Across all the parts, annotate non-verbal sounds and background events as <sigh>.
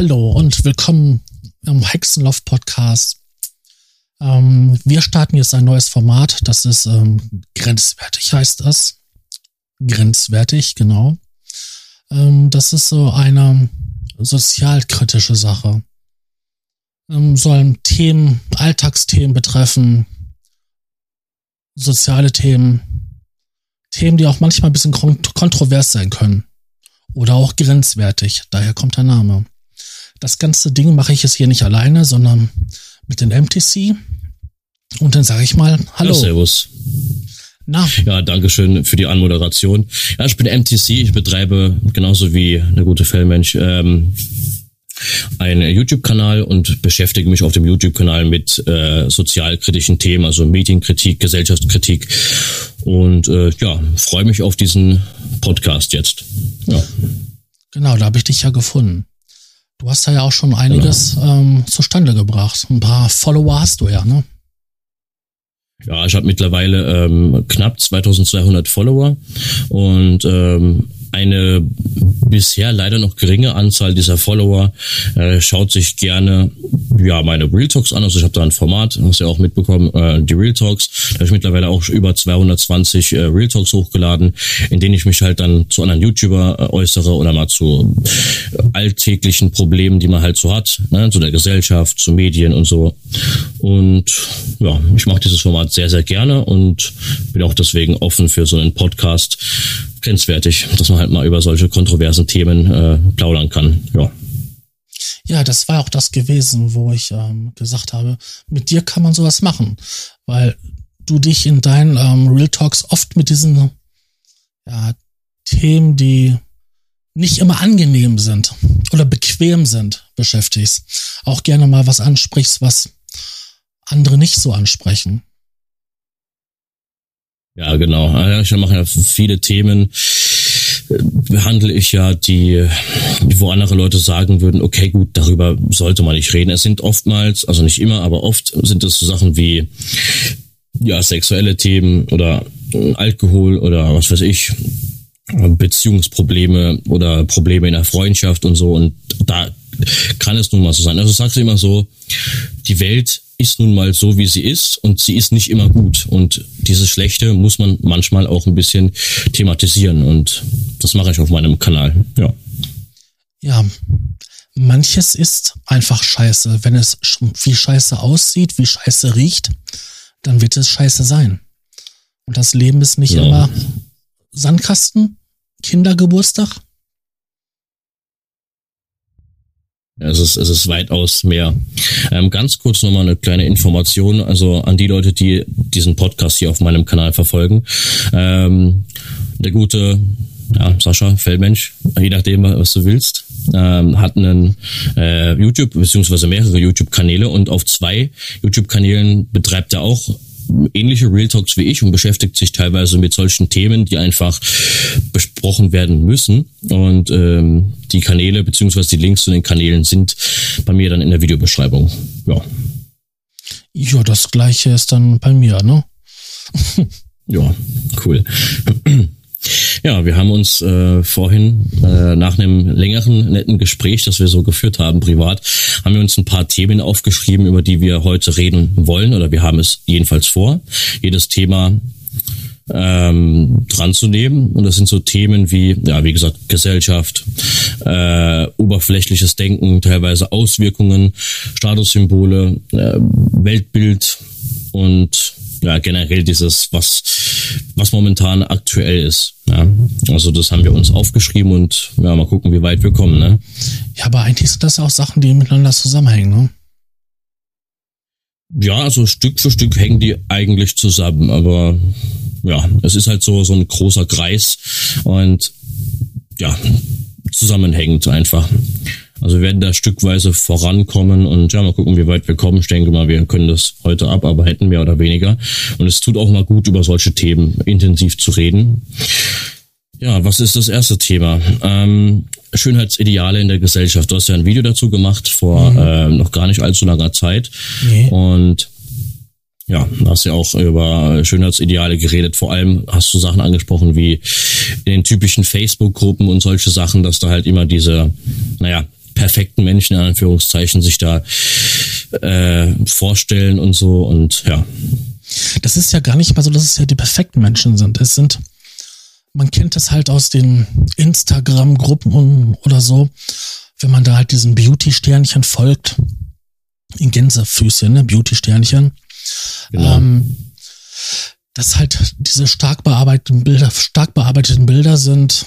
hallo und willkommen im Hexenloft Podcast. Ähm, wir starten jetzt ein neues Format, das ist ähm, grenzwertig, heißt das. Grenzwertig, genau. Ähm, das ist so eine sozialkritische Sache. Ähm, sollen Themen, Alltagsthemen betreffen, soziale Themen, Themen, die auch manchmal ein bisschen kontrovers sein können oder auch grenzwertig. Daher kommt der Name. Das ganze Ding mache ich jetzt hier nicht alleine, sondern mit den MTC. Und dann sage ich mal Hallo. Ja, servus. Na? Ja, danke schön für die Anmoderation. Ja, ich bin MTC. Ich betreibe genauso wie eine gute Fellmensch ähm, einen YouTube-Kanal und beschäftige mich auf dem YouTube-Kanal mit äh, sozialkritischen Themen, also Medienkritik, Gesellschaftskritik und äh, ja, freue mich auf diesen Podcast jetzt. Ja. Genau, da habe ich dich ja gefunden. Du hast da ja auch schon einiges genau. ähm, zustande gebracht. Ein paar Follower hast du ja, ne? Ja, ich habe mittlerweile ähm, knapp 2200 Follower und ähm, eine bisher leider noch geringe Anzahl dieser Follower äh, schaut sich gerne ja meine Real Talks an. Also ich habe da ein Format, hast ja auch mitbekommen, äh, die Real Talks. Da habe ich mittlerweile auch über 220 äh, Real Talks hochgeladen, in denen ich mich halt dann zu anderen YouTuber äh, äußere oder mal zu alltäglichen Problemen, die man halt so hat, ne, zu der Gesellschaft, zu Medien und so. Und ja, ich mache dieses Format sehr, sehr gerne und bin auch deswegen offen für so einen Podcast grenzwertig, dass man halt mal über solche kontroversen Themen äh, plaudern kann. Ja. Ja, das war auch das gewesen, wo ich ähm, gesagt habe, mit dir kann man sowas machen, weil du dich in deinen ähm, Real Talks oft mit diesen ja, Themen, die nicht immer angenehm sind oder bequem sind, beschäftigst. Auch gerne mal was ansprichst, was andere nicht so ansprechen. Ja, genau. Ah ich mache ja viele Themen, äh, behandle ich ja, die, wo andere Leute sagen würden, okay, gut, darüber sollte man nicht reden. Es sind oftmals, also nicht immer, aber oft sind es so Sachen wie, ja, sexuelle Themen oder Alkohol oder was weiß ich, Beziehungsprobleme oder Probleme in der Freundschaft und so. Und da kann es nun mal so sein. Also sagst du immer so, die Welt ist nun mal so, wie sie ist und sie ist nicht immer gut. Und dieses Schlechte muss man manchmal auch ein bisschen thematisieren und das mache ich auf meinem Kanal. Ja. Ja. Manches ist einfach scheiße. Wenn es wie scheiße aussieht, wie scheiße riecht, dann wird es scheiße sein. Und das Leben ist nicht ja. immer Sandkasten, Kindergeburtstag, Es ist, es ist weitaus mehr. Ähm, ganz kurz nochmal eine kleine Information, also an die Leute, die diesen Podcast hier auf meinem Kanal verfolgen. Ähm, der gute ja, Sascha, Feldmensch, je nachdem, was du willst, ähm, hat einen äh, YouTube, beziehungsweise mehrere YouTube-Kanäle und auf zwei YouTube-Kanälen betreibt er auch ähnliche Real Talks wie ich und beschäftigt sich teilweise mit solchen Themen, die einfach besprochen werden müssen. Und ähm, die Kanäle beziehungsweise die Links zu den Kanälen sind bei mir dann in der Videobeschreibung. Ja. Ja, das gleiche ist dann bei mir, ne? <laughs> ja, cool. Ja, wir haben uns äh, vorhin äh, nach einem längeren netten Gespräch, das wir so geführt haben privat, haben wir uns ein paar Themen aufgeschrieben, über die wir heute reden wollen oder wir haben es jedenfalls vor. Jedes Thema ähm, dran zu nehmen. Und das sind so Themen wie, ja, wie gesagt, Gesellschaft, äh, oberflächliches Denken, teilweise Auswirkungen, Statussymbole, äh, Weltbild und ja, generell dieses, was, was momentan aktuell ist. Ja. Also das haben wir uns aufgeschrieben und ja, mal gucken, wie weit wir kommen. Ne? Ja, aber eigentlich sind das auch Sachen, die miteinander zusammenhängen, ne? Ja, also Stück für Stück hängen die eigentlich zusammen, aber ja, es ist halt so, so ein großer Kreis und ja, zusammenhängend einfach. Also wir werden da stückweise vorankommen und ja, mal gucken, wie weit wir kommen. Ich denke mal, wir können das heute abarbeiten, mehr oder weniger. Und es tut auch mal gut, über solche Themen intensiv zu reden. Ja, was ist das erste Thema? Ähm, Schönheitsideale in der Gesellschaft. Du hast ja ein Video dazu gemacht vor mhm. äh, noch gar nicht allzu langer Zeit. Nee. Und ja, hast ja auch über Schönheitsideale geredet. Vor allem hast du Sachen angesprochen wie in den typischen Facebook-Gruppen und solche Sachen, dass da halt immer diese, naja, perfekten Menschen in Anführungszeichen sich da äh, vorstellen und so und ja. Das ist ja gar nicht mal so, dass es ja die perfekten Menschen sind. Es sind, man kennt das halt aus den Instagram-Gruppen oder so, wenn man da halt diesen Beauty-Sternchen folgt, in Gänsefüßchen, ne, Beauty-Sternchen. Genau. Ähm, dass halt diese stark bearbeiteten Bilder, stark bearbeiteten Bilder sind,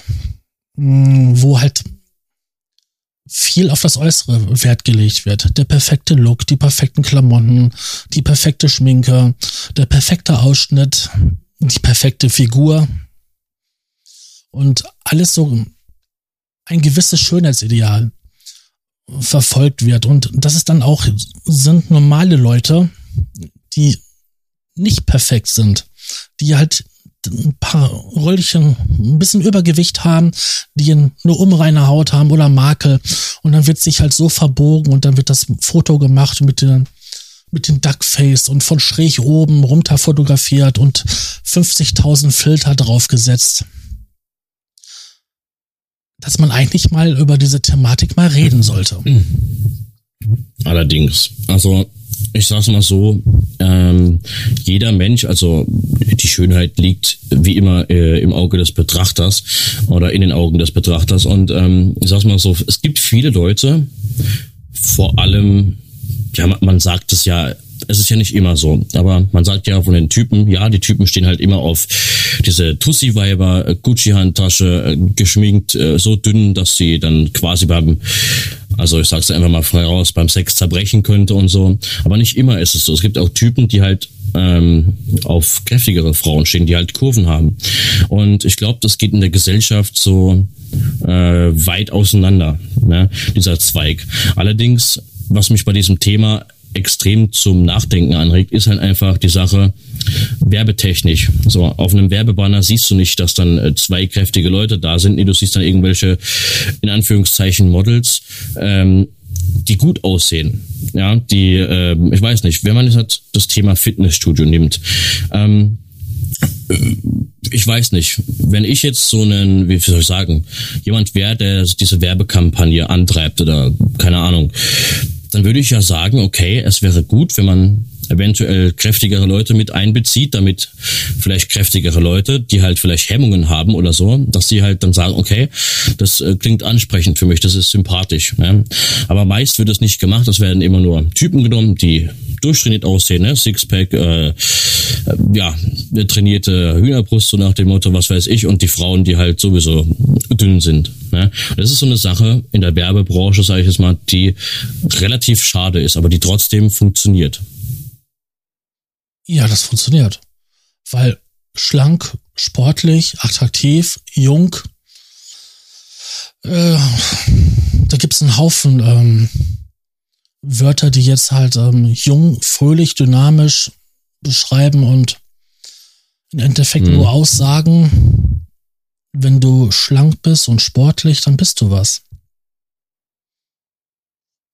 wo halt viel auf das Äußere Wert gelegt wird. Der perfekte Look, die perfekten Klamotten, die perfekte Schminke, der perfekte Ausschnitt, die perfekte Figur und alles so ein gewisses Schönheitsideal verfolgt wird. Und das ist dann auch, sind normale Leute, die nicht perfekt sind, die halt ein paar Röllchen, ein bisschen Übergewicht haben, die eine unreine Haut haben oder Makel. Und dann wird sich halt so verbogen und dann wird das Foto gemacht mit den, mit den Duckface und von schräg oben runter fotografiert und 50.000 Filter draufgesetzt. Dass man eigentlich mal über diese Thematik mal reden sollte. Allerdings. Also ich sag's mal so, ähm, jeder Mensch, also die Schönheit liegt wie immer äh, im Auge des Betrachters oder in den Augen des Betrachters. Und ähm, ich sag's mal so, es gibt viele Leute, vor allem, ja, man, sagt es ja es ist ja nicht immer so, aber man sagt ja von den Typen, ja, die Typen stehen halt immer auf diese Tussi-Weiber, äh, Gucci-Handtasche, äh, geschminkt, äh, so dünn, dass sie dann quasi beim, also ich sag's einfach mal frei raus, beim Sex zerbrechen könnte und so. Aber nicht immer ist es so. Es gibt auch Typen, die halt ähm, auf kräftigere Frauen stehen, die halt Kurven haben. Und ich glaube, das geht in der Gesellschaft so äh, weit auseinander, ne, dieser Zweig. Allerdings, was mich bei diesem Thema extrem zum Nachdenken anregt, ist halt einfach die Sache werbetechnisch. So, auf einem Werbebanner siehst du nicht, dass dann äh, zwei kräftige Leute da sind. Nee, du siehst dann irgendwelche, in Anführungszeichen, Models, ähm, die gut aussehen. Ja, die, äh, ich weiß nicht, wenn man jetzt halt das Thema Fitnessstudio nimmt, ähm, ich weiß nicht, wenn ich jetzt so einen, wie soll ich sagen, jemand wäre, der diese Werbekampagne antreibt oder keine Ahnung, dann würde ich ja sagen, okay, es wäre gut, wenn man eventuell kräftigere Leute mit einbezieht, damit vielleicht kräftigere Leute, die halt vielleicht Hemmungen haben oder so, dass sie halt dann sagen, okay, das äh, klingt ansprechend für mich, das ist sympathisch. Ne? Aber meist wird es nicht gemacht, es werden immer nur Typen genommen, die durchtrainiert aussehen, ne? Sixpack, äh, äh, ja, eine trainierte Hühnerbrust, so nach dem Motto, was weiß ich, und die Frauen, die halt sowieso dünn sind. Ne? Das ist so eine Sache in der Werbebranche, sage ich jetzt mal, die relativ schade ist, aber die trotzdem funktioniert. Ja, das funktioniert. Weil schlank, sportlich, attraktiv, jung, äh, da gibt's einen Haufen ähm, Wörter, die jetzt halt ähm, jung, fröhlich, dynamisch beschreiben und im Endeffekt mhm. nur aussagen, wenn du schlank bist und sportlich, dann bist du was.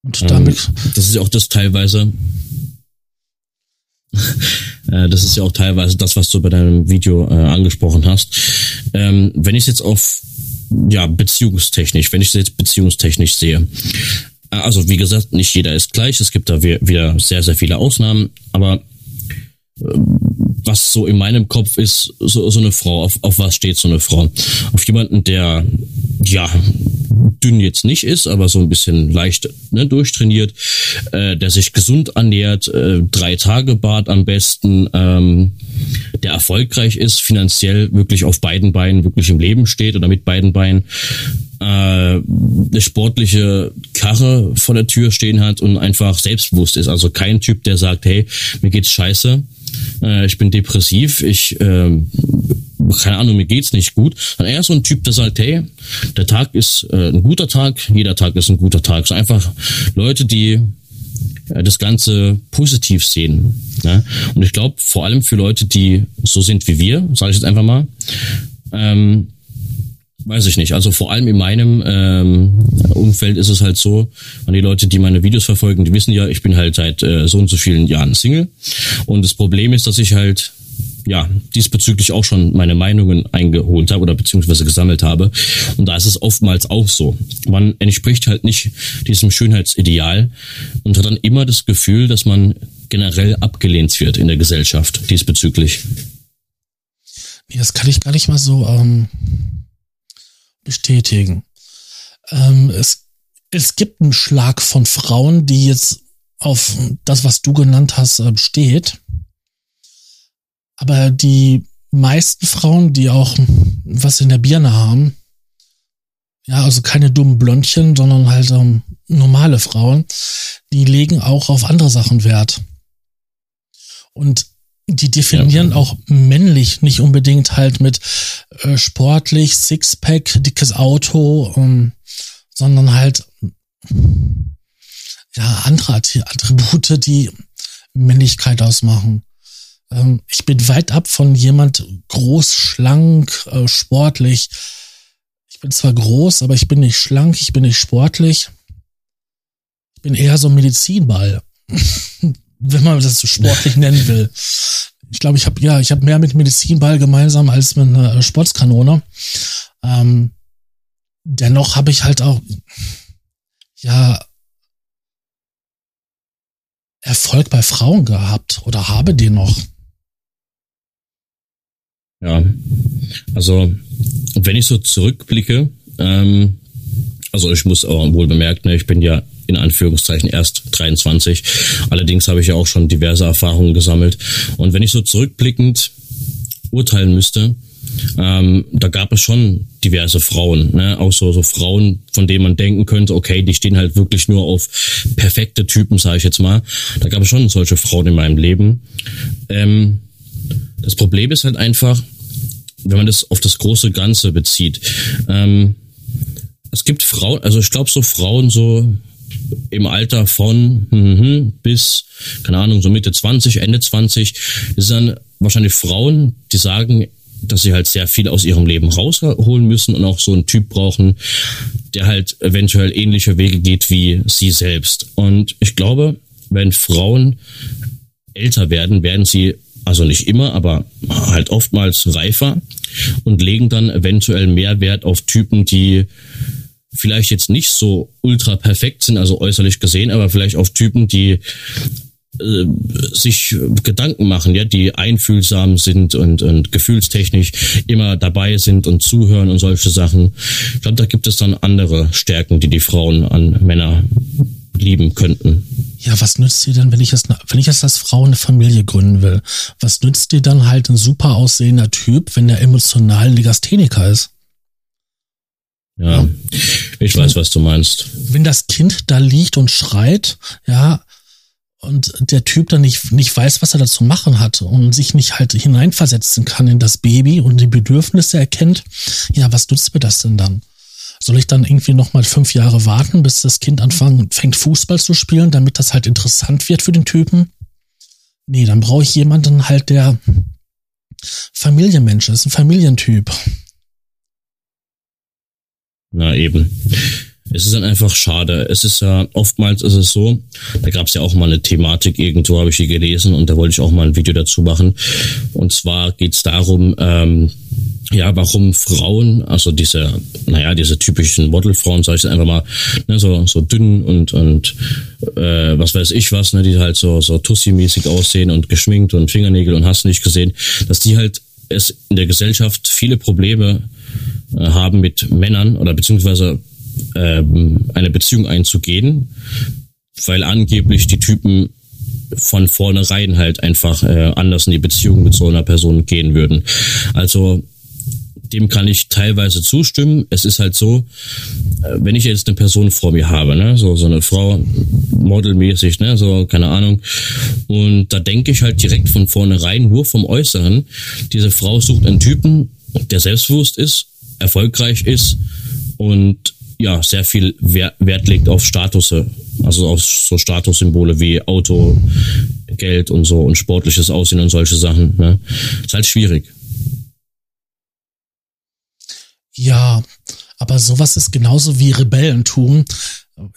Und damit. Das ist ja auch das teilweise, das ist ja auch teilweise das, was du bei deinem Video äh, angesprochen hast. Ähm, wenn ich es jetzt auf ja beziehungstechnisch, wenn ich es jetzt beziehungstechnisch sehe, äh, also wie gesagt, nicht jeder ist gleich. Es gibt da wieder sehr sehr viele Ausnahmen, aber was so in meinem Kopf ist, so, so eine Frau, auf, auf was steht so eine Frau? Auf jemanden, der ja dünn jetzt nicht ist, aber so ein bisschen leicht ne, durchtrainiert, äh, der sich gesund ernährt, äh, drei Tage Bad am besten, ähm, der erfolgreich ist, finanziell wirklich auf beiden Beinen wirklich im Leben steht oder mit beiden Beinen äh, eine sportliche Karre vor der Tür stehen hat und einfach selbstbewusst ist. Also kein Typ, der sagt, hey, mir geht's scheiße, äh, ich bin depressiv, ich, äh, keine Ahnung, mir geht's nicht gut. Dann eher so ein Typ, der sagt, hey, der Tag ist äh, ein guter Tag, jeder Tag ist ein guter Tag. So einfach Leute, die äh, das Ganze positiv sehen. Ne? Und ich glaube, vor allem für Leute, die so sind wie wir, sage ich jetzt einfach mal, ähm, Weiß ich nicht. Also vor allem in meinem ähm, Umfeld ist es halt so, an die Leute, die meine Videos verfolgen, die wissen ja, ich bin halt seit äh, so und so vielen Jahren Single. Und das Problem ist, dass ich halt ja, diesbezüglich auch schon meine Meinungen eingeholt habe oder beziehungsweise gesammelt habe. Und da ist es oftmals auch so. Man entspricht halt nicht diesem Schönheitsideal und hat dann immer das Gefühl, dass man generell abgelehnt wird in der Gesellschaft diesbezüglich. Das kann ich gar nicht mal so ähm, bestätigen. Ähm, es, es gibt einen Schlag von Frauen, die jetzt auf das, was du genannt hast, äh, steht. Aber die meisten Frauen, die auch was in der Birne haben, ja, also keine dummen Blondchen, sondern halt ähm, normale Frauen, die legen auch auf andere Sachen Wert. Und die definieren ja. auch männlich nicht unbedingt halt mit äh, sportlich, Sixpack, dickes Auto, ähm, sondern halt ja andere Attribute, die Männlichkeit ausmachen. Ähm, ich bin weit ab von jemand groß, schlank, äh, sportlich. Ich bin zwar groß, aber ich bin nicht schlank, ich bin nicht sportlich. Ich bin eher so ein Medizinball. <laughs> wenn man das so sportlich nennen will. Ich glaube, ich habe ja, ich habe mehr mit Medizinball gemeinsam als mit einer äh, Sportskanone. Ähm, dennoch habe ich halt auch ja Erfolg bei Frauen gehabt oder habe den noch. Ja, also wenn ich so zurückblicke, ähm, also ich muss auch wohl bemerken, ne, ich bin ja in Anführungszeichen erst 23. Allerdings habe ich ja auch schon diverse Erfahrungen gesammelt. Und wenn ich so zurückblickend urteilen müsste, ähm, da gab es schon diverse Frauen, ne? auch so, so Frauen, von denen man denken könnte, okay, die stehen halt wirklich nur auf perfekte Typen, sage ich jetzt mal. Da gab es schon solche Frauen in meinem Leben. Ähm, das Problem ist halt einfach, wenn man das auf das große Ganze bezieht. Ähm, es gibt Frauen, also ich glaube so Frauen so im Alter von mhm, bis, keine Ahnung, so Mitte 20, Ende 20, das sind dann wahrscheinlich Frauen, die sagen, dass sie halt sehr viel aus ihrem Leben rausholen müssen und auch so einen Typ brauchen, der halt eventuell ähnliche Wege geht wie sie selbst. Und ich glaube, wenn Frauen älter werden, werden sie, also nicht immer, aber halt oftmals reifer und legen dann eventuell mehr Wert auf Typen, die vielleicht jetzt nicht so ultra perfekt sind, also äußerlich gesehen, aber vielleicht auf Typen, die äh, sich Gedanken machen, ja, die einfühlsam sind und, und gefühlstechnisch immer dabei sind und zuhören und solche Sachen. Ich glaube, da gibt es dann andere Stärken, die die Frauen an Männer lieben könnten. Ja, was nützt dir denn, wenn ich, das, wenn ich jetzt als Frau eine Familie gründen will? Was nützt dir dann halt ein super aussehender Typ, wenn der emotional Legastheniker ist? Ja, ich weiß, was du meinst. Wenn das Kind da liegt und schreit, ja, und der Typ dann nicht, nicht weiß, was er dazu machen hat und sich nicht halt hineinversetzen kann in das Baby und die Bedürfnisse erkennt, ja, was nutzt mir das denn dann? Soll ich dann irgendwie nochmal fünf Jahre warten, bis das Kind anfängt, fängt Fußball zu spielen, damit das halt interessant wird für den Typen? Nee, dann brauche ich jemanden halt, der Familienmensch ist, ein Familientyp. Na eben. Es ist dann einfach schade. Es ist ja, oftmals ist es so, da gab es ja auch mal eine Thematik, irgendwo habe ich die gelesen und da wollte ich auch mal ein Video dazu machen. Und zwar geht es darum, ähm, ja, warum Frauen, also diese, naja, diese typischen Modelfrauen, sag ich einfach mal, ne, so, so dünn und, und äh, was weiß ich was, ne, die halt so, so Tussi-mäßig aussehen und geschminkt und Fingernägel und hast nicht gesehen, dass die halt es in der Gesellschaft viele Probleme äh, haben mit Männern oder beziehungsweise ähm, eine Beziehung einzugehen, weil angeblich die Typen von vornherein halt einfach äh, anders in die Beziehung mit so einer Person gehen würden. Also dem kann ich teilweise zustimmen. Es ist halt so, äh, wenn ich jetzt eine Person vor mir habe, ne, so, so eine Frau, modelmäßig, ne, so, keine Ahnung, und da denke ich halt direkt von vornherein nur vom Äußeren, diese Frau sucht einen Typen, der selbstbewusst ist, erfolgreich ist und ja, sehr viel Wert legt auf Status, also auf so Statussymbole wie Auto, Geld und so und sportliches Aussehen und solche Sachen. Ne? Ist halt schwierig. Ja, aber sowas ist genauso wie Rebellentum,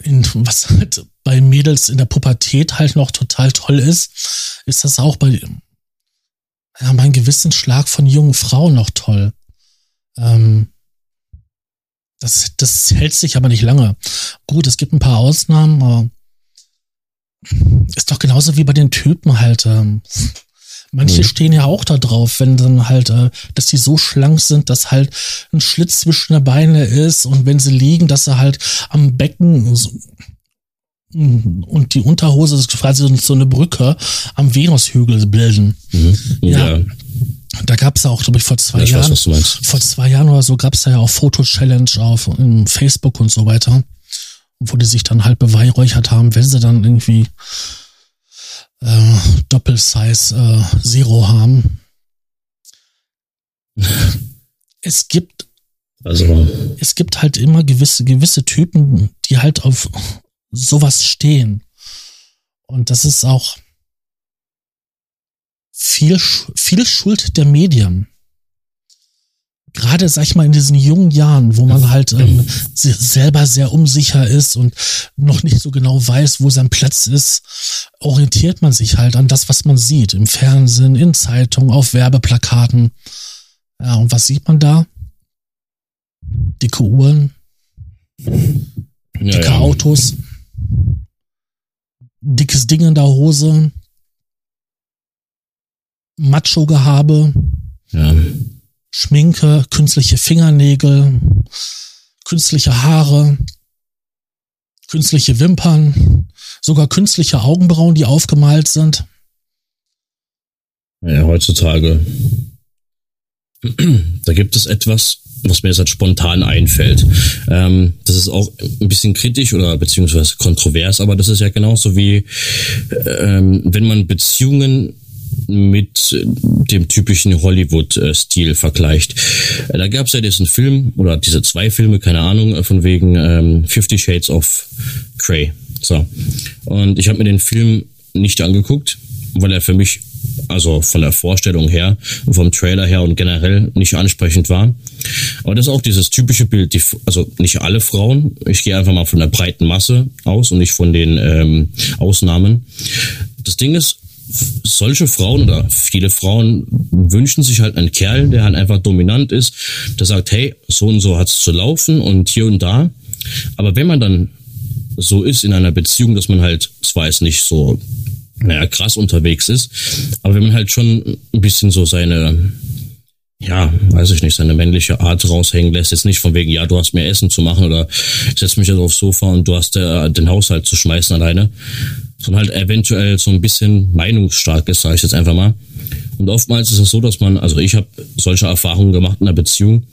in, was halt bei Mädels in der Pubertät halt noch total toll ist, ist das auch bei ja, meinen Gewissensschlag von jungen Frauen noch toll. Ähm, das, das hält sich aber nicht lange. Gut, es gibt ein paar Ausnahmen, aber ist doch genauso wie bei den Typen halt. Ähm, manche mhm. stehen ja auch da drauf, wenn dann halt, äh, dass die so schlank sind, dass halt ein Schlitz zwischen der Beine ist und wenn sie liegen, dass sie halt am Becken so, und die Unterhose ist quasi so eine Brücke am Venushügel bilden. Mhm. Ja. ja. Da gab es auch, glaube ich, vor zwei ja, Jahren, weiß, vor zwei Jahren oder so gab es da ja auch Foto-Challenge auf Facebook und so weiter, wo die sich dann halt beweihräuchert haben, wenn sie dann irgendwie äh, Doppelsize äh, Zero haben. <laughs> es gibt also. es gibt halt immer gewisse gewisse Typen, die halt auf sowas stehen. Und das ist auch viel, viel Schuld der Medien. Gerade, sag ich mal, in diesen jungen Jahren, wo man halt ähm, selber sehr unsicher ist und noch nicht so genau weiß, wo sein Platz ist, orientiert man sich halt an das, was man sieht. Im Fernsehen, in Zeitungen, auf Werbeplakaten. Ja, und was sieht man da? Dicke Uhren, dicke ja, ja. Autos, dickes Ding in der Hose, Macho-Gehabe, ja. Schminke, künstliche Fingernägel, künstliche Haare, künstliche Wimpern, sogar künstliche Augenbrauen, die aufgemalt sind. Ja, heutzutage. Da gibt es etwas, was mir jetzt halt spontan einfällt. Ähm, das ist auch ein bisschen kritisch oder beziehungsweise kontrovers, aber das ist ja genauso wie, ähm, wenn man Beziehungen mit dem typischen Hollywood-Stil vergleicht. Da gab es ja diesen Film oder diese zwei Filme, keine Ahnung, von wegen ähm, Fifty Shades of Grey. So. Und ich habe mir den Film nicht angeguckt, weil er für mich also von der Vorstellung her, vom Trailer her und generell nicht ansprechend war. Aber das ist auch dieses typische Bild, die, also nicht alle Frauen, ich gehe einfach mal von der breiten Masse aus und nicht von den ähm, Ausnahmen. Das Ding ist, solche Frauen oder viele Frauen wünschen sich halt einen Kerl, der halt einfach dominant ist, der sagt, hey, so und so hat's zu laufen und hier und da. Aber wenn man dann so ist in einer Beziehung, dass man halt zwar jetzt nicht so naja, krass unterwegs ist. Aber wenn man halt schon ein bisschen so seine, ja, weiß ich nicht, seine männliche Art raushängen lässt, jetzt nicht von wegen, ja, du hast mir Essen zu machen oder ich setze mich jetzt aufs Sofa und du hast äh, den Haushalt zu schmeißen alleine, sondern halt eventuell so ein bisschen meinungsstark ist, sage ich jetzt einfach mal. Und oftmals ist es so, dass man, also ich habe solche Erfahrungen gemacht in einer Beziehung,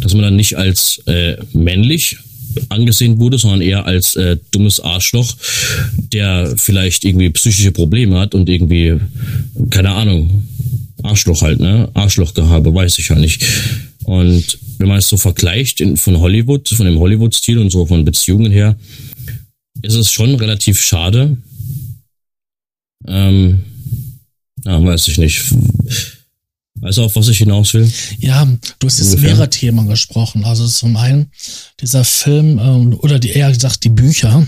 dass man dann nicht als äh, männlich angesehen wurde, sondern eher als äh, dummes Arschloch, der vielleicht irgendwie psychische Probleme hat und irgendwie, keine Ahnung, Arschloch halt, ne? Arschlochgehabe, weiß ich ja nicht. Und wenn man es so vergleicht in, von Hollywood, von dem Hollywood-Stil und so von Beziehungen her, ist es schon relativ schade. Ähm, ja, weiß ich nicht Weißt du, auf was ich hinaus will? Ja, du hast jetzt mehrere Themen gesprochen. Also zum einen dieser Film ähm, oder die eher gesagt die Bücher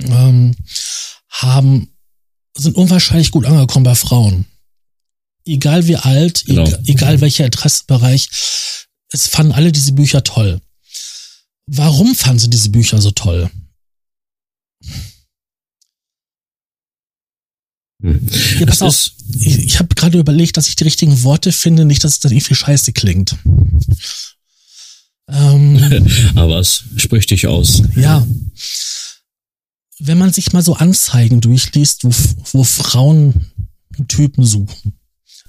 ähm, haben sind unwahrscheinlich gut angekommen bei Frauen. Egal wie alt, genau. egal, egal welcher Interessenbereich, es fanden alle diese Bücher toll. Warum fanden sie diese Bücher so toll? Ja, pass auf. Ich, ich habe gerade überlegt, dass ich die richtigen Worte finde, nicht, dass es dann irgendwie scheiße klingt. Ähm, <laughs> Aber es spricht dich aus. Ja. Wenn man sich mal so Anzeigen durchliest, wo, wo Frauen Typen suchen,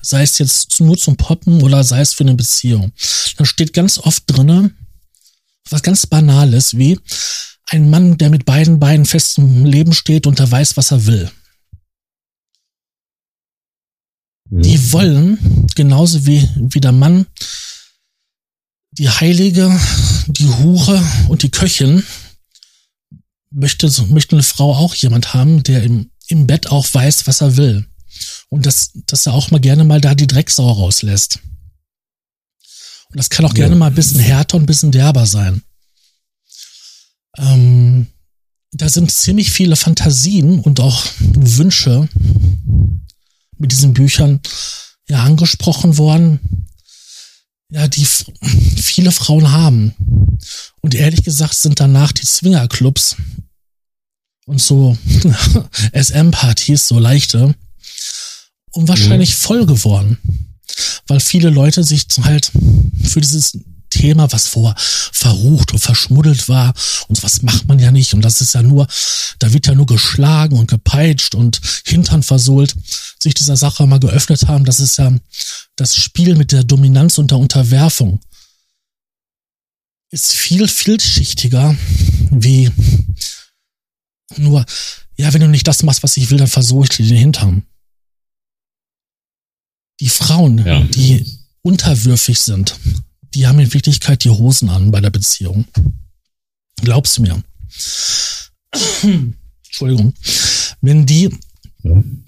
sei es jetzt nur zum Poppen oder sei es für eine Beziehung, dann steht ganz oft drinne was ganz Banales wie ein Mann, der mit beiden Beinen fest im Leben steht und der weiß, was er will. Die mhm. wollen, genauso wie, wie der Mann, die Heilige, die Hure und die Köchin, möchte, möchte eine Frau auch jemand haben, der im, im Bett auch weiß, was er will. Und dass, dass er auch mal gerne mal da die Drecksau rauslässt. Und das kann auch ja. gerne mal ein bisschen härter und ein bisschen derber sein. Ähm, da sind ziemlich viele Fantasien und auch Wünsche mit diesen Büchern ja angesprochen worden, ja, die viele Frauen haben. Und ehrlich gesagt sind danach die Zwingerclubs und so <laughs> SM-Partys, so leichte, unwahrscheinlich mhm. voll geworden. Weil viele Leute sich halt für dieses Thema, was vor verrucht und verschmuddelt war und was macht man ja nicht und das ist ja nur, da wird ja nur geschlagen und gepeitscht und Hintern versohlt, sich dieser Sache mal geöffnet haben. Das ist ja das Spiel mit der Dominanz und der Unterwerfung ist viel vielschichtiger wie nur, ja, wenn du nicht das machst, was ich will, dann versuche ich dir den Hintern. Die Frauen, ja. die unterwürfig sind, die haben in Wirklichkeit die Hosen an bei der Beziehung. Glaub's mir. <clears throat> Entschuldigung. Wenn die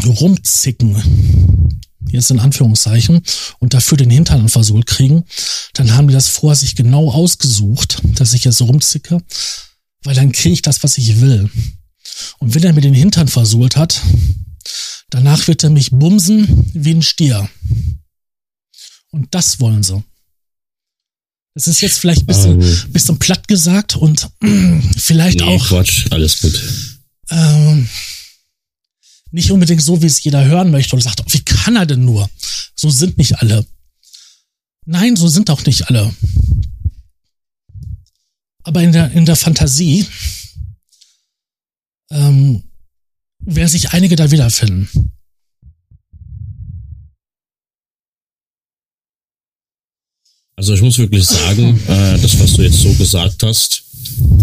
rumzicken, jetzt in Anführungszeichen, und dafür den Hintern versohlt kriegen, dann haben die das vor sich genau ausgesucht, dass ich jetzt rumzicke, weil dann kriege ich das, was ich will. Und wenn er mir den Hintern versohlt hat, danach wird er mich bumsen wie ein Stier. Und das wollen sie. Das ist jetzt vielleicht ein bisschen, ähm, bisschen platt gesagt und <clears throat> vielleicht nee, auch. Quatsch, alles gut. Ähm, nicht unbedingt so, wie es jeder hören möchte und sagt, oh, wie kann er denn nur? So sind nicht alle. Nein, so sind auch nicht alle. Aber in der, in der Fantasie ähm, werden sich einige da wiederfinden. Also ich muss wirklich sagen, äh, das, was du jetzt so gesagt hast,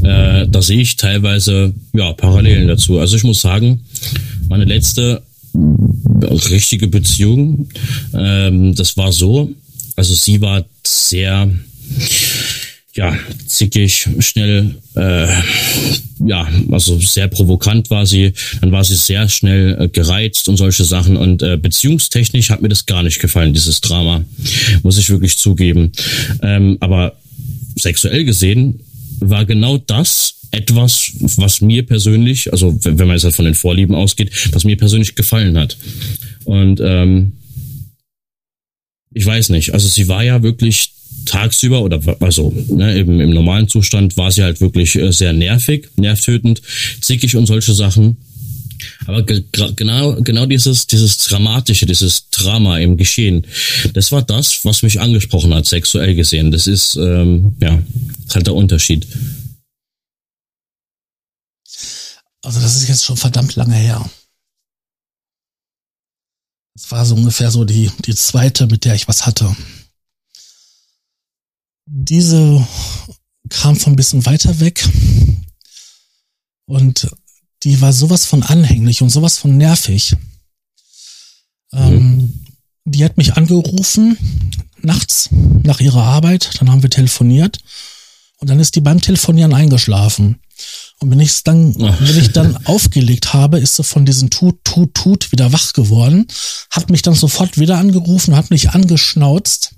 äh, da sehe ich teilweise ja Parallelen dazu. Also ich muss sagen, meine letzte richtige Beziehung, ähm, das war so, also sie war sehr ja, zickig, schnell, äh, ja, also sehr provokant war sie. Dann war sie sehr schnell äh, gereizt und solche Sachen. Und äh, beziehungstechnisch hat mir das gar nicht gefallen, dieses Drama. Muss ich wirklich zugeben. Ähm, aber sexuell gesehen war genau das etwas, was mir persönlich, also wenn man jetzt halt von den Vorlieben ausgeht, was mir persönlich gefallen hat. Und ähm, ich weiß nicht, also sie war ja wirklich tagsüber oder also ne, eben im normalen Zustand war sie halt wirklich äh, sehr nervig, nervtötend, zickig und solche Sachen. Aber genau, genau dieses, dieses Dramatische, dieses Drama im Geschehen, das war das, was mich angesprochen hat, sexuell gesehen. Das ist, ähm, ja, halt der Unterschied. Also das ist jetzt schon verdammt lange her. Das war so ungefähr so die, die zweite, mit der ich was hatte diese kam von ein bisschen weiter weg und die war sowas von anhänglich und sowas von nervig. Ähm, mhm. die hat mich angerufen nachts nach ihrer Arbeit, dann haben wir telefoniert und dann ist die beim Telefonieren eingeschlafen. Und wenn ich dann, wenn ich dann <laughs> aufgelegt habe, ist sie von diesem Tut, Tut, Tut wieder wach geworden, hat mich dann sofort wieder angerufen, hat mich angeschnauzt,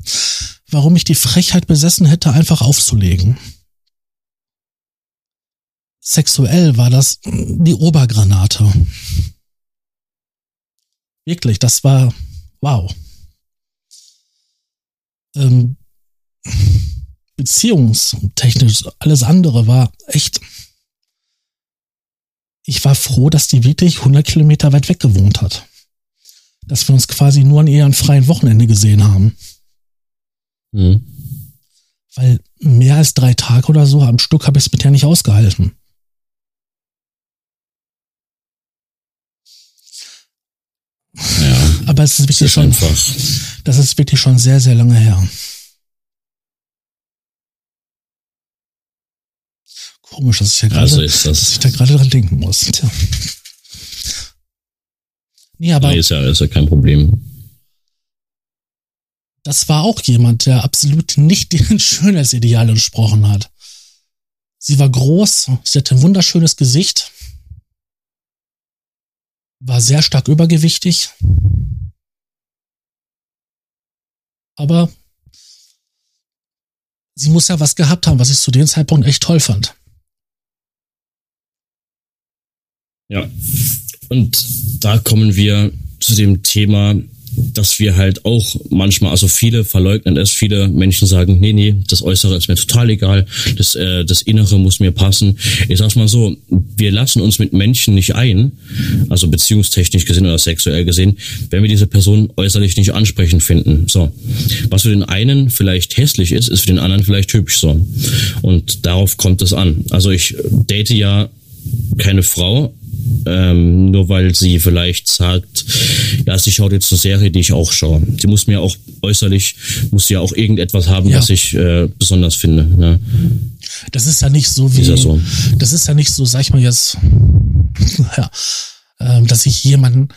warum ich die Frechheit besessen hätte, einfach aufzulegen. Sexuell war das die Obergranate. Wirklich, das war wow. Ähm, beziehungstechnisch, alles andere war echt. Ich war froh, dass die wirklich 100 Kilometer weit weg gewohnt hat. Dass wir uns quasi nur an ihrem freien Wochenende gesehen haben. Mhm. Weil mehr als drei Tage oder so am Stück habe ich es mit der nicht ausgehalten. Ja, Aber es ist wirklich ist schon, einfach. das ist wirklich schon sehr, sehr lange her. Komisch, dass ich ja gerade, also dass ich da gerade dran denken muss. Tja. Nee, aber. Nee, ist ja, ist ja kein Problem das war auch jemand, der absolut nicht <laughs> den Schönheitsideal entsprochen hat. Sie war groß, sie hatte ein wunderschönes Gesicht, war sehr stark übergewichtig, aber sie muss ja was gehabt haben, was ich zu dem Zeitpunkt echt toll fand. Ja, und da kommen wir zu dem Thema dass wir halt auch manchmal, also viele verleugnen es, viele Menschen sagen, nee, nee, das Äußere ist mir total egal, das, äh, das Innere muss mir passen. Ich sag's mal so, wir lassen uns mit Menschen nicht ein, also beziehungstechnisch gesehen oder sexuell gesehen, wenn wir diese Person äußerlich nicht ansprechend finden. So. Was für den einen vielleicht hässlich ist, ist für den anderen vielleicht hübsch so. Und darauf kommt es an. Also ich date ja keine Frau, ähm, nur weil sie vielleicht sagt, ja, sie schaut jetzt eine Serie, die ich auch schaue. Sie muss mir auch äußerlich, muss ja auch irgendetwas haben, ja. was ich äh, besonders finde. Ne? Das ist ja nicht so wie, ist so. das ist ja nicht so, sag ich mal jetzt, <laughs> ja, äh, dass ich jemanden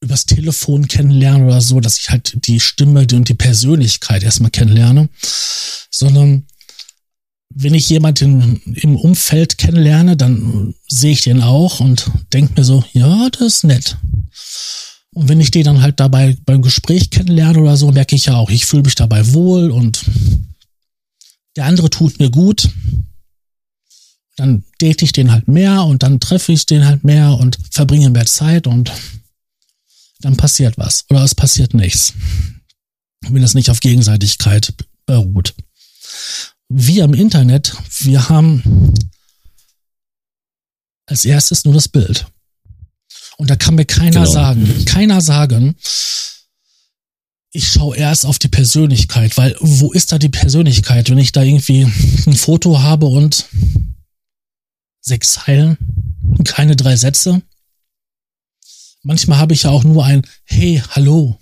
übers Telefon kennenlerne oder so, dass ich halt die Stimme und die Persönlichkeit erstmal kennenlerne, sondern wenn ich jemanden im Umfeld kennenlerne, dann sehe ich den auch und denke mir so, ja, das ist nett. Und wenn ich den dann halt dabei beim Gespräch kennenlerne oder so, merke ich ja auch, ich fühle mich dabei wohl und der andere tut mir gut. Dann date ich den halt mehr und dann treffe ich den halt mehr und verbringe mehr Zeit und dann passiert was. Oder es passiert nichts. Wenn es nicht auf Gegenseitigkeit beruht wir im Internet, wir haben als erstes nur das Bild. Und da kann mir keiner genau. sagen, keiner sagen, ich schaue erst auf die Persönlichkeit, weil wo ist da die Persönlichkeit, wenn ich da irgendwie ein Foto habe und sechs Zeilen, keine drei Sätze? Manchmal habe ich ja auch nur ein Hey, hallo.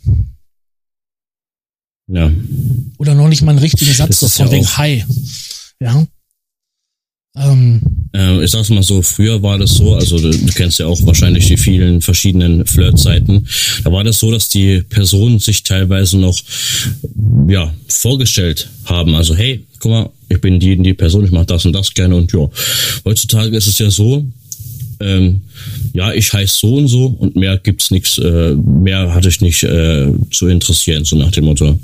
Ja. Oder noch nicht mal einen richtigen Satz, so von ja wegen Hi. Ja. Ähm, äh, ich sag's mal so, früher war das so, also du, du kennst ja auch wahrscheinlich die vielen verschiedenen Flirtseiten. Da war das so, dass die Personen sich teilweise noch ja vorgestellt haben. Also hey, guck mal, ich bin die die Person, ich mache das und das gerne und ja. Heutzutage ist es ja so, ähm, ja, ich heiße so und so und mehr gibt's nichts, äh, mehr hatte ich nicht äh, zu interessieren, so nach dem Motto.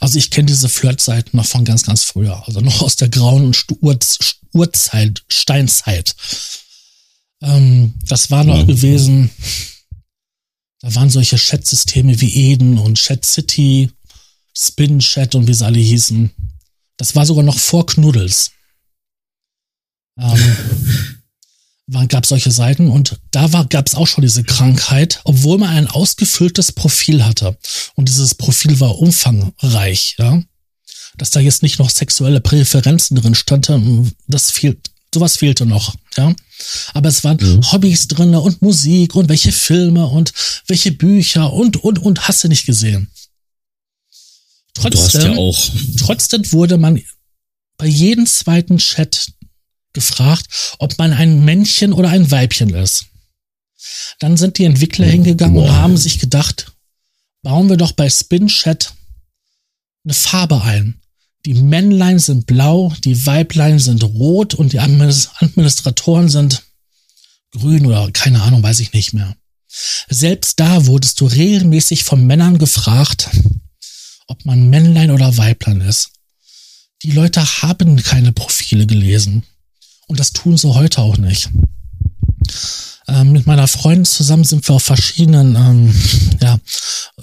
Also ich kenne diese Flirtseiten noch von ganz, ganz früher, also noch aus der grauen Ur Urzeit, Steinzeit. Ähm, das war noch ja. gewesen, da waren solche Chat-Systeme wie Eden und Chat City, Spin Chat und wie sie alle hießen. Das war sogar noch vor Knuddels. Ähm, <laughs> gab es solche Seiten und da war gab es auch schon diese Krankheit, obwohl man ein ausgefülltes Profil hatte und dieses Profil war umfangreich, ja, dass da jetzt nicht noch sexuelle Präferenzen drin standen, das fehlt, sowas fehlte noch, ja. Aber es waren mhm. Hobbys drinne und Musik und welche Filme und welche Bücher und und und hast du nicht gesehen. Trotzdem, ja trotzdem wurde man bei jedem zweiten Chat gefragt, ob man ein Männchen oder ein Weibchen ist. Dann sind die Entwickler hm, hingegangen Boah. und haben sich gedacht, bauen wir doch bei SpinChat eine Farbe ein. Die Männlein sind blau, die Weiblein sind rot und die Administratoren sind grün oder keine Ahnung, weiß ich nicht mehr. Selbst da wurdest du regelmäßig von Männern gefragt, ob man Männlein oder Weiblein ist. Die Leute haben keine Profile gelesen. Und das tun sie heute auch nicht. Ähm, mit meiner Freundin zusammen sind wir auf verschiedenen ähm, ja,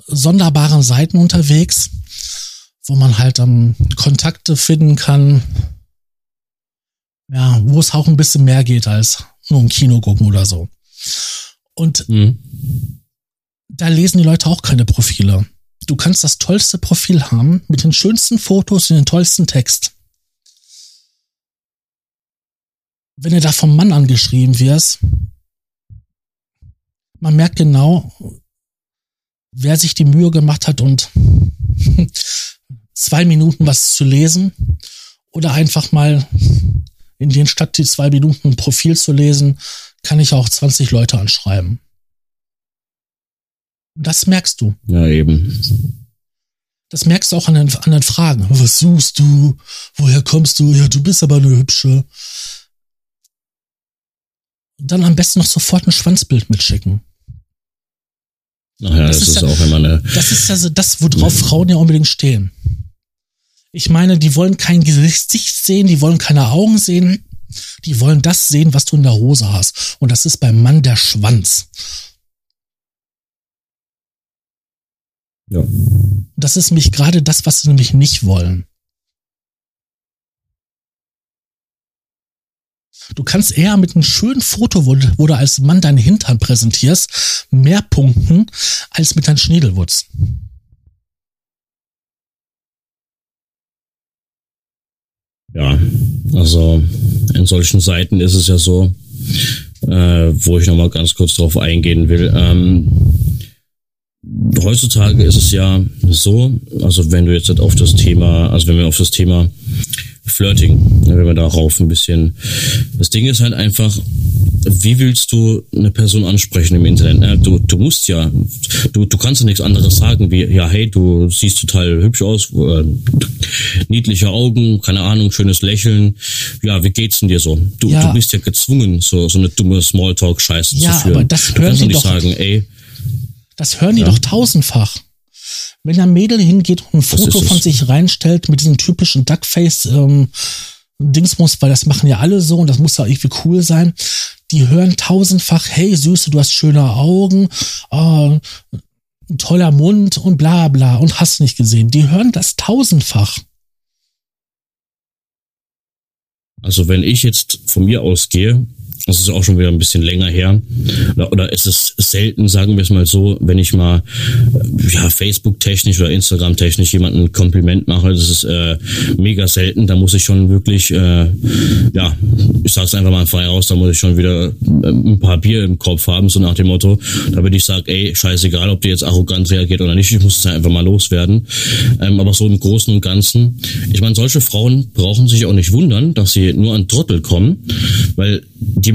sonderbaren Seiten unterwegs, wo man halt ähm, Kontakte finden kann, ja, wo es auch ein bisschen mehr geht als nur ein Kino gucken oder so. Und mhm. da lesen die Leute auch keine Profile. Du kannst das tollste Profil haben mit den schönsten Fotos und den tollsten Text. Wenn du da vom Mann angeschrieben wirst, man merkt genau, wer sich die Mühe gemacht hat und <laughs> zwei Minuten was zu lesen oder einfach mal in den statt die zwei Minuten ein Profil zu lesen, kann ich auch 20 Leute anschreiben. Das merkst du. Ja, eben. Das merkst du auch an den, an den Fragen. Was suchst du? Woher kommst du? Ja, du bist aber eine hübsche dann am besten noch sofort ein Schwanzbild mitschicken. Ach ja, das, das ist, ja, auch immer eine. Das ist also das, worauf ja. Frauen ja unbedingt stehen. Ich meine, die wollen kein Gesicht sehen, die wollen keine Augen sehen, die wollen das sehen, was du in der Hose hast. Und das ist beim Mann der Schwanz. Ja. Das ist nämlich gerade das, was sie nämlich nicht wollen. Du kannst eher mit einem schönen Foto, wo, wo du als Mann deinen Hintern präsentierst, mehr punkten als mit deinem Schniedelwutz. Ja, also in solchen Seiten ist es ja so, äh, wo ich nochmal ganz kurz drauf eingehen will. Ähm, heutzutage ist es ja so, also wenn du jetzt auf das Thema, also wenn wir auf das Thema Flirting, wenn wir darauf ein bisschen. Das Ding ist halt einfach, wie willst du eine Person ansprechen im Internet? Du, du musst ja, du, du kannst ja nichts anderes sagen wie, ja, hey, du siehst total hübsch aus, äh, niedliche Augen, keine Ahnung, schönes Lächeln. Ja, wie geht's denn dir so? Du, ja. du bist ja gezwungen, so, so eine dumme Smalltalk-Scheiße ja, zu führen. Aber das hören du kannst doch, sagen, ey. Das hören die ja. doch tausendfach. Wenn ein Mädel hingeht und ein Foto von sich reinstellt mit diesem typischen Duckface, ähm, Dingsmus, weil das machen ja alle so und das muss ja irgendwie cool sein. Die hören tausendfach, hey Süße, du hast schöne Augen, ein toller Mund und bla bla und hast nicht gesehen. Die hören das tausendfach. Also wenn ich jetzt von mir ausgehe, das ist auch schon wieder ein bisschen länger her. Oder, oder ist es selten, sagen wir es mal so, wenn ich mal ja, Facebook-technisch oder Instagram-technisch jemanden ein Kompliment mache, das ist äh, mega selten. Da muss ich schon wirklich, äh, ja, ich sag's einfach mal frei raus, da muss ich schon wieder äh, ein paar Bier im Kopf haben, so nach dem Motto, damit ich sage, ey, scheißegal, ob die jetzt arrogant reagiert oder nicht, ich muss es einfach mal loswerden. Ähm, aber so im Großen und Ganzen, ich meine, solche Frauen brauchen sich auch nicht wundern, dass sie nur an Trottel kommen, weil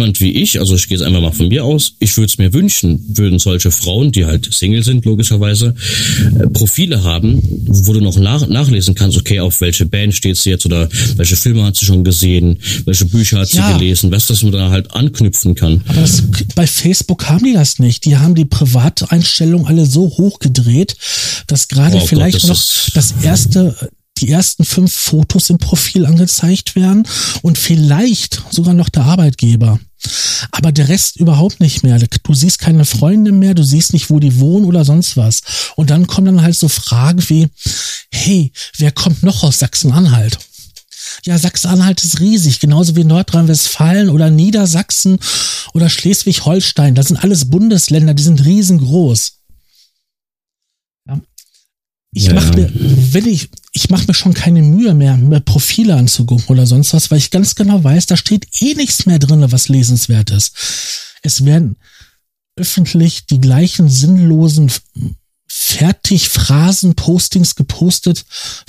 jemand wie ich, also ich gehe jetzt einfach mal von mir aus, ich würde es mir wünschen, würden solche Frauen, die halt Single sind, logischerweise, äh, Profile haben, wo du noch nach, nachlesen kannst, okay, auf welche Band steht sie jetzt oder welche Filme hat sie schon gesehen, welche Bücher hat ja. sie gelesen, was das man da halt anknüpfen kann. Aber das, bei Facebook haben die das nicht. Die haben die Privateinstellungen alle so hochgedreht, dass gerade oh vielleicht Gott, das noch das erste die ersten fünf Fotos im Profil angezeigt werden und vielleicht sogar noch der Arbeitgeber. Aber der Rest überhaupt nicht mehr. Du siehst keine Freunde mehr, du siehst nicht, wo die wohnen oder sonst was. Und dann kommen dann halt so Fragen wie, hey, wer kommt noch aus Sachsen-Anhalt? Ja, Sachsen-Anhalt ist riesig, genauso wie Nordrhein-Westfalen oder Niedersachsen oder Schleswig-Holstein. Das sind alles Bundesländer, die sind riesengroß. Ich ja. mache mir, wenn ich, ich mache mir schon keine Mühe mehr, mehr Profile anzugucken oder sonst was, weil ich ganz genau weiß, da steht eh nichts mehr drin, was lesenswert ist. Es werden öffentlich die gleichen sinnlosen Fertigphrasen, Postings gepostet,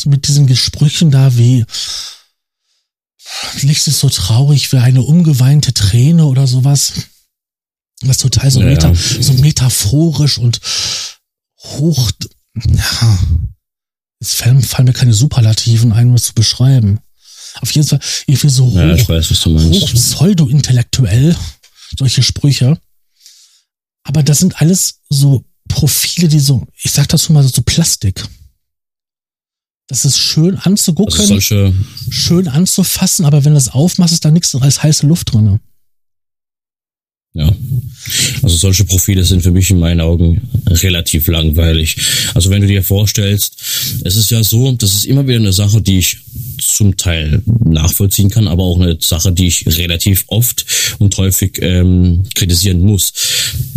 mit diesen Gesprüchen da wie Licht ist so traurig wie eine umgeweinte Träne oder sowas. Das ist total so, ja. meta, so metaphorisch und hoch ja, es fallen, fallen mir keine Superlativen ein, um es zu beschreiben. Auf jeden Fall irgendwie so hoch, ja, ich weiß, was du meinst. hoch pseudo-intellektuell, solche Sprüche. Aber das sind alles so Profile, die so, ich sag dazu mal so Plastik. Das ist schön anzugucken, also schön anzufassen, aber wenn du es aufmachst, ist da nichts als heiße Luft drinne. Ja. Also solche Profile sind für mich in meinen Augen relativ langweilig. Also wenn du dir vorstellst, es ist ja so, das ist immer wieder eine Sache, die ich zum Teil nachvollziehen kann, aber auch eine Sache, die ich relativ oft und häufig ähm, kritisieren muss.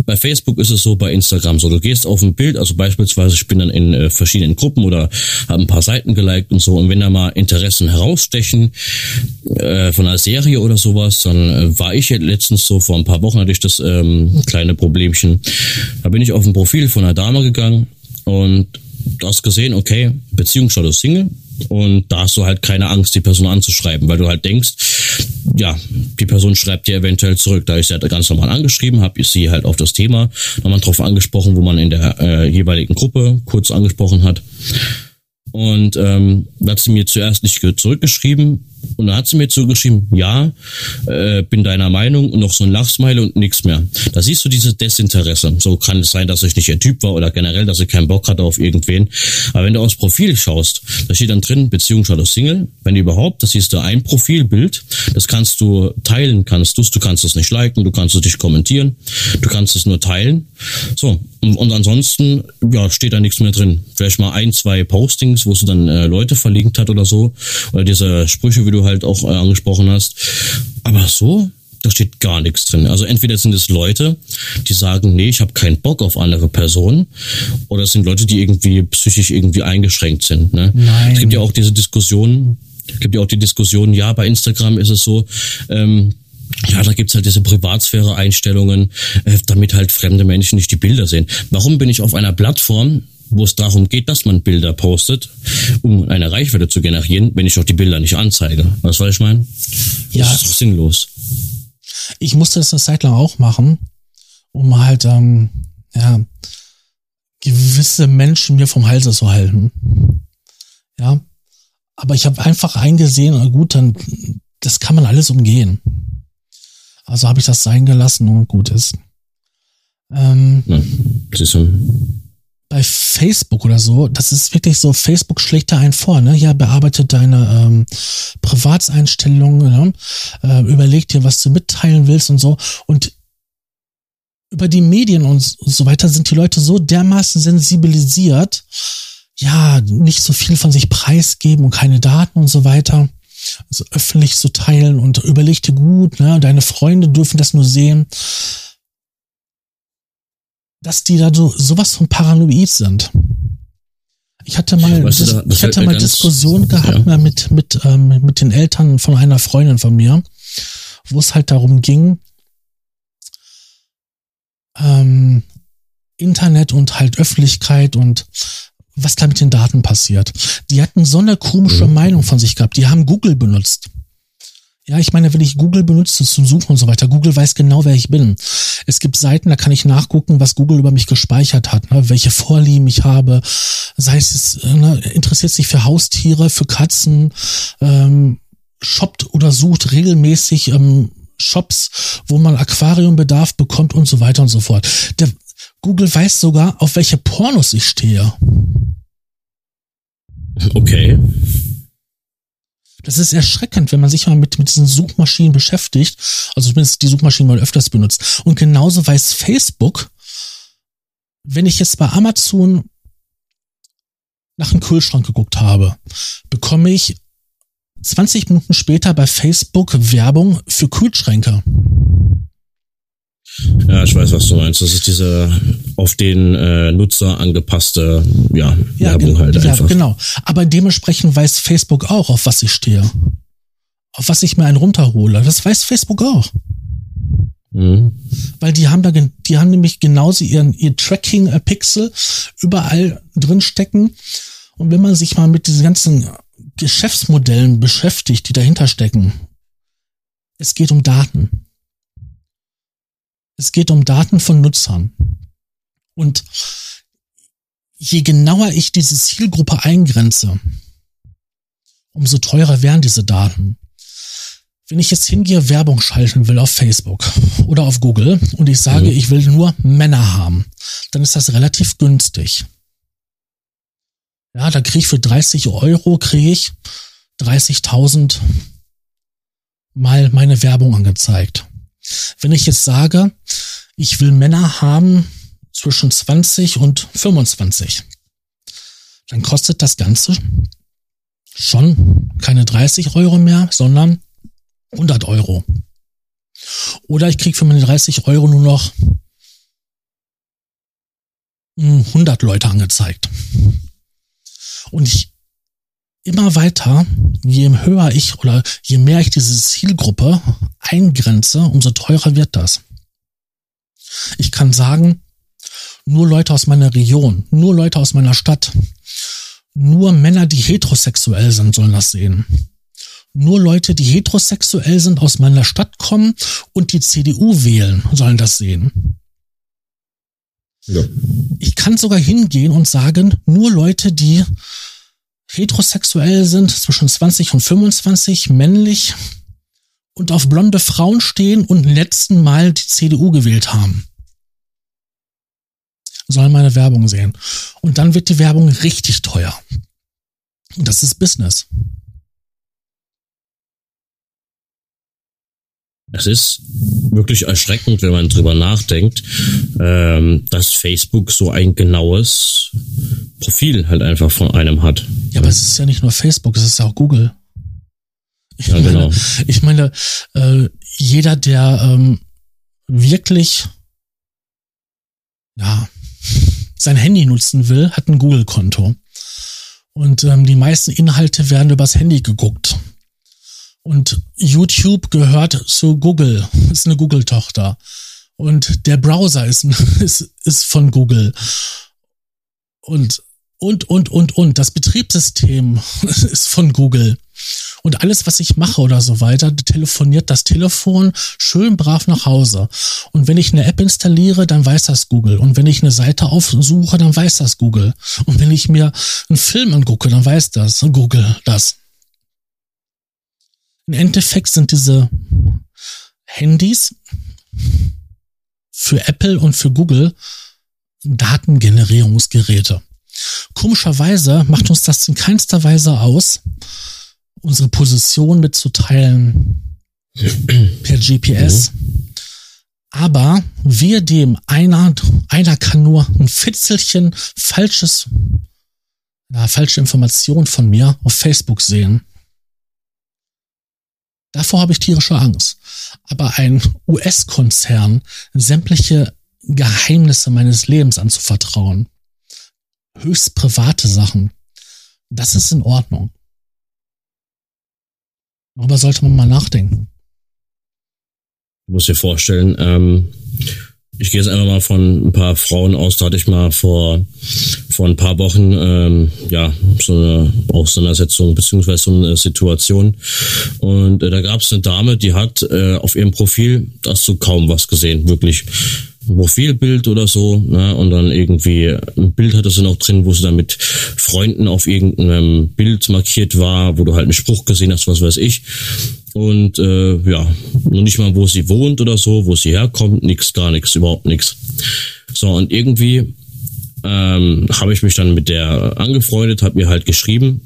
Bei Facebook ist es so, bei Instagram so, du gehst auf ein Bild, also beispielsweise ich bin dann in äh, verschiedenen Gruppen oder habe ein paar Seiten geliked und so und wenn da mal Interessen herausstechen äh, von einer Serie oder sowas, dann äh, war ich letztens so vor ein paar Wochen hatte ich das ähm, kleine Problemchen. Da bin ich auf ein Profil von einer Dame gegangen und du hast gesehen, okay, Beziehungsstatus Single und da hast du halt keine Angst, die Person anzuschreiben, weil du halt denkst, ja, die Person schreibt dir eventuell zurück. Da ich sie halt ganz normal angeschrieben, habe ich sie halt auf das Thema nochmal drauf angesprochen, wo man in der äh, jeweiligen Gruppe kurz angesprochen hat. Und ähm, hat sie mir zuerst nicht zurückgeschrieben Und dann hat sie mir zugeschrieben, ja, äh, bin deiner Meinung und noch so ein Lachsmile und nichts mehr. Da siehst du dieses Desinteresse. So kann es sein, dass ich nicht ihr Typ war oder generell, dass ich keinen Bock hatte auf irgendwen. Aber wenn du aufs Profil schaust, da steht dann drin, Beziehung statt Single. Wenn überhaupt, das siehst du ein Profilbild. Das kannst du teilen, kannst du Du kannst es nicht liken, du kannst es nicht kommentieren. Du kannst es nur teilen. So. Und, ansonsten, ja, steht da nichts mehr drin. Vielleicht mal ein, zwei Postings, wo sie dann äh, Leute verlinkt hat oder so. Oder diese Sprüche, wie du halt auch äh, angesprochen hast. Aber so, da steht gar nichts drin. Also entweder sind es Leute, die sagen, nee, ich habe keinen Bock auf andere Personen, oder es sind Leute, die irgendwie psychisch irgendwie eingeschränkt sind. Ne? Nein. Es gibt ja auch diese Diskussion, es gibt ja auch die Diskussion, ja, bei Instagram ist es so, ähm, ja, da gibt's halt diese Privatsphäre-Einstellungen, äh, damit halt fremde Menschen nicht die Bilder sehen. Warum bin ich auf einer Plattform, wo es darum geht, dass man Bilder postet, um eine Reichweite zu generieren, wenn ich auch die Bilder nicht anzeige? Was soll ich meinen? Ja. Das ist doch sinnlos. Ich musste das eine Zeit lang auch machen, um halt, ähm, ja, gewisse Menschen mir vom Halse zu halten. Ja. Aber ich habe einfach eingesehen, gut, dann, das kann man alles umgehen. Also habe ich das sein gelassen und gut ist. Ähm, ja, bei Facebook oder so, das ist wirklich so, Facebook schlägt da einen vor, ne? Ja, bearbeitet deine ähm, Privatseinstellungen, ne? äh, überleg dir, was du mitteilen willst und so. Und über die Medien und so weiter sind die Leute so dermaßen sensibilisiert, ja, nicht so viel von sich preisgeben und keine Daten und so weiter also öffentlich zu teilen und überleg dir gut, ne, deine Freunde dürfen das nur sehen, dass die da so sowas von paranoid sind. Ich hatte mal, weißt du, ich hatte mal Diskussion gehabt ja. mit mit ähm, mit den Eltern von einer Freundin von mir, wo es halt darum ging, ähm, Internet und halt Öffentlichkeit und was da mit den Daten passiert. Die hatten so eine komische mhm. Meinung von sich gehabt. Die haben Google benutzt. Ja, ich meine, wenn ich Google benutze zum Suchen und so weiter, Google weiß genau, wer ich bin. Es gibt Seiten, da kann ich nachgucken, was Google über mich gespeichert hat, ne, welche Vorlieben ich habe. Sei es, ne, interessiert sich für Haustiere, für Katzen, ähm, shoppt oder sucht regelmäßig ähm, Shops, wo man Aquariumbedarf bekommt und so weiter und so fort. Der, Google weiß sogar, auf welche Pornos ich stehe. Okay. Das ist erschreckend, wenn man sich mal mit, mit diesen Suchmaschinen beschäftigt. Also zumindest die Suchmaschinen mal öfters benutzt. Und genauso weiß Facebook, wenn ich jetzt bei Amazon nach einem Kühlschrank geguckt habe, bekomme ich 20 Minuten später bei Facebook Werbung für Kühlschränke. Ja, ich weiß, was du meinst. Das ist diese auf den äh, Nutzer angepasste ja, ja Werbung halt einfach. Ja, genau. Aber dementsprechend weiß Facebook auch, auf was ich stehe. Auf was ich mir einen runterhole. Das weiß Facebook auch. Mhm. Weil die haben da, die haben nämlich genauso ihren, ihr Tracking-Pixel überall drin stecken. Und wenn man sich mal mit diesen ganzen Geschäftsmodellen beschäftigt, die dahinter stecken, es geht um Daten. Es geht um Daten von Nutzern. Und je genauer ich diese Zielgruppe eingrenze, umso teurer werden diese Daten. Wenn ich jetzt hingehe, Werbung schalten will auf Facebook oder auf Google und ich sage, mhm. ich will nur Männer haben, dann ist das relativ günstig. Ja, da kriege ich für 30 Euro kriege ich 30.000 mal meine Werbung angezeigt. Wenn ich jetzt sage, ich will Männer haben zwischen 20 und 25, dann kostet das Ganze schon keine 30 Euro mehr, sondern 100 Euro. Oder ich kriege für meine 30 Euro nur noch 100 Leute angezeigt. Und ich immer weiter, je höher ich oder je mehr ich diese Zielgruppe eingrenze, umso teurer wird das. Ich kann sagen, nur Leute aus meiner Region, nur Leute aus meiner Stadt, nur Männer, die heterosexuell sind, sollen das sehen. Nur Leute, die heterosexuell sind, aus meiner Stadt kommen und die CDU wählen, sollen das sehen. Ja. Ich kann sogar hingehen und sagen, nur Leute, die heterosexuell sind, zwischen 20 und 25, männlich und auf blonde Frauen stehen und letzten Mal die CDU gewählt haben. Sollen meine Werbung sehen. Und dann wird die Werbung richtig teuer. Und das ist Business. Es ist wirklich erschreckend, wenn man drüber nachdenkt, ähm, dass Facebook so ein genaues Profil halt einfach von einem hat. Ja, aber es ist ja nicht nur Facebook, es ist auch Google. Ich ja, meine, genau. Ich meine, äh, jeder, der ähm, wirklich ja sein Handy nutzen will, hat ein Google-Konto. Und ähm, die meisten Inhalte werden übers Handy geguckt. Und YouTube gehört zu Google, ist eine Google-Tochter. Und der Browser ist, <laughs> ist, ist von Google. Und, und, und, und, und. Das Betriebssystem <laughs> ist von Google. Und alles, was ich mache oder so weiter, telefoniert das Telefon schön brav nach Hause. Und wenn ich eine App installiere, dann weiß das Google. Und wenn ich eine Seite aufsuche, dann weiß das Google. Und wenn ich mir einen Film angucke, dann weiß das Google das. Im Endeffekt sind diese Handys für Apple und für Google Datengenerierungsgeräte. Komischerweise macht uns das in keinster Weise aus, unsere Position mitzuteilen per GPS. Aber wir dem einer, einer kann nur ein Fitzelchen falsches, ja, falsche Information von mir auf Facebook sehen. Davor habe ich tierische Angst. Aber ein US-Konzern sämtliche Geheimnisse meines Lebens anzuvertrauen, höchst private Sachen, das ist in Ordnung. Darüber sollte man mal nachdenken. Du musst dir vorstellen, ähm, ich gehe jetzt einfach mal von ein paar Frauen aus, da hatte ich mal vor, vor ein paar Wochen ähm, ja so eine Auseinandersetzung beziehungsweise so eine Situation. Und äh, da gab es eine Dame, die hat äh, auf ihrem Profil hast du kaum was gesehen, wirklich. Profilbild oder so, ne? Und dann irgendwie ein Bild hatte sie noch drin, wo sie dann mit Freunden auf irgendeinem Bild markiert war, wo du halt einen Spruch gesehen hast, was weiß ich. Und äh, ja, noch nicht mal, wo sie wohnt oder so, wo sie herkommt, nix, gar nichts, überhaupt nichts. So, und irgendwie ähm, habe ich mich dann mit der angefreundet, habe mir halt geschrieben,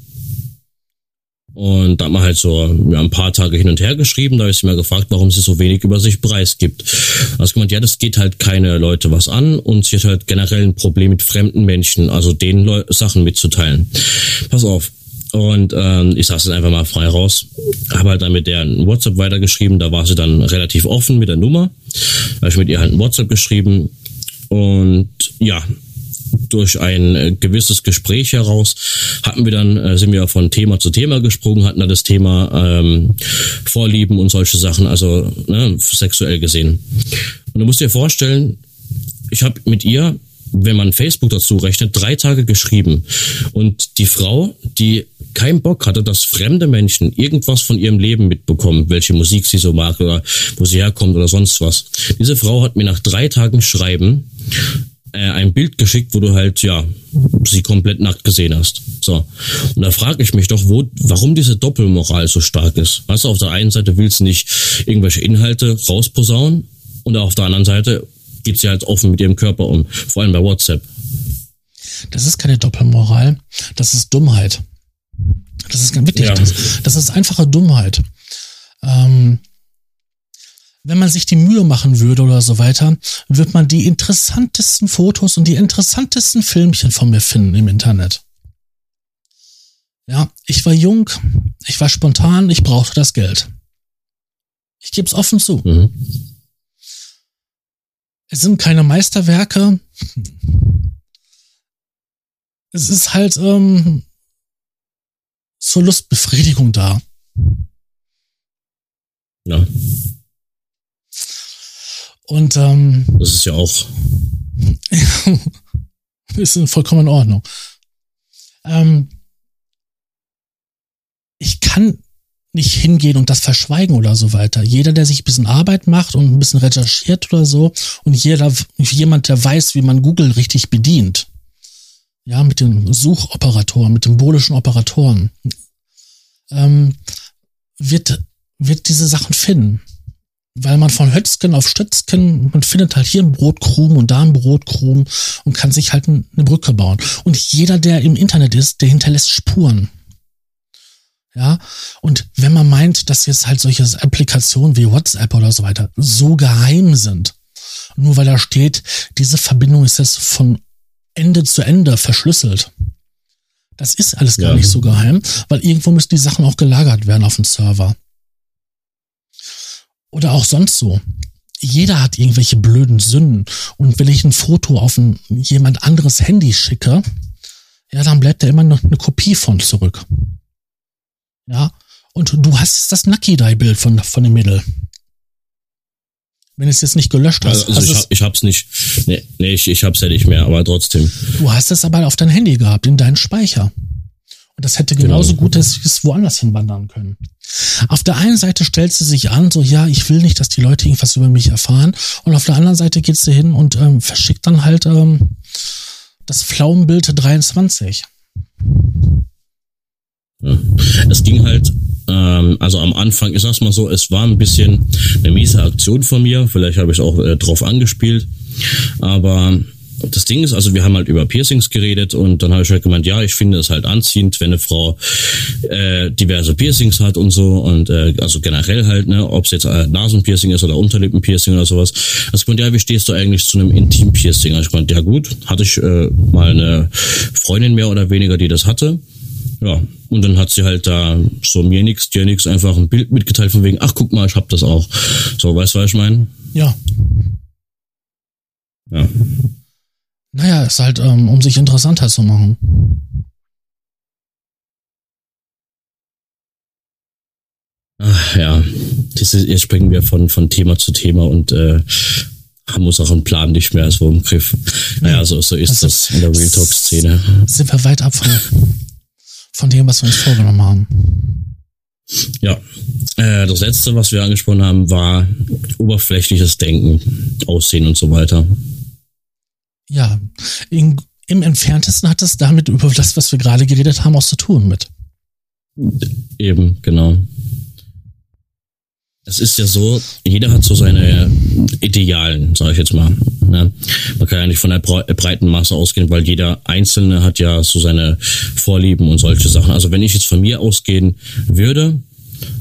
und da hat man halt so ja, ein paar Tage hin und her geschrieben. Da habe ich sie mal gefragt, warum sie so wenig über sich preisgibt. Da hast gemeint, ja, das geht halt keine Leute was an und sie hat halt generell ein Problem mit fremden Menschen, also denen Leu Sachen mitzuteilen. Pass auf. Und ähm, ich saß dann einfach mal frei raus, habe halt dann mit der ein WhatsApp weitergeschrieben. Da war sie dann relativ offen mit der Nummer. Da habe ich mit ihr halt ein WhatsApp geschrieben. Und ja, durch ein äh, gewisses Gespräch heraus hatten wir dann, äh, sind wir von Thema zu Thema gesprungen, hatten da das Thema ähm, Vorlieben und solche Sachen, also ne, sexuell gesehen. Und du musst dir vorstellen, ich habe mit ihr, wenn man Facebook dazu rechnet, drei Tage geschrieben. Und die Frau, die keinen Bock hatte, dass fremde Menschen irgendwas von ihrem Leben mitbekommen, welche Musik sie so mag oder wo sie herkommt oder sonst was. Diese Frau hat mir nach drei Tagen Schreiben äh, ein Bild geschickt, wo du halt, ja, sie komplett nackt gesehen hast. So. Und da frage ich mich doch, wo, warum diese Doppelmoral so stark ist. Weißt du, auf der einen Seite willst du nicht irgendwelche Inhalte rausposaunen und auf der anderen Seite geht sie halt offen mit ihrem Körper um. Vor allem bei WhatsApp. Das ist keine Doppelmoral, das ist Dummheit. Das ist ganz wirklich, ja. das, das ist einfache Dummheit. Ähm, wenn man sich die Mühe machen würde oder so weiter, wird man die interessantesten Fotos und die interessantesten Filmchen von mir finden im Internet. Ja, ich war jung, ich war spontan, ich brauchte das Geld. Ich gebe es offen zu. Mhm. Es sind keine Meisterwerke. Es ist halt ähm, zur Lustbefriedigung da. Ja. Und ähm, das ist ja auch. <laughs> ist vollkommen in Ordnung. Ähm, ich kann nicht hingehen und das verschweigen oder so weiter. Jeder, der sich ein bisschen Arbeit macht und ein bisschen recherchiert oder so und jeder, jemand, der weiß, wie man Google richtig bedient, ja, mit den Suchoperatoren, mit den boolischen Operatoren, ähm, wird, wird diese Sachen finden. Weil man von Hötzken auf Stötzken, man findet halt hier einen Brotkrumen und da einen Brotkrumen und kann sich halt eine Brücke bauen. Und jeder, der im Internet ist, der hinterlässt Spuren. Ja, und wenn man meint, dass jetzt halt solche Applikationen wie WhatsApp oder so weiter so geheim sind, nur weil da steht, diese Verbindung ist jetzt von Ende zu Ende verschlüsselt. Das ist alles gar ja. nicht so geheim, weil irgendwo müssen die Sachen auch gelagert werden auf dem Server. Oder auch sonst so. Jeder hat irgendwelche blöden Sünden. Und wenn ich ein Foto auf ein jemand anderes Handy schicke, ja, dann bleibt da immer noch eine Kopie von zurück. Ja. Und du hast das Nucky Die Bild von, von dem Mädel. Wenn es jetzt nicht gelöscht hast. Also, also ich, hab, ich hab's nicht. Nee, nee ich, ich hab's ja nicht mehr, aber trotzdem. Du hast es aber auf dein Handy gehabt, in deinen Speicher. Das hätte genauso genau. gut es woanders hinwandern können. Auf der einen Seite stellt sie sich an, so ja, ich will nicht, dass die Leute irgendwas über mich erfahren. Und auf der anderen Seite geht sie hin und ähm, verschickt dann halt ähm, das Pflaumenbild 23. Ja. Es ging halt, ähm, also am Anfang, ich sag's mal so, es war ein bisschen eine miese Aktion von mir. Vielleicht habe ich auch äh, drauf angespielt. Aber das Ding ist, also wir haben halt über Piercings geredet und dann habe ich halt gemeint, ja, ich finde es halt anziehend, wenn eine Frau äh, diverse Piercings hat und so und äh, also generell halt, ne, ob es jetzt äh, Nasenpiercing ist oder Unterlippenpiercing oder sowas. Also ich meinte, ja, wie stehst du eigentlich zu einem Intimpiercing? Also ich meinte, ja gut, hatte ich äh, mal eine Freundin mehr oder weniger, die das hatte. Ja, und dann hat sie halt da so mir nix, dir nix, einfach ein Bild mitgeteilt von wegen, ach guck mal, ich hab das auch. So, weißt du, was ich meine? Ja. Ja. Naja, ist halt, ähm, um sich interessanter zu machen. Ach, ja, das ist, jetzt springen wir von, von Thema zu Thema und äh, haben uns auch einen Plan nicht mehr so im Griff. Naja, so, so ist also, das in der Real Talk-Szene. Sind wir weit ab von, von dem, was wir uns vorgenommen haben. Ja, äh, das letzte, was wir angesprochen haben, war oberflächliches Denken, Aussehen und so weiter. Ja, in, im entferntesten hat es damit über das, was wir gerade geredet haben, auch zu tun mit. Eben, genau. Es ist ja so, jeder hat so seine Idealen, sage ich jetzt mal. Ne? Man kann ja nicht von der breiten Masse ausgehen, weil jeder Einzelne hat ja so seine Vorlieben und solche Sachen. Also wenn ich jetzt von mir ausgehen würde,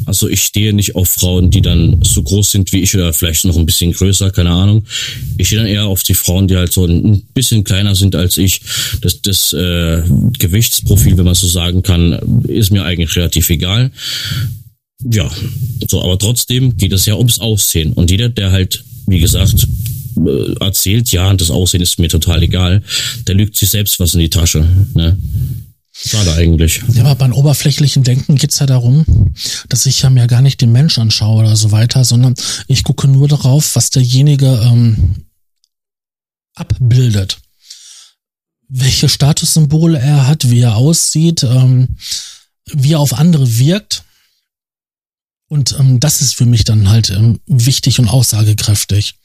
also ich stehe nicht auf Frauen, die dann so groß sind wie ich oder vielleicht noch ein bisschen größer, keine Ahnung. Ich stehe dann eher auf die Frauen, die halt so ein bisschen kleiner sind als ich. Das, das äh, Gewichtsprofil, wenn man so sagen kann, ist mir eigentlich relativ egal. Ja, so, aber trotzdem geht es ja ums Aussehen. Und jeder, der halt, wie gesagt, äh, erzählt, ja, das Aussehen ist mir total egal, der lügt sich selbst was in die Tasche. Ne? Schade eigentlich. Ja, aber beim oberflächlichen Denken geht's ja darum, dass ich ja mir gar nicht den Mensch anschaue oder so weiter, sondern ich gucke nur darauf, was derjenige ähm, abbildet. Welche Statussymbole er hat, wie er aussieht, ähm, wie er auf andere wirkt und ähm, das ist für mich dann halt ähm, wichtig und aussagekräftig.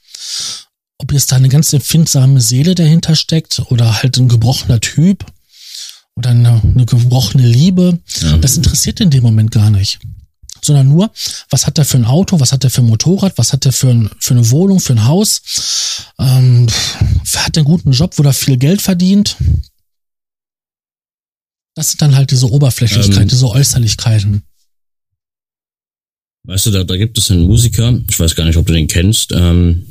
Ob jetzt da eine ganz empfindsame Seele dahinter steckt oder halt ein gebrochener Typ oder eine, eine gebrochene Liebe, ja. das interessiert in dem Moment gar nicht. Sondern nur, was hat er für ein Auto, was hat er für ein Motorrad, was hat er für, ein, für eine Wohnung, für ein Haus, ähm, hat er einen guten Job, wo er viel Geld verdient. Das sind dann halt diese Oberflächlichkeiten, ähm, diese Äußerlichkeiten. Weißt du, da, da gibt es einen Musiker, ich weiß gar nicht, ob du den kennst, ähm,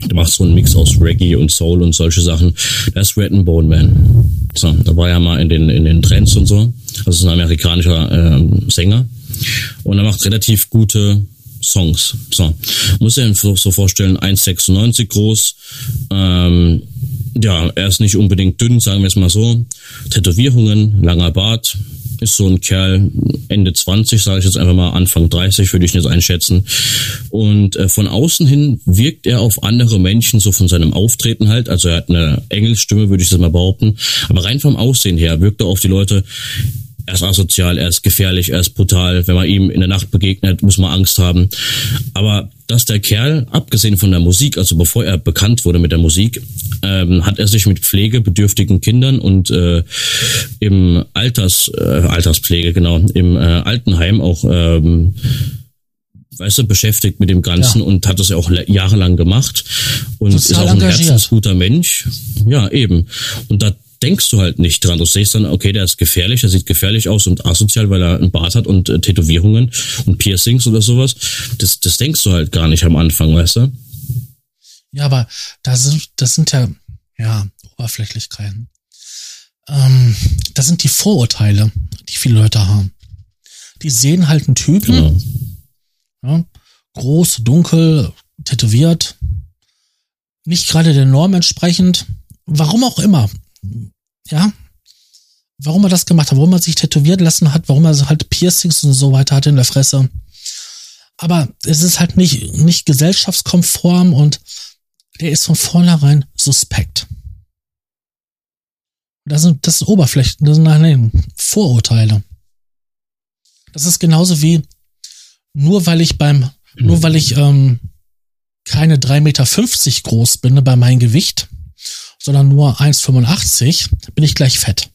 der macht so einen Mix aus Reggae und Soul und solche Sachen. Der ist Red and Bone Man. So, da war er mal in den, in den Trends und so. Das ist ein amerikanischer ähm, Sänger. Und er macht relativ gute Songs. So, muss er so vorstellen, 1,96 groß. Ähm, ja, er ist nicht unbedingt dünn, sagen wir es mal so. Tätowierungen, langer Bart, ist so ein Kerl Ende 20, sage ich jetzt einfach mal, Anfang 30 würde ich jetzt einschätzen. Und äh, von außen hin wirkt er auf andere Menschen so von seinem Auftreten halt. Also er hat eine Engelsstimme, würde ich das mal behaupten. Aber rein vom Aussehen her wirkt er auf die Leute, er ist asozial, er ist gefährlich, er ist brutal. Wenn man ihm in der Nacht begegnet, muss man Angst haben. Aber dass der Kerl, abgesehen von der Musik, also bevor er bekannt wurde mit der Musik, ähm, hat er sich mit pflegebedürftigen Kindern und äh, im Alters, äh, Alterspflege, genau, im äh, Altenheim auch ähm, weißt du, beschäftigt mit dem Ganzen ja. und hat das ja auch jahrelang gemacht und Total ist auch ein herzensguter Mensch. Ja, eben. Und da denkst du halt nicht dran. Du siehst dann, okay, der ist gefährlich, der sieht gefährlich aus und asozial, weil er einen Bart hat und äh, Tätowierungen und Piercings oder sowas. Das, das denkst du halt gar nicht am Anfang, weißt du? Ja, aber das sind, das sind ja, ja, Oberflächlichkeiten. Ähm, das sind die Vorurteile, die viele Leute haben. Die sehen halt einen Typen, genau. ja, groß, dunkel, tätowiert, nicht gerade der Norm entsprechend, warum auch immer ja, warum er das gemacht hat, warum er sich tätowieren lassen hat, warum er halt Piercings und so weiter hat in der Fresse. Aber es ist halt nicht, nicht gesellschaftskonform und der ist von vornherein suspekt. Das sind, das sind Oberflächen, das sind nein, Vorurteile. Das ist genauso wie, nur weil ich beim, nur weil ich ähm, keine 3,50 Meter groß bin bei meinem Gewicht, sondern nur 1,85, bin ich gleich fett.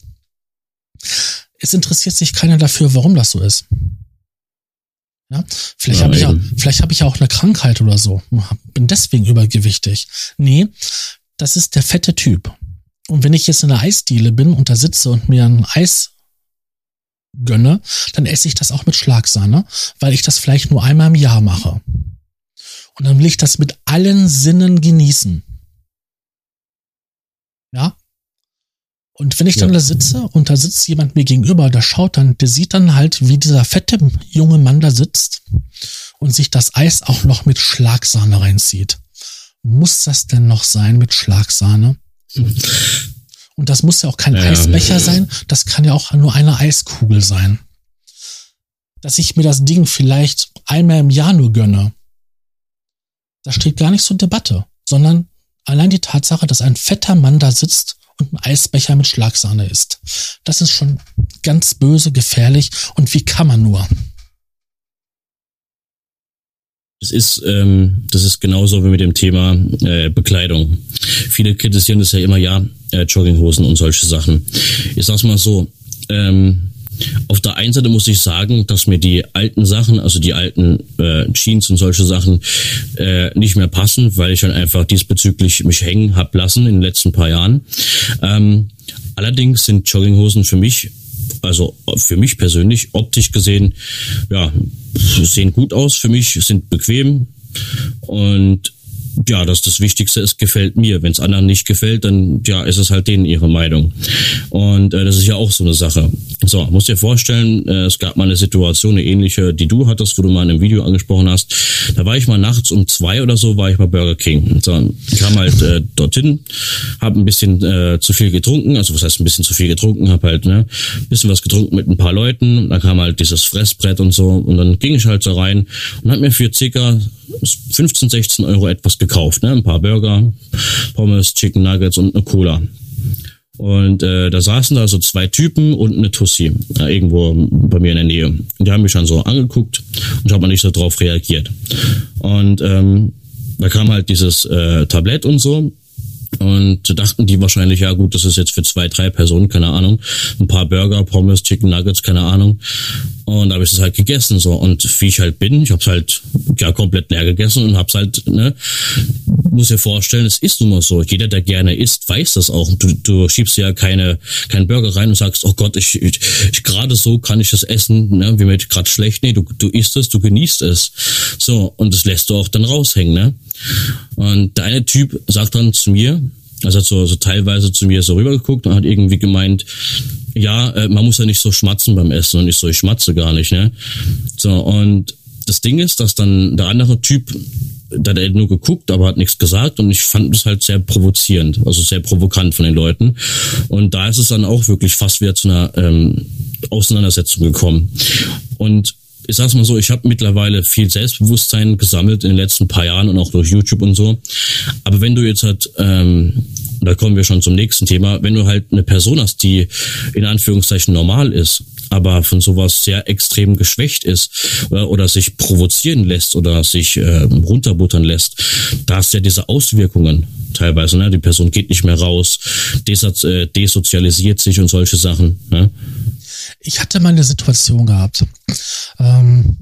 Es interessiert sich keiner dafür, warum das so ist. Ja, vielleicht ja, habe ich, auch, vielleicht habe ich auch eine Krankheit oder so. Bin deswegen übergewichtig. Nee, das ist der fette Typ. Und wenn ich jetzt in einer Eisdiele bin und da sitze und mir ein Eis gönne, dann esse ich das auch mit Schlagsahne, weil ich das vielleicht nur einmal im Jahr mache. Und dann will ich das mit allen Sinnen genießen. Ja. Und wenn ich dann ja. da sitze und da sitzt jemand mir gegenüber, der schaut dann, der sieht dann halt, wie dieser fette junge Mann da sitzt und sich das Eis auch noch mit Schlagsahne reinzieht. Muss das denn noch sein mit Schlagsahne? Und das muss ja auch kein ja. Eisbecher sein, das kann ja auch nur eine Eiskugel sein. Dass ich mir das Ding vielleicht einmal im Jahr nur gönne, das steht gar nicht zur Debatte, sondern Allein die Tatsache, dass ein fetter Mann da sitzt und ein Eisbecher mit Schlagsahne isst. Das ist schon ganz böse, gefährlich und wie kann man nur? Das ist, ähm, das ist genauso wie mit dem Thema äh, Bekleidung. Viele kritisieren das ja immer, ja, äh, Jogginghosen und solche Sachen. Ich sag's mal so, ähm, auf der einen Seite muss ich sagen, dass mir die alten Sachen, also die alten äh, Jeans und solche Sachen, äh, nicht mehr passen, weil ich dann einfach diesbezüglich mich hängen hab lassen in den letzten paar Jahren. Ähm, allerdings sind Jogginghosen für mich also für mich persönlich optisch gesehen, ja, sehen gut aus für mich, sind bequem und ja, das das Wichtigste ist, gefällt mir. Wenn es anderen nicht gefällt, dann ja, ist es halt denen ihre Meinung. Und äh, das ist ja auch so eine Sache. So, musst dir vorstellen, äh, es gab mal eine Situation, eine ähnliche, die du hattest, wo du mal in einem Video angesprochen hast. Da war ich mal nachts um zwei oder so, war ich bei Burger King. So, kam halt äh, dorthin, habe ein bisschen äh, zu viel getrunken, also was heißt ein bisschen zu viel getrunken, habe halt ne, bisschen was getrunken mit ein paar Leuten. Da kam halt dieses Fressbrett und so und dann ging ich halt so rein und habe mir für circa 15, 16 Euro etwas gekauft. Ne? Ein paar Burger, Pommes, Chicken Nuggets und eine Cola. Und äh, da saßen da so zwei Typen und eine Tussi, äh, irgendwo bei mir in der Nähe. Die haben mich schon so angeguckt und ich habe nicht so drauf reagiert. Und ähm, da kam halt dieses äh, Tablett und so. Und dachten die wahrscheinlich, ja gut, das ist jetzt für zwei, drei Personen, keine Ahnung. Ein paar Burger, Pommes, Chicken Nuggets, keine Ahnung. Und da habe ich das halt gegessen so. Und wie ich halt bin, ich habe es halt ja komplett leer gegessen und hab's halt, ne, muss dir vorstellen, es ist nun mal so. Jeder, der gerne isst, weiß das auch. Du, du schiebst ja keine keinen Burger rein und sagst, oh Gott, ich, ich, ich gerade so kann ich das essen, ne, wie mir gerade schlecht. Nee, du, du isst es, du genießt es. So, und das lässt du auch dann raushängen, ne? Und der eine Typ sagt dann zu mir, also hat so, so teilweise zu mir so rübergeguckt und hat irgendwie gemeint, ja, äh, man muss ja nicht so schmatzen beim Essen und ich so, ich schmatze gar nicht, ne? So, und das Ding ist, dass dann der andere Typ, da hat er nur geguckt, aber hat nichts gesagt und ich fand es halt sehr provozierend, also sehr provokant von den Leuten. Und da ist es dann auch wirklich fast wieder zu einer ähm, Auseinandersetzung gekommen. Und ich sag's mal so, ich habe mittlerweile viel Selbstbewusstsein gesammelt in den letzten paar Jahren und auch durch YouTube und so. Aber wenn du jetzt halt, ähm, da kommen wir schon zum nächsten Thema, wenn du halt eine Person hast, die in Anführungszeichen normal ist, aber von sowas sehr extrem geschwächt ist oder, oder sich provozieren lässt oder sich äh, runterbuttern lässt, da hast du ja diese Auswirkungen teilweise. Ne? Die Person geht nicht mehr raus, äh, desozialisiert sich und solche Sachen. Ne? Ich hatte mal eine Situation gehabt. Ähm,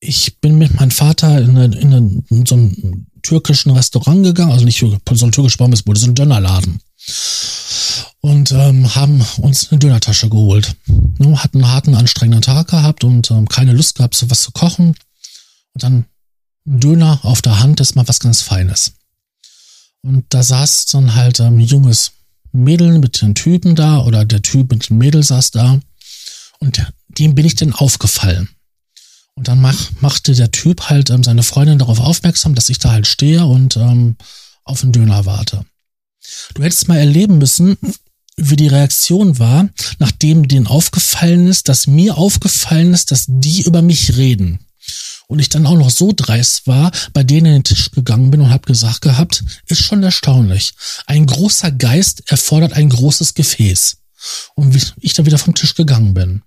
ich bin mit meinem Vater in, eine, in, eine, in so ein türkischen Restaurant gegangen, also nicht so ein türkisch Pommesbude, so ein Dönerladen. Und ähm, haben uns eine Dönertasche geholt. Ne, hatten einen harten, anstrengenden Tag gehabt und ähm, keine Lust gehabt, so was zu kochen. Und dann ein Döner auf der Hand ist mal was ganz Feines. Und da saß dann halt ähm, ein junges Mädel mit den Typen da oder der Typ mit dem Mädel saß da. Und dem bin ich dann aufgefallen. Und dann mach, machte der Typ halt ähm, seine Freundin darauf aufmerksam, dass ich da halt stehe und ähm, auf den Döner warte. Du hättest mal erleben müssen, wie die Reaktion war, nachdem denen aufgefallen ist, dass mir aufgefallen ist, dass die über mich reden. Und ich dann auch noch so dreist war, bei denen in den Tisch gegangen bin und habe gesagt gehabt, ist schon erstaunlich. Ein großer Geist erfordert ein großes Gefäß. Und wie ich dann wieder vom Tisch gegangen bin.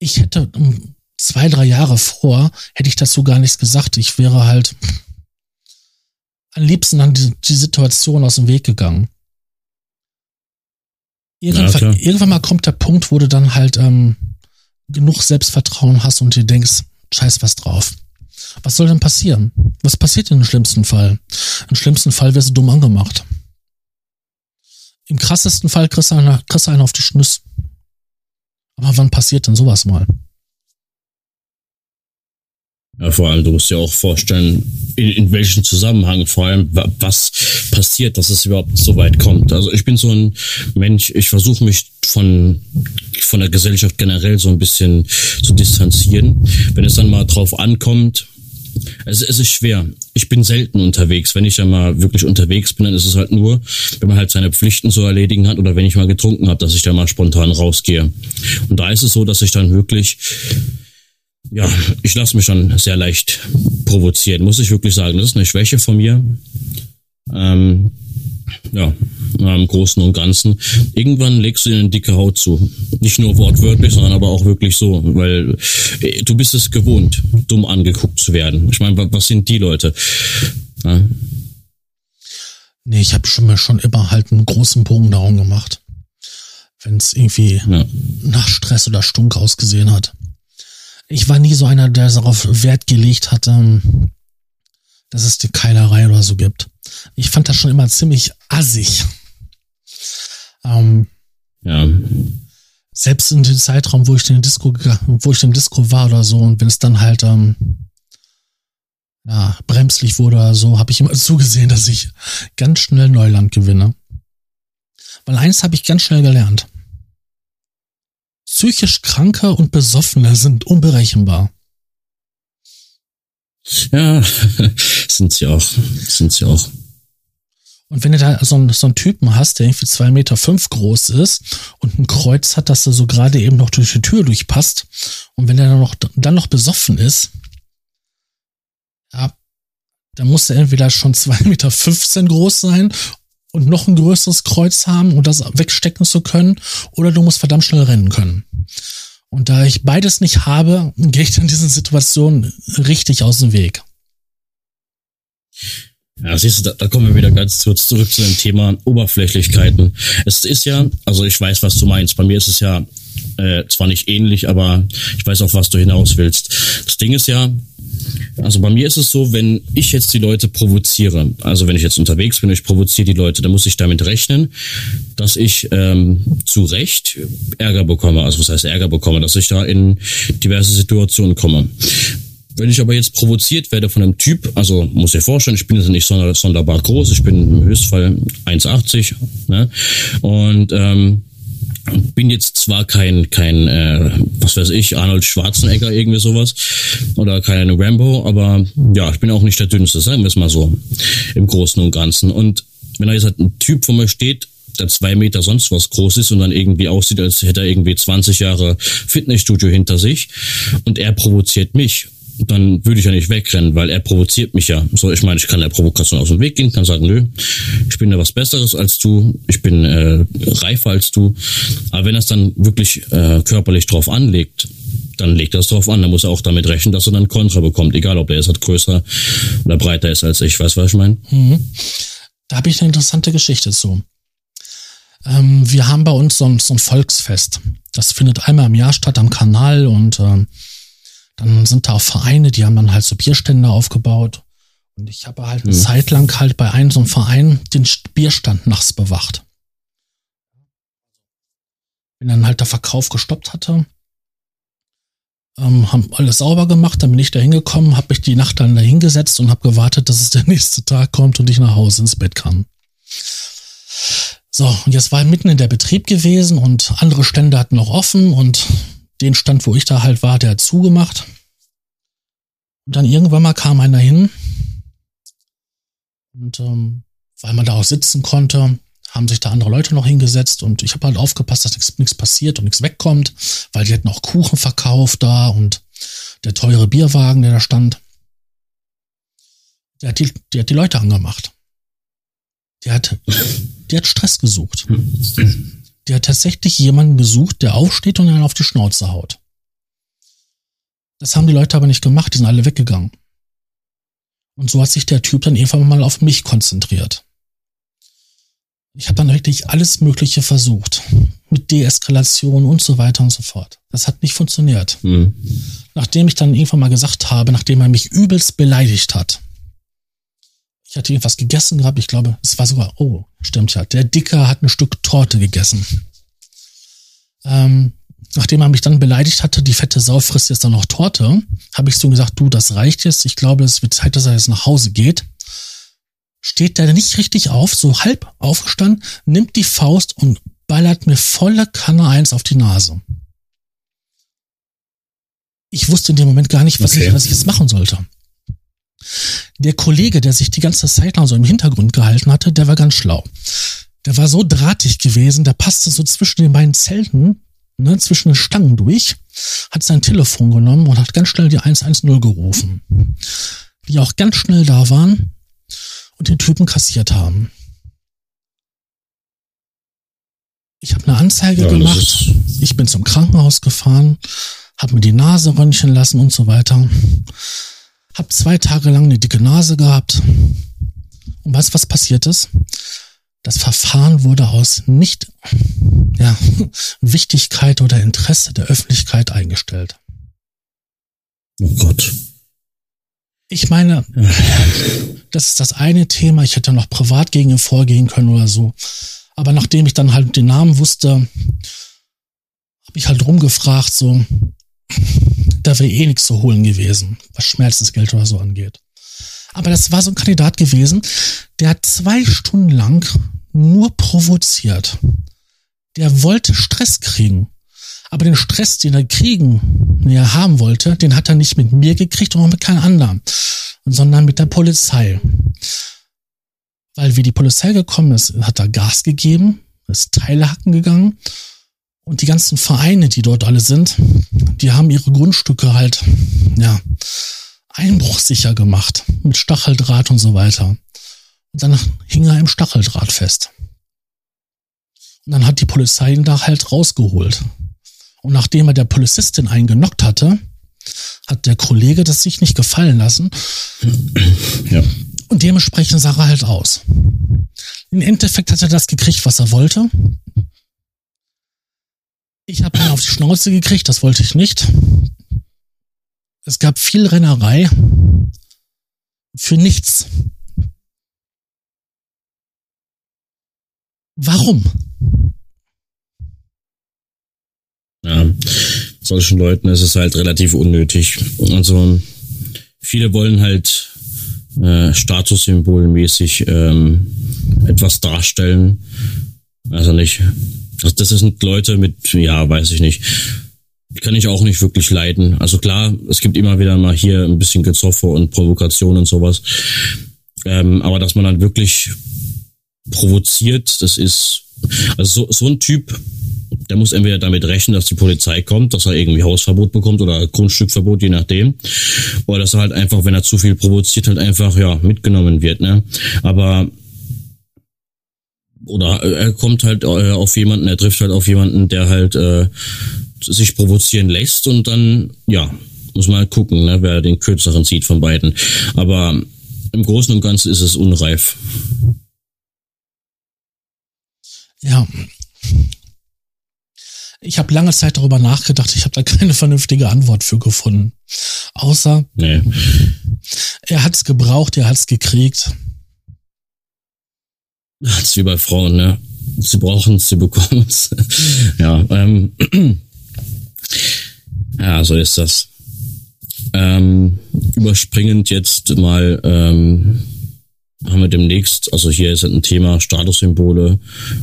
Ich hätte zwei, drei Jahre vor, hätte ich dazu gar nichts gesagt. Ich wäre halt am liebsten an die, die Situation aus dem Weg gegangen. Irgendwann, ja, irgendwann mal kommt der Punkt, wo du dann halt ähm, genug Selbstvertrauen hast und dir denkst, scheiß was drauf. Was soll denn passieren? Was passiert im schlimmsten Fall? Im schlimmsten Fall wirst du dumm angemacht. Im krassesten Fall kriegst du einen, kriegst du einen auf die Schnüss. Aber wann passiert denn sowas mal? Ja, vor allem, du musst dir auch vorstellen, in, in welchem Zusammenhang, vor allem, was passiert, dass es überhaupt so weit kommt. Also ich bin so ein Mensch, ich versuche mich von, von der Gesellschaft generell so ein bisschen zu distanzieren. Wenn es dann mal drauf ankommt, es, es ist schwer. Ich bin selten unterwegs. Wenn ich ja mal wirklich unterwegs bin, dann ist es halt nur, wenn man halt seine Pflichten zu erledigen hat oder wenn ich mal getrunken habe, dass ich da mal spontan rausgehe. Und da ist es so, dass ich dann wirklich ja, ich lasse mich dann sehr leicht provozieren, muss ich wirklich sagen. Das ist eine Schwäche von mir. Ähm, ja, im Großen und Ganzen. Irgendwann legst du dir eine dicke Haut zu. Nicht nur wortwörtlich, sondern aber auch wirklich so, weil äh, du bist es gewohnt, dumm angeguckt zu werden. Ich meine, was sind die Leute? Ja. Nee, ich habe schon mal schon immer halt einen großen Bogen darum gemacht. Wenn es irgendwie ja. nach Stress oder Stunk ausgesehen hat ich war nie so einer, der darauf Wert gelegt hat, ähm, dass es die Keilerei oder so gibt. Ich fand das schon immer ziemlich assig. Ähm, ja. Selbst in dem Zeitraum, wo ich den Disco, wo ich im Disco war oder so, und wenn es dann halt ähm, ja, bremslich wurde oder so, habe ich immer <laughs> zugesehen, dass ich ganz schnell Neuland gewinne. Weil eins habe ich ganz schnell gelernt. Psychisch Kranke und Besoffene sind unberechenbar. Ja, <laughs> sind sie auch. Sind sie auch. Und wenn du da so einen, so einen Typen hast, der irgendwie zwei Meter fünf groß ist und ein Kreuz hat, dass er so gerade eben noch durch die Tür durchpasst, und wenn er dann noch, dann noch besoffen ist, ja, dann muss er entweder schon zwei Meter fünfzehn groß sein und noch ein größeres Kreuz haben, um das wegstecken zu können, oder du musst verdammt schnell rennen können. Und da ich beides nicht habe, <laughs> gehe ich in diesen Situationen richtig aus dem Weg. Ja, siehst du, da, da kommen wir wieder ganz kurz zurück zu dem Thema Oberflächlichkeiten. Es ist ja, also ich weiß, was du meinst. Bei mir ist es ja äh, zwar nicht ähnlich, aber ich weiß auch, was du hinaus willst. Das Ding ist ja, also bei mir ist es so, wenn ich jetzt die Leute provoziere, also wenn ich jetzt unterwegs bin, ich provoziere die Leute, dann muss ich damit rechnen, dass ich ähm, zu Recht Ärger bekomme. Also was heißt Ärger bekomme, dass ich da in diverse Situationen komme. Wenn ich aber jetzt provoziert werde von einem Typ, also muss ich vorstellen, ich bin jetzt nicht sonderbar groß, ich bin im Höchstfall 1,80 ne? und ähm, bin jetzt zwar kein, kein äh, was weiß ich, Arnold Schwarzenegger, irgendwie sowas, oder kein Rambo, aber ja, ich bin auch nicht der Dünnste, sagen wir es mal so, im Großen und Ganzen. Und wenn da jetzt halt ein Typ vor mir steht, der zwei Meter sonst was groß ist und dann irgendwie aussieht, als hätte er irgendwie 20 Jahre Fitnessstudio hinter sich und er provoziert mich, dann würde ich ja nicht wegrennen, weil er provoziert mich ja. So, ich meine, ich kann der Provokation aus dem Weg gehen, kann sagen, nö, ich bin da was Besseres als du, ich bin äh, reifer als du. Aber wenn er es dann wirklich äh, körperlich drauf anlegt, dann legt er es drauf an. Dann muss er auch damit rechnen, dass er dann Kontra bekommt, egal ob er jetzt halt größer oder breiter ist als ich. Weißt du, was ich meine? Mhm. Da habe ich eine interessante Geschichte zu. Ähm, wir haben bei uns so, so, ein Volksfest. Das findet einmal im Jahr statt am Kanal und äh, dann sind da auch Vereine, die haben dann halt so Bierstände aufgebaut. Und ich habe halt eine mhm. Zeit lang halt bei einem so einem Verein den Bierstand nachts bewacht. Wenn dann halt der Verkauf gestoppt hatte, ähm, haben alles sauber gemacht, dann bin ich da hingekommen, habe mich die Nacht dann da hingesetzt und habe gewartet, dass es der <laughs> nächste Tag kommt und ich nach Hause ins Bett kann. So, und jetzt war mitten in der Betrieb gewesen und andere Stände hatten noch offen und den Stand, wo ich da halt war, der hat zugemacht. Und dann irgendwann mal kam einer hin und ähm, weil man da auch sitzen konnte, haben sich da andere Leute noch hingesetzt und ich habe halt aufgepasst, dass nichts passiert und nichts wegkommt, weil die hatten auch Kuchen verkauft da und der teure Bierwagen, der da stand, der hat die, der hat die Leute angemacht. Der hat, der hat Stress gesucht. Der hat tatsächlich jemanden gesucht, der aufsteht und einen auf die Schnauze haut. Das haben die Leute aber nicht gemacht, die sind alle weggegangen. Und so hat sich der Typ dann irgendwann mal auf mich konzentriert. Ich habe dann wirklich alles Mögliche versucht. Mit Deeskalation und so weiter und so fort. Das hat nicht funktioniert. Mhm. Nachdem ich dann irgendwann mal gesagt habe, nachdem er mich übelst beleidigt hat, ich hatte irgendwas gegessen gehabt, ich glaube, es war sogar, oh, stimmt ja, der Dicker hat ein Stück Torte gegessen. Ähm, nachdem er mich dann beleidigt hatte, die fette Sau frisst jetzt dann noch Torte, habe ich so gesagt, du, das reicht jetzt. Ich glaube, es wird Zeit, dass er jetzt nach Hause geht steht der nicht richtig auf, so halb aufgestanden, nimmt die Faust und ballert mir volle Kanne eins auf die Nase. Ich wusste in dem Moment gar nicht, was, okay. ich, was ich jetzt machen sollte. Der Kollege, der sich die ganze Zeit lang so im Hintergrund gehalten hatte, der war ganz schlau. Der war so drahtig gewesen, der passte so zwischen den beiden Zelten, ne, zwischen den Stangen durch, hat sein Telefon genommen und hat ganz schnell die 110 gerufen. Die auch ganz schnell da waren und den Typen kassiert haben. Ich habe eine Anzeige ja, gemacht. Ich bin zum Krankenhaus gefahren, habe mir die Nase röntgen lassen und so weiter. Hab zwei Tage lang eine dicke Nase gehabt. Und weißt was passiert ist? Das Verfahren wurde aus nicht ja, Wichtigkeit oder Interesse der Öffentlichkeit eingestellt. Oh Gott. Ich meine, <laughs> das ist das eine Thema. Ich hätte noch privat gegen ihn vorgehen können oder so. Aber nachdem ich dann halt den Namen wusste, habe ich halt rumgefragt, so, da wäre eh nichts zu holen gewesen, was Schmerzensgeld oder so angeht. Aber das war so ein Kandidat gewesen, der hat zwei Stunden lang nur provoziert. Der wollte Stress kriegen. Aber den Stress, den er kriegen, den er haben wollte, den hat er nicht mit mir gekriegt und auch mit keinem anderen, sondern mit der Polizei. Weil wie die Polizei gekommen ist, hat er Gas gegeben, ist Teile hacken gegangen und die ganzen Vereine, die dort alle sind, die haben ihre Grundstücke halt, ja, einbruchsicher gemacht mit Stacheldraht und so weiter. Und dann hing er im Stacheldraht fest. Und dann hat die Polizei ihn da halt rausgeholt. Und nachdem er der Polizistin eingenockt hatte, hat der Kollege das sich nicht gefallen lassen. Ja. Und dementsprechend sah er halt aus. Im Endeffekt hat er das gekriegt, was er wollte. Ich habe auf die Schnauze gekriegt, das wollte ich nicht. Es gab viel Rennerei für nichts. Warum? Ja, solchen Leuten ist es halt relativ unnötig. Also viele wollen halt äh, statussymbolmäßig ähm, etwas darstellen. Also nicht. Das, das sind Leute mit, ja, weiß ich nicht. Kann ich auch nicht wirklich leiden. Also klar, es gibt immer wieder mal hier ein bisschen Gezoffe und Provokation und sowas. Ähm, aber dass man dann wirklich provoziert, das ist, also so, so ein Typ der muss entweder damit rechnen, dass die Polizei kommt, dass er irgendwie Hausverbot bekommt oder Grundstückverbot, je nachdem. Oder dass er halt einfach, wenn er zu viel provoziert, halt einfach, ja, mitgenommen wird, ne? Aber oder er kommt halt äh, auf jemanden, er trifft halt auf jemanden, der halt äh, sich provozieren lässt und dann, ja, muss man halt gucken, ne, wer den kürzeren zieht von beiden. Aber im Großen und Ganzen ist es unreif. Ja. Ich habe lange Zeit darüber nachgedacht, ich habe da <laughs> keine vernünftige Antwort für gefunden. Außer, nee. er hat es gebraucht, er hat es gekriegt. Das ist wie bei Frauen, ne? Sie brauchen es, sie bekommen <laughs> ja, ähm, <clears throat> ja, so ist das. Ähm, überspringend jetzt mal ähm, haben wir demnächst, also hier ist ein Thema Statussymbole,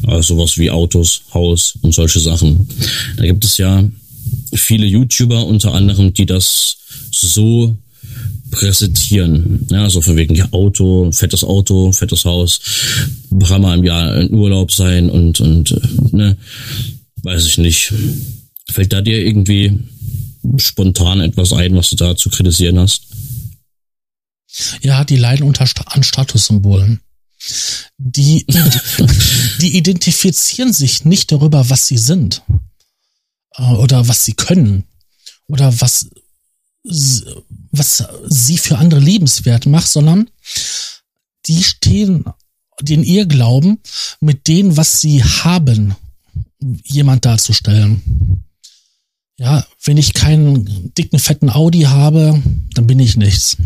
also sowas wie Autos, Haus und solche Sachen. Da gibt es ja viele YouTuber unter anderem, die das so präsentieren. Ja, also von wegen ja, Auto, fettes Auto, fettes Haus, dreimal im Jahr in Urlaub sein und, und äh, ne, weiß ich nicht. Fällt da dir irgendwie spontan etwas ein, was du da zu kritisieren hast? Ja, die leiden unter an Statussymbolen. Die, <laughs> die identifizieren sich nicht darüber, was sie sind äh, oder was sie können oder was, was sie für andere liebenswert macht, sondern die stehen den Irrglauben mit dem, was sie haben, jemand darzustellen. Ja, wenn ich keinen dicken, fetten Audi habe, dann bin ich nichts.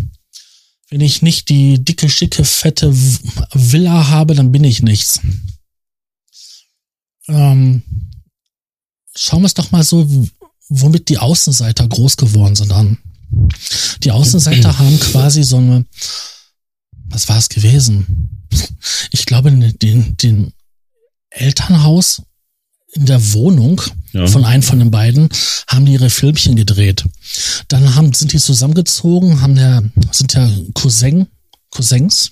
Wenn ich nicht die dicke, schicke, fette Villa habe, dann bin ich nichts. Ähm, schauen wir es doch mal so, womit die Außenseiter groß geworden sind an. Die Außenseiter haben <clears throat> quasi so eine, was war es gewesen? Ich glaube, den, den Elternhaus in der Wohnung ja. von einem von den beiden haben die ihre Filmchen gedreht. Dann haben, sind die zusammengezogen, haben der, sind ja Cousin, Cousins,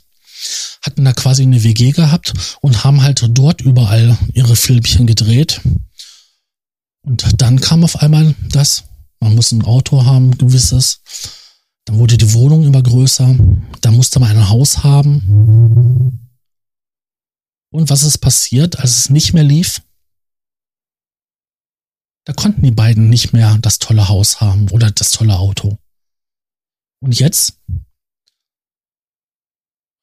hatten da quasi eine WG gehabt und haben halt dort überall ihre Filmchen gedreht. Und dann kam auf einmal das, man muss ein Auto haben, gewisses. Dann wurde die Wohnung immer größer. Da musste man ein Haus haben. Und was ist passiert, als es nicht mehr lief? Da konnten die beiden nicht mehr das tolle Haus haben oder das tolle Auto. Und jetzt?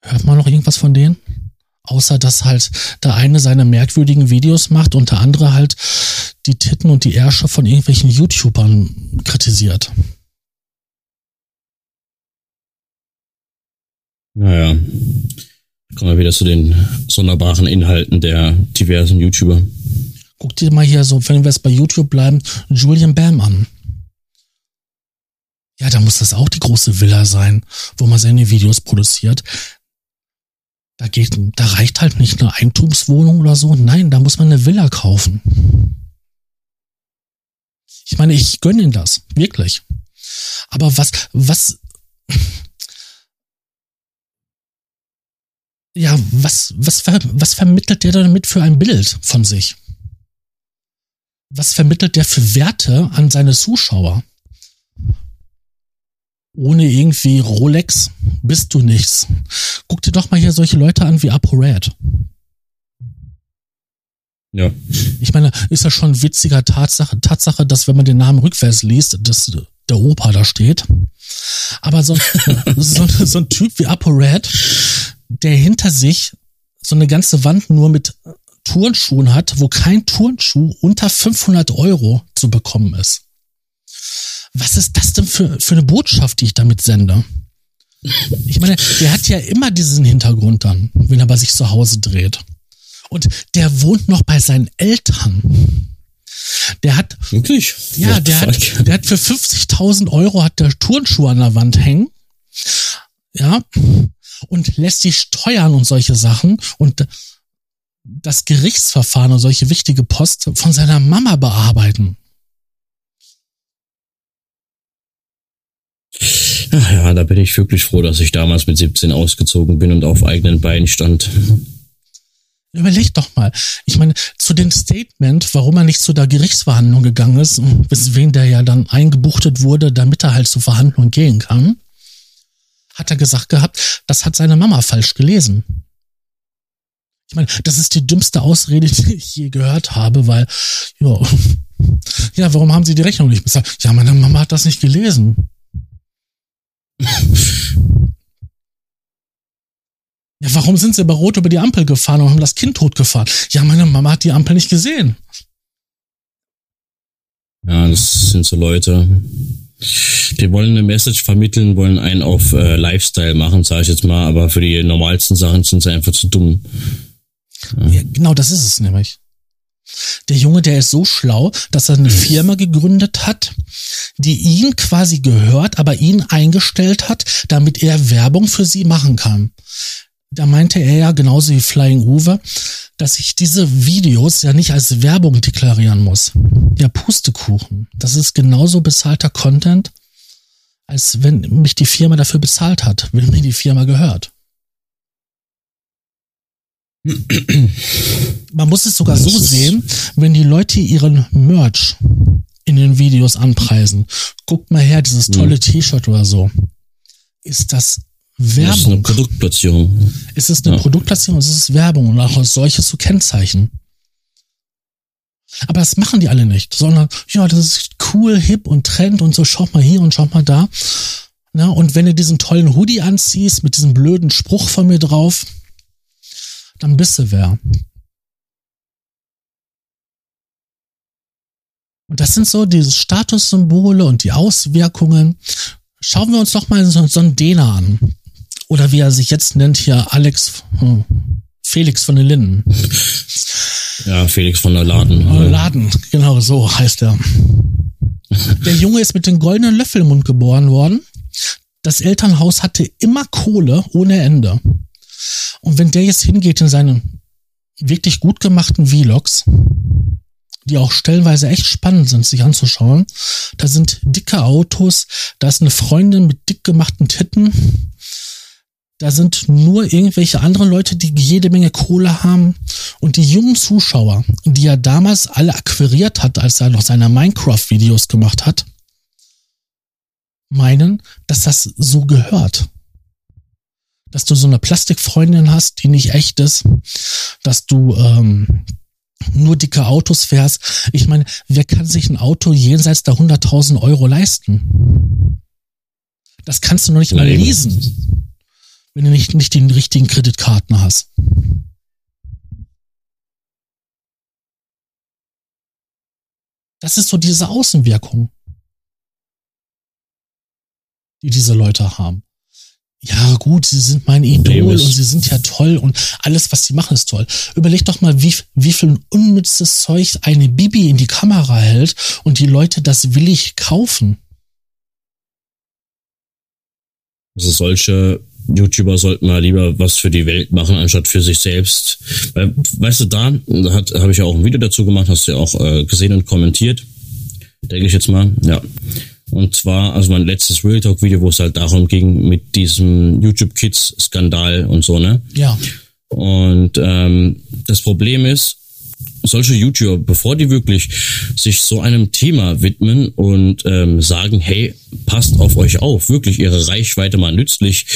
Hört man noch irgendwas von denen? Außer dass halt der eine seine merkwürdigen Videos macht und der andere halt die Titten und die Ärsche von irgendwelchen YouTubern kritisiert. Naja, kommen wir wieder zu den sonderbaren Inhalten der diversen YouTuber. Guck dir mal hier so, wenn wir jetzt bei YouTube bleiben, Julian Bam an. Ja, da muss das auch die große Villa sein, wo man seine Videos produziert. Da geht, da reicht halt nicht eine Eigentumswohnung oder so. Nein, da muss man eine Villa kaufen. Ich meine, ich gönne ihm das. Wirklich. Aber was, was, ja, was, was, was vermittelt der damit für ein Bild von sich? was vermittelt der für Werte an seine Zuschauer? Ohne irgendwie Rolex bist du nichts. Guck dir doch mal hier solche Leute an wie ApoRed. Ja. Ich meine, ist ja schon witziger Tatsache, Tatsache, dass wenn man den Namen rückwärts liest, dass der Opa da steht. Aber so, <laughs> so, so ein Typ wie ApoRed, der hinter sich so eine ganze Wand nur mit Turnschuhen hat, wo kein Turnschuh unter 500 Euro zu bekommen ist. Was ist das denn für, für eine Botschaft, die ich damit sende? Ich meine, der hat ja immer diesen Hintergrund dann, wenn er bei sich zu Hause dreht. Und der wohnt noch bei seinen Eltern. Der hat, wirklich? Ja, der hat, der hat für 50.000 Euro hat der Turnschuh an der Wand hängen. Ja. Und lässt sich steuern und solche Sachen. Und das Gerichtsverfahren und solche wichtige Post von seiner Mama bearbeiten. Ja, da bin ich wirklich froh, dass ich damals mit 17 ausgezogen bin und auf eigenen Beinen stand. Überleg doch mal. Ich meine, zu dem Statement, warum er nicht zu der Gerichtsverhandlung gegangen ist, weswegen der ja dann eingebuchtet wurde, damit er halt zur Verhandlung gehen kann, hat er gesagt gehabt, das hat seine Mama falsch gelesen. Ich meine, das ist die dümmste Ausrede, die ich je gehört habe, weil, ja, <laughs> ja, warum haben Sie die Rechnung nicht bezahlt? Ja, meine Mama hat das nicht gelesen. <laughs> Ja, warum sind sie bei Rot über die Ampel gefahren und haben das Kind totgefahren? Ja, meine Mama hat die Ampel nicht gesehen. Ja, das sind so Leute. Die wollen eine Message vermitteln, wollen einen auf äh, Lifestyle machen, sage ich jetzt mal, aber für die normalsten Sachen sind sie einfach zu dumm. Ja, genau, das ist es nämlich. Der Junge, der ist so schlau, dass er eine Firma gegründet hat, die ihn quasi gehört, aber ihn eingestellt hat, damit er Werbung für sie machen kann da meinte er ja genauso wie Flying Uwe, dass ich diese Videos ja nicht als Werbung deklarieren muss. Ja, Pustekuchen. Das ist genauso bezahlter Content, als wenn mich die Firma dafür bezahlt hat, wenn mir die Firma gehört. Man muss es sogar so sehen, wenn die Leute ihren Merch in den Videos anpreisen. Guckt mal her, dieses tolle hm. T-Shirt oder so. Ist das Werbung. Das ist eine Produktplatzierung. Es ist eine ja. Produktplatzierung, es ist Werbung und auch als solches zu kennzeichnen. Aber das machen die alle nicht, sondern ja, das ist cool, hip und Trend und so, schaut mal hier und schaut mal da. Na, und wenn du diesen tollen Hoodie anziehst mit diesem blöden Spruch von mir drauf, dann bist du wer. Und das sind so diese Statussymbole und die Auswirkungen. Schauen wir uns doch mal so, so einen Dena an oder wie er sich jetzt nennt, hier Alex, hm, Felix von den Linden. Ja, Felix von der Laden. Laden, genau so heißt er. Der Junge ist mit dem goldenen Löffel im Mund geboren worden. Das Elternhaus hatte immer Kohle ohne Ende. Und wenn der jetzt hingeht in seinen wirklich gut gemachten Vlogs, die auch stellenweise echt spannend sind, sich anzuschauen, da sind dicke Autos, da ist eine Freundin mit dick gemachten Titten, da sind nur irgendwelche anderen Leute, die jede Menge Kohle haben. Und die jungen Zuschauer, die er damals alle akquiriert hat, als er noch seine Minecraft-Videos gemacht hat, meinen, dass das so gehört. Dass du so eine Plastikfreundin hast, die nicht echt ist, dass du ähm, nur dicke Autos fährst. Ich meine, wer kann sich ein Auto jenseits der 100.000 Euro leisten? Das kannst du noch nicht mal lesen wenn du nicht, nicht die richtigen Kreditkarten hast. Das ist so diese Außenwirkung, die diese Leute haben. Ja, gut, sie sind mein Idol und sie sind ja toll und alles, was sie machen, ist toll. Überleg doch mal, wie, wie viel unnützes Zeug eine Bibi in die Kamera hält und die Leute das willig kaufen. Also solche YouTuber sollten mal lieber was für die Welt machen, anstatt für sich selbst. Weil, weißt du, da hat habe ich ja auch ein Video dazu gemacht, hast du ja auch äh, gesehen und kommentiert. Denke ich jetzt mal, ja. Und zwar, also mein letztes Real Talk Video, wo es halt darum ging, mit diesem YouTube Kids Skandal und so, ne? Ja. Und ähm, das Problem ist, solche YouTuber, bevor die wirklich sich so einem Thema widmen und ähm, sagen, hey, passt auf euch auf, wirklich ihre Reichweite mal nützlich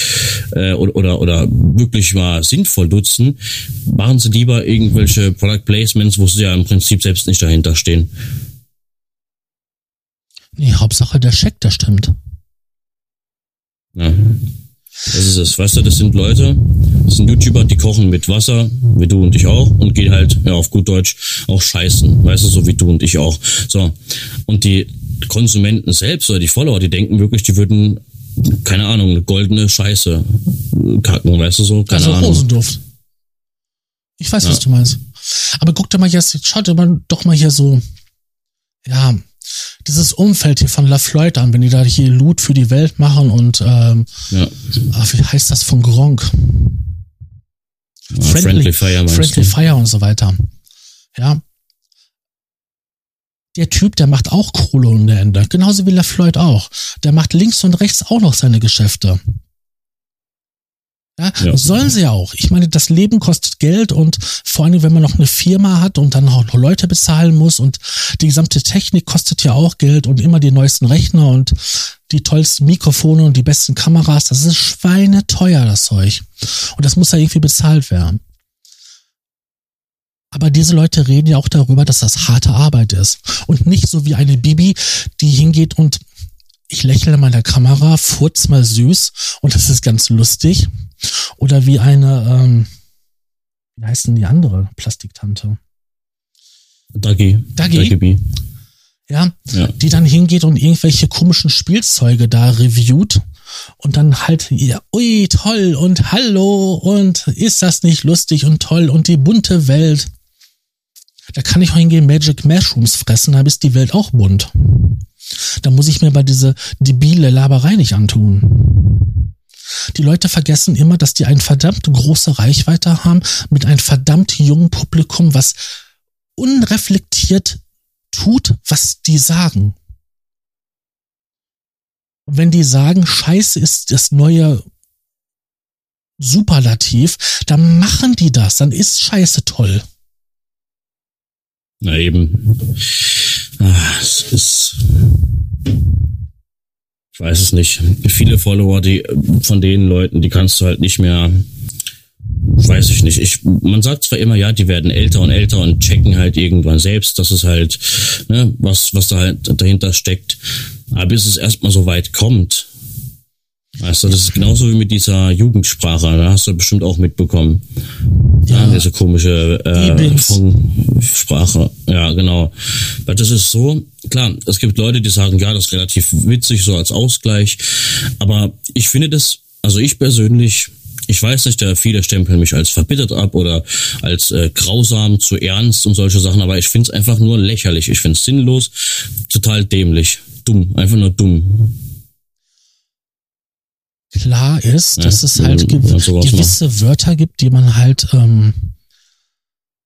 äh, oder, oder, oder wirklich mal sinnvoll nutzen, machen sie lieber irgendwelche Product Placements, wo sie ja im Prinzip selbst nicht dahinter stehen. Nee, Hauptsache der Scheck, der stimmt. Ja. Das ist es, weißt du, das sind Leute, das sind YouTuber, die kochen mit Wasser, wie du und ich auch, und gehen halt, ja, auf gut Deutsch, auch scheißen, weißt du, so wie du und ich auch. So. Und die Konsumenten selbst oder die Follower, die denken wirklich, die würden, keine Ahnung, eine goldene Scheiße kacken, weißt du so, keine also Ahnung. Rosenduft. Ich weiß, ja. was du meinst. Aber guck dir mal jetzt, schaut dir mal doch mal hier so, ja, dieses Umfeld hier von LaFloyd an, wenn die da hier Loot für die Welt machen und ähm, ja. ach, wie heißt das von Gronk? Ja, Friendly, Friendly Fire, Friendly Fire und so weiter. Ja. Der Typ, der macht auch Kohle ohne Ende. Genauso wie LaFloyd auch. Der macht links und rechts auch noch seine Geschäfte. Ja, ja, sollen sie ja auch. Ich meine, das Leben kostet Geld und vor allem, wenn man noch eine Firma hat und dann auch noch Leute bezahlen muss und die gesamte Technik kostet ja auch Geld und immer die neuesten Rechner und die tollsten Mikrofone und die besten Kameras. Das ist schweineteuer, das Zeug. Und das muss ja irgendwie bezahlt werden. Aber diese Leute reden ja auch darüber, dass das harte Arbeit ist. Und nicht so wie eine Bibi, die hingeht und ich lächle in meiner Kamera, furz mal süß und das ist ganz lustig. Oder wie eine, ähm, wie heißt denn die andere Plastiktante? Dagi. Dagi. Dagi ja, ja, die dann hingeht und irgendwelche komischen Spielzeuge da reviewt und dann halt, ja, ui, toll und hallo und ist das nicht lustig und toll und die bunte Welt. Da kann ich auch hingehen Magic Mushrooms fressen, da ist die Welt auch bunt. Da muss ich mir bei diese debile Laberei nicht antun. Die Leute vergessen immer, dass die eine verdammt große Reichweite haben mit einem verdammt jungen Publikum, was unreflektiert tut, was die sagen. wenn die sagen, Scheiße ist das neue Superlativ, dann machen die das, dann ist Scheiße toll. Na eben. Ach, es ist. Ich weiß es nicht. Viele Follower, die von den Leuten, die kannst du halt nicht mehr. Weiß ich nicht. Ich, man sagt zwar immer, ja, die werden älter und älter und checken halt irgendwann selbst, dass es halt, ne, was, was da halt dahinter steckt. Aber bis es erstmal so weit kommt, Weißt du, das ist genauso wie mit dieser Jugendsprache, da hast du bestimmt auch mitbekommen. Ja, ja diese komische äh, Sprache. Ja, genau. Weil das ist so, klar, es gibt Leute, die sagen, ja, das ist relativ witzig, so als Ausgleich. Aber ich finde das, also ich persönlich, ich weiß nicht, da viele stempeln mich als verbittert ab oder als äh, grausam, zu ernst und solche Sachen, aber ich finde es einfach nur lächerlich. Ich finde es sinnlos, total dämlich, dumm, einfach nur dumm klar ist, ja, dass es halt ge gewisse machen. Wörter gibt, die man halt ähm,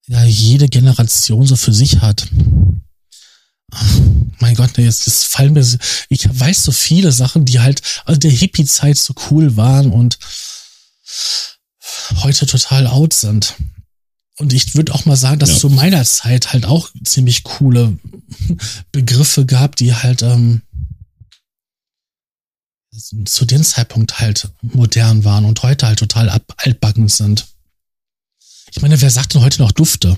ja jede Generation so für sich hat. mein Gott, jetzt, jetzt fallen mir, ich weiß so viele Sachen, die halt also der Hippie-Zeit so cool waren und heute total out sind. Und ich würde auch mal sagen, dass ja. zu meiner Zeit halt auch ziemlich coole Begriffe gab, die halt ähm, zu dem Zeitpunkt halt modern waren und heute halt total altbacken sind. Ich meine, wer sagt denn heute noch Dufte?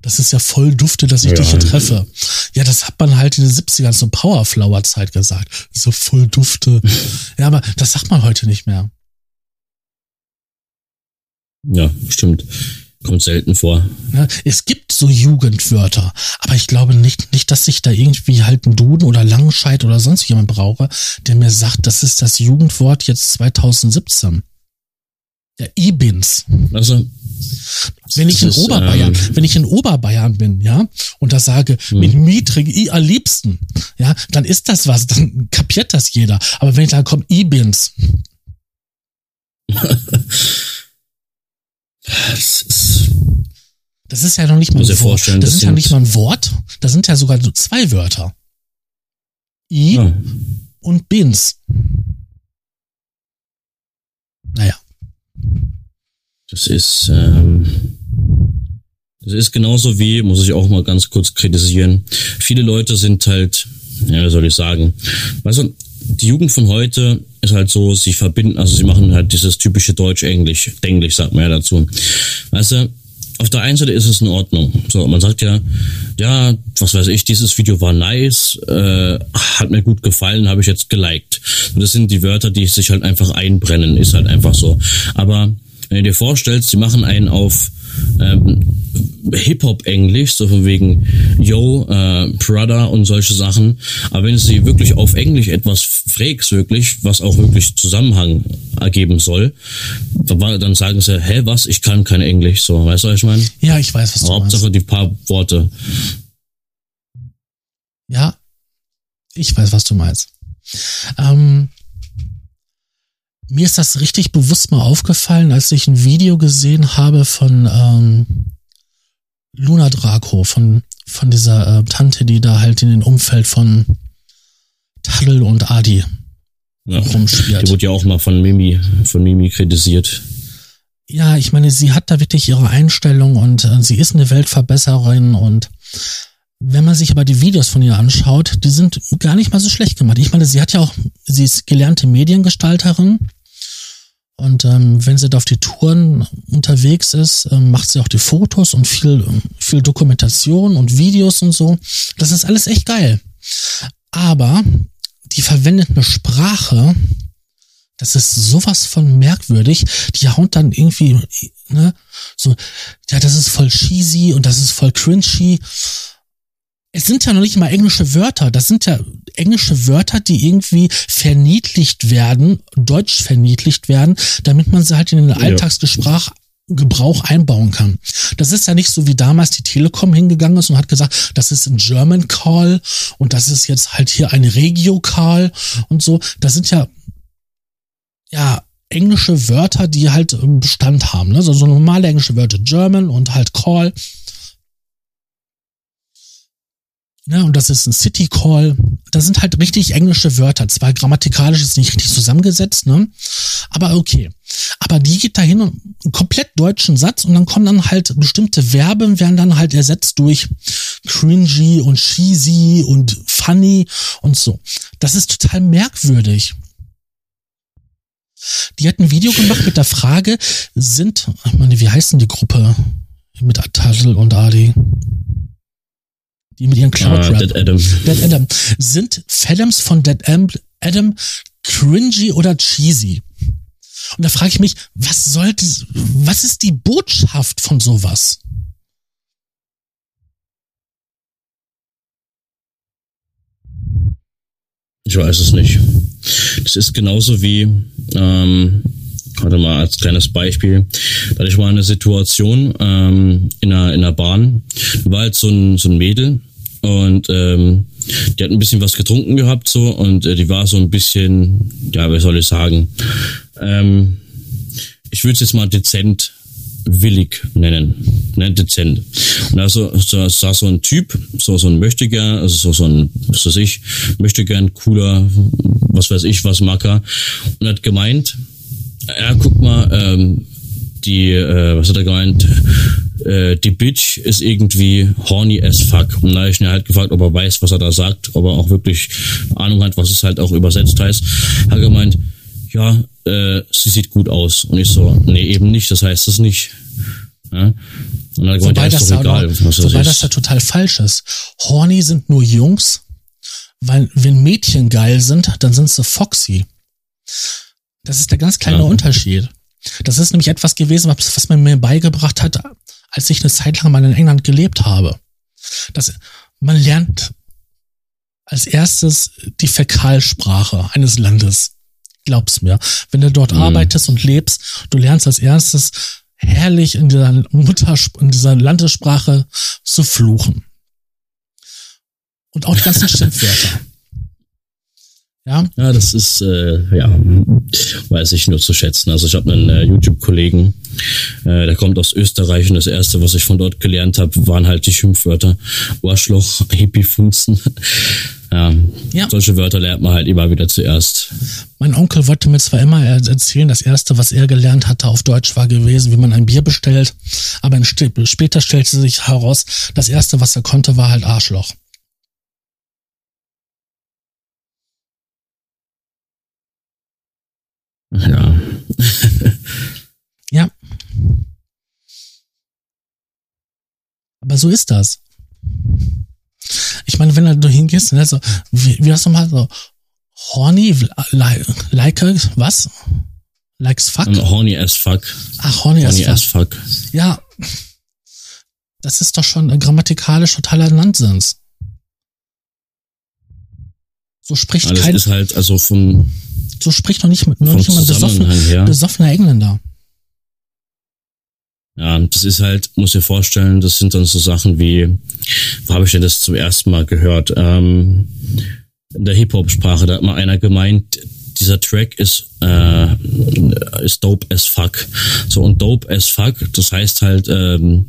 Das ist ja voll Dufte, dass ich ja. dich hier treffe. Ja, das hat man halt in den 70ern zur Powerflower-Zeit gesagt. So voll Dufte. ja, aber das sagt man heute nicht mehr. Ja, stimmt. Kommt selten vor. Ja, es gibt so Jugendwörter, aber ich glaube nicht, nicht, dass ich da irgendwie halt einen Duden oder Langscheid oder sonst jemand brauche, der mir sagt, das ist das Jugendwort jetzt 2017. Der E-Bins. Also, wenn ich in ist, Oberbayern, ähm, wenn ich in Oberbayern bin, ja, und da sage, hm. mit Mietrig i am liebsten, ja, dann ist das was, dann kapiert das jeder. Aber wenn ich da komme, E-Bins. <laughs> Das ist, das ist ja noch nicht mal ein Wort. Das, das ist ja nicht mal ein Wort. Das sind ja sogar so zwei Wörter. I ja. und Bins. Naja. Das ist, ähm, das ist genauso wie, muss ich auch mal ganz kurz kritisieren. Viele Leute sind halt, ja, wie soll ich sagen, weißt du, die Jugend von heute ist halt so, sie verbinden, also sie machen halt dieses typische Deutsch-Englisch, Englisch sagt man ja dazu. Weißt du, auf der einen Seite ist es in Ordnung. So, man sagt ja, ja, was weiß ich, dieses Video war nice, äh, hat mir gut gefallen, habe ich jetzt geliked. Und das sind die Wörter, die sich halt einfach einbrennen, ist halt einfach so. Aber wenn du dir vorstellst, sie machen einen auf ähm, Hip-Hop-Englisch, so von wegen Yo, äh, Brother und solche Sachen. Aber wenn du sie wirklich auf Englisch etwas fragst, wirklich, was auch wirklich Zusammenhang ergeben soll, dann sagen sie, hä, was, ich kann kein Englisch, so, weißt du, was ich meine? Ja, ich weiß, was du Hauptsache meinst. die paar Worte. Ja, ich weiß, was du meinst. Ähm, mir ist das richtig bewusst mal aufgefallen, als ich ein Video gesehen habe von ähm, Luna Draco, von, von dieser äh, Tante, die da halt in den Umfeld von Taddle und Adi ja. rumschwirrt. Die wurde ja auch mal von Mimi, von Mimi kritisiert. Ja, ich meine, sie hat da wirklich ihre Einstellung und äh, sie ist eine Weltverbesserin und wenn man sich aber die Videos von ihr anschaut, die sind gar nicht mal so schlecht gemacht. Ich meine, sie hat ja auch, sie ist gelernte Mediengestalterin und ähm, wenn sie da auf die Touren unterwegs ist, ähm, macht sie auch die Fotos und viel, viel Dokumentation und Videos und so. Das ist alles echt geil. Aber die verwendete Sprache, das ist sowas von merkwürdig. Die haut dann irgendwie, ne, so, ja, das ist voll cheesy und das ist voll cringy es sind ja noch nicht mal englische Wörter. Das sind ja englische Wörter, die irgendwie verniedlicht werden, deutsch verniedlicht werden, damit man sie halt in den Alltagsgesprach Gebrauch einbauen kann. Das ist ja nicht so wie damals die Telekom hingegangen ist und hat gesagt, das ist ein German Call und das ist jetzt halt hier ein Regio Call und so. Das sind ja, ja, englische Wörter, die halt Bestand haben. Ne? So, so normale englische Wörter, German und halt Call Ne, und das ist ein City Call. Das sind halt richtig englische Wörter. Zwar grammatikalisch ist nicht richtig zusammengesetzt, ne? Aber okay. Aber die geht dahin und einen komplett deutschen Satz und dann kommen dann halt bestimmte Verben werden dann halt ersetzt durch cringy und cheesy und funny und so. Das ist total merkwürdig. Die hat ein Video gemacht mit der Frage, sind, ich meine, wie heißen die Gruppe mit Atajl und Adi? Die mit ihren Cloud ah, Dead Adam. Dead Adam. Sind Phantoms von Dead Adam cringy oder cheesy? Und da frage ich mich, was sollte, was ist die Botschaft von sowas? Ich weiß es nicht. Das ist genauso wie, ähm, warte mal als kleines Beispiel, da hatte ich mal eine Situation ähm, in, einer, in einer Bahn, da war halt so ein, so ein Mädel, und ähm, die hat ein bisschen was getrunken gehabt so. Und äh, die war so ein bisschen, ja, wie soll ich sagen, ähm, ich würde es jetzt mal dezent willig nennen, ne, dezent. Und also so, so, so ein Typ, so so ein Möchtegern, also so so ein, was weiß ich, Möchtegern cooler, was weiß ich, was Macker. Und hat gemeint, ja, guck mal, ähm, die, äh, was hat er gemeint, äh, die Bitch ist irgendwie horny as fuck. Und da habe ich ihn halt gefragt, ob er weiß, was er da sagt, ob er auch wirklich Ahnung hat, was es halt auch übersetzt heißt. Hat gemeint, ja, äh, sie sieht gut aus. Und ich so, nee, eben nicht, das heißt es nicht. Ja? Und dann wobei gemeint, ja, das, egal, noch, das wobei das ja total falsch ist. Horny sind nur Jungs, weil wenn Mädchen geil sind, dann sind sie foxy. Das ist der ganz kleine ja. Unterschied. Das ist nämlich etwas gewesen, was, was man mir beigebracht hat, als ich eine Zeit lang mal in England gelebt habe. Das, man lernt als erstes die Fäkalsprache eines Landes. Glaub's mir. Wenn du dort mhm. arbeitest und lebst, du lernst als erstes herrlich in dieser Mutter, in dieser Landessprache zu fluchen. Und auch die ganzen <laughs> Schimpfwörter. Ja, ja das ist, äh, ja, weiß ich nur zu schätzen. Also ich habe einen äh, YouTube-Kollegen, äh, der kommt aus Österreich und das Erste, was ich von dort gelernt habe, waren halt die Schimpfwörter. Arschloch, Hippie-Funzen. <laughs> ja, ja, solche Wörter lernt man halt immer wieder zuerst. Mein Onkel wollte mir zwar immer erzählen, das Erste, was er gelernt hatte auf Deutsch war gewesen, wie man ein Bier bestellt, aber später stellte sich heraus, das Erste, was er konnte, war halt Arschloch. Ja. <laughs> ja. Aber so ist das. Ich meine, wenn du hingehst, ne, so, wie, wie das nochmal so, horny, like, like, was? Likes fuck? Horny as fuck. Ach, horny, horny as, fuck. as fuck. Ja. Das ist doch schon grammatikalisch totaler Nonsens. So spricht Alles kein. ist halt, also von, so spricht noch nicht, noch nicht mal besoffener, besoffener Engländer. Ja, das ist halt, muss ich vorstellen, das sind dann so Sachen wie, wo habe ich denn das zum ersten Mal gehört? Ähm, in der Hip-Hop-Sprache, da hat mal einer gemeint, dieser Track ist, äh, ist dope as fuck. So, und dope as fuck, das heißt halt ähm,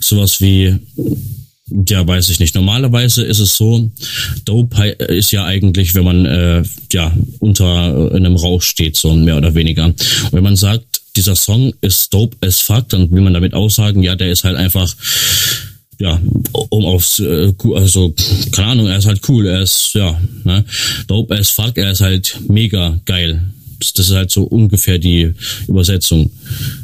sowas wie Ja, weiß ich nicht. Normalerweise ist es so, Dope ist ja eigentlich, wenn man äh, ja unter einem Rausch steht, so mehr oder weniger. Und wenn man sagt, dieser Song ist dope as fuck, dann will man damit auch sagen, ja, der ist halt einfach ja, um aufs, äh, also, keine Ahnung, er ist halt cool, er ist, ja, ne, dope as fuck, er ist halt mega geil. Das ist halt so ungefähr die Übersetzung.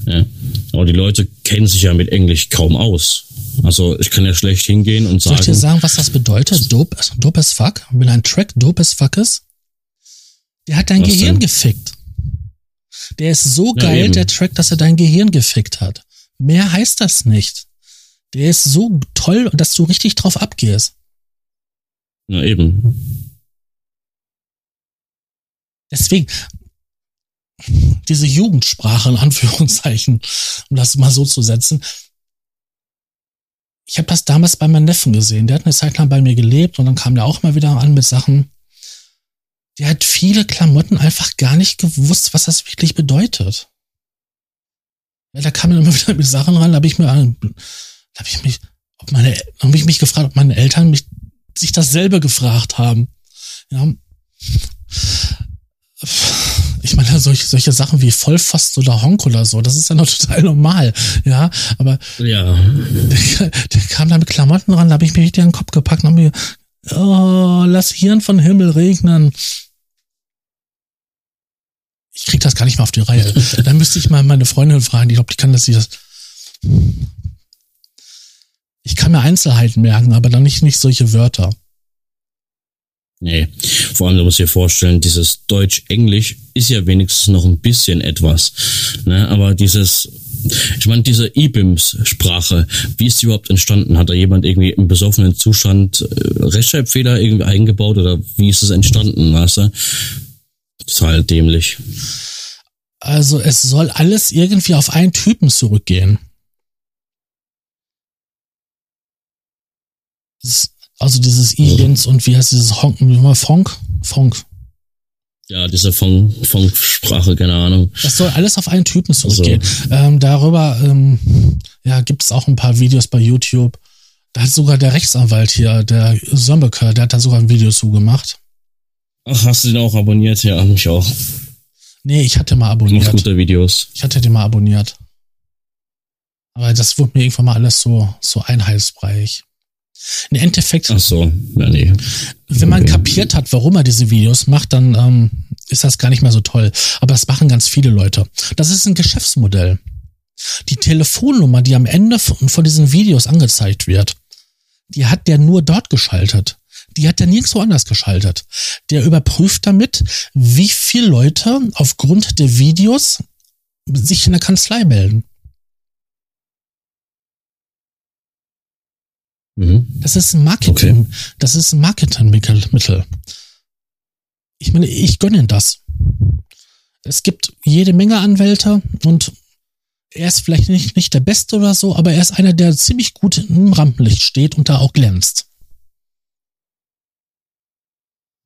Ja. Aber die Leute kennen sich ja mit Englisch kaum aus. Also ich kann ja schlecht hingehen und sagen. Soll ich dir sagen, was das bedeutet? Dope, dope as fuck? Wenn ein Track dope as fuck ist? Der hat dein Gehirn denn? gefickt. Der ist so geil, ja, der Track, dass er dein Gehirn gefickt hat. Mehr heißt das nicht. Der ist so toll, dass du richtig drauf abgehst. Ja, eben. Deswegen, diese Jugendsprache in Anführungszeichen, um das mal so zu setzen. Ich habe das damals bei meinem Neffen gesehen. Der hat eine Zeit lang bei mir gelebt und dann kam der auch mal wieder an mit Sachen. Der hat viele Klamotten einfach gar nicht gewusst, was das wirklich bedeutet. Ja, da kam dann immer <laughs> wieder mit Sachen ran, da habe ich mir, da habe ich mich, ob meine, habe ich mich gefragt, ob meine Eltern mich sich dasselbe gefragt haben. Ja solche, solche Sachen wie Vollfast oder Honk oder so, das ist ja noch <laughs> total normal, ja, aber ja. Der, <laughs> der kam da mit Klamotten ran, da habe ich mir richtig an den Kopf gepackt und hab mir, oh, lass Hirn von Himmel regnen. Ich krieg das gar nicht mehr auf die Reihe. <laughs> Dann müsste ich mal meine Freundin fragen, ich glaube, die kann das, die das. Ich kann mir Einzelheiten merken, aber dann nicht, nicht solche Wörter. Nee, vor allem, du musst dir vorstellen, dieses Deutsch-Englisch ist ja wenigstens noch ein bisschen etwas. Ne? Aber dieses, ich meine, diese IBIMS-Sprache, wie ist die überhaupt entstanden? Hat da jemand irgendwie im besoffenen Zustand äh, Rechtschreibfehler irgendwie eingebaut oder wie ist es entstanden, weißt du? Halt dämlich. Also es soll alles irgendwie auf einen Typen zurückgehen. Das also dieses Aliens und wie heißt dieses Honk, Fonk? Fonk. Ja, diese Funk-Sprache, keine Ahnung. Das soll alles auf einen Typen zurückgehen. Also. Ähm, darüber ähm, ja, gibt es auch ein paar Videos bei YouTube. Da hat sogar der Rechtsanwalt hier, der Sombeker, der hat da sogar ein Video zugemacht. Ach, hast du den auch abonniert? Ja, mich auch. Nee, ich hatte mal abonniert. Macht gute Videos. Ich hatte den mal abonniert. Aber das wurde mir irgendwann mal alles so, so einheitsbreich. Im Endeffekt. Ach so, ja, nee. Wenn man kapiert hat, warum er diese Videos macht, dann ähm, ist das gar nicht mehr so toll. Aber das machen ganz viele Leute. Das ist ein Geschäftsmodell. Die Telefonnummer, die am Ende von, von diesen Videos angezeigt wird, die hat der nur dort geschaltet. Die hat er nirgendwo anders geschaltet. Der überprüft damit, wie viele Leute aufgrund der Videos sich in der Kanzlei melden. Mhm. Das ist ein Marketing, okay. das ist ein Marketingmittel. Ich meine, ich gönne das. Es gibt jede Menge Anwälte und er ist vielleicht nicht, nicht der Beste oder so, aber er ist einer, der ziemlich gut im Rampenlicht steht und da auch glänzt.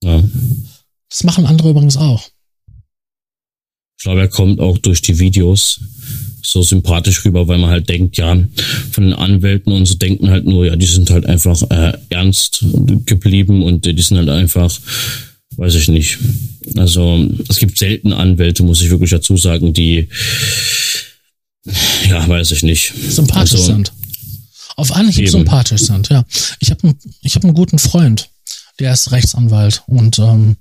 Ja. Das machen andere übrigens auch. Ich glaube, er kommt auch durch die Videos so sympathisch rüber, weil man halt denkt, ja, von den Anwälten und so denken halt nur, ja, die sind halt einfach äh, ernst geblieben und die sind halt einfach, weiß ich nicht. Also es gibt selten Anwälte, muss ich wirklich dazu sagen, die, ja, weiß ich nicht. Sympathisch also, sind. Auf Anhieb eben. sympathisch sind, ja. Ich habe ich hab einen guten Freund, der ist Rechtsanwalt und ähm,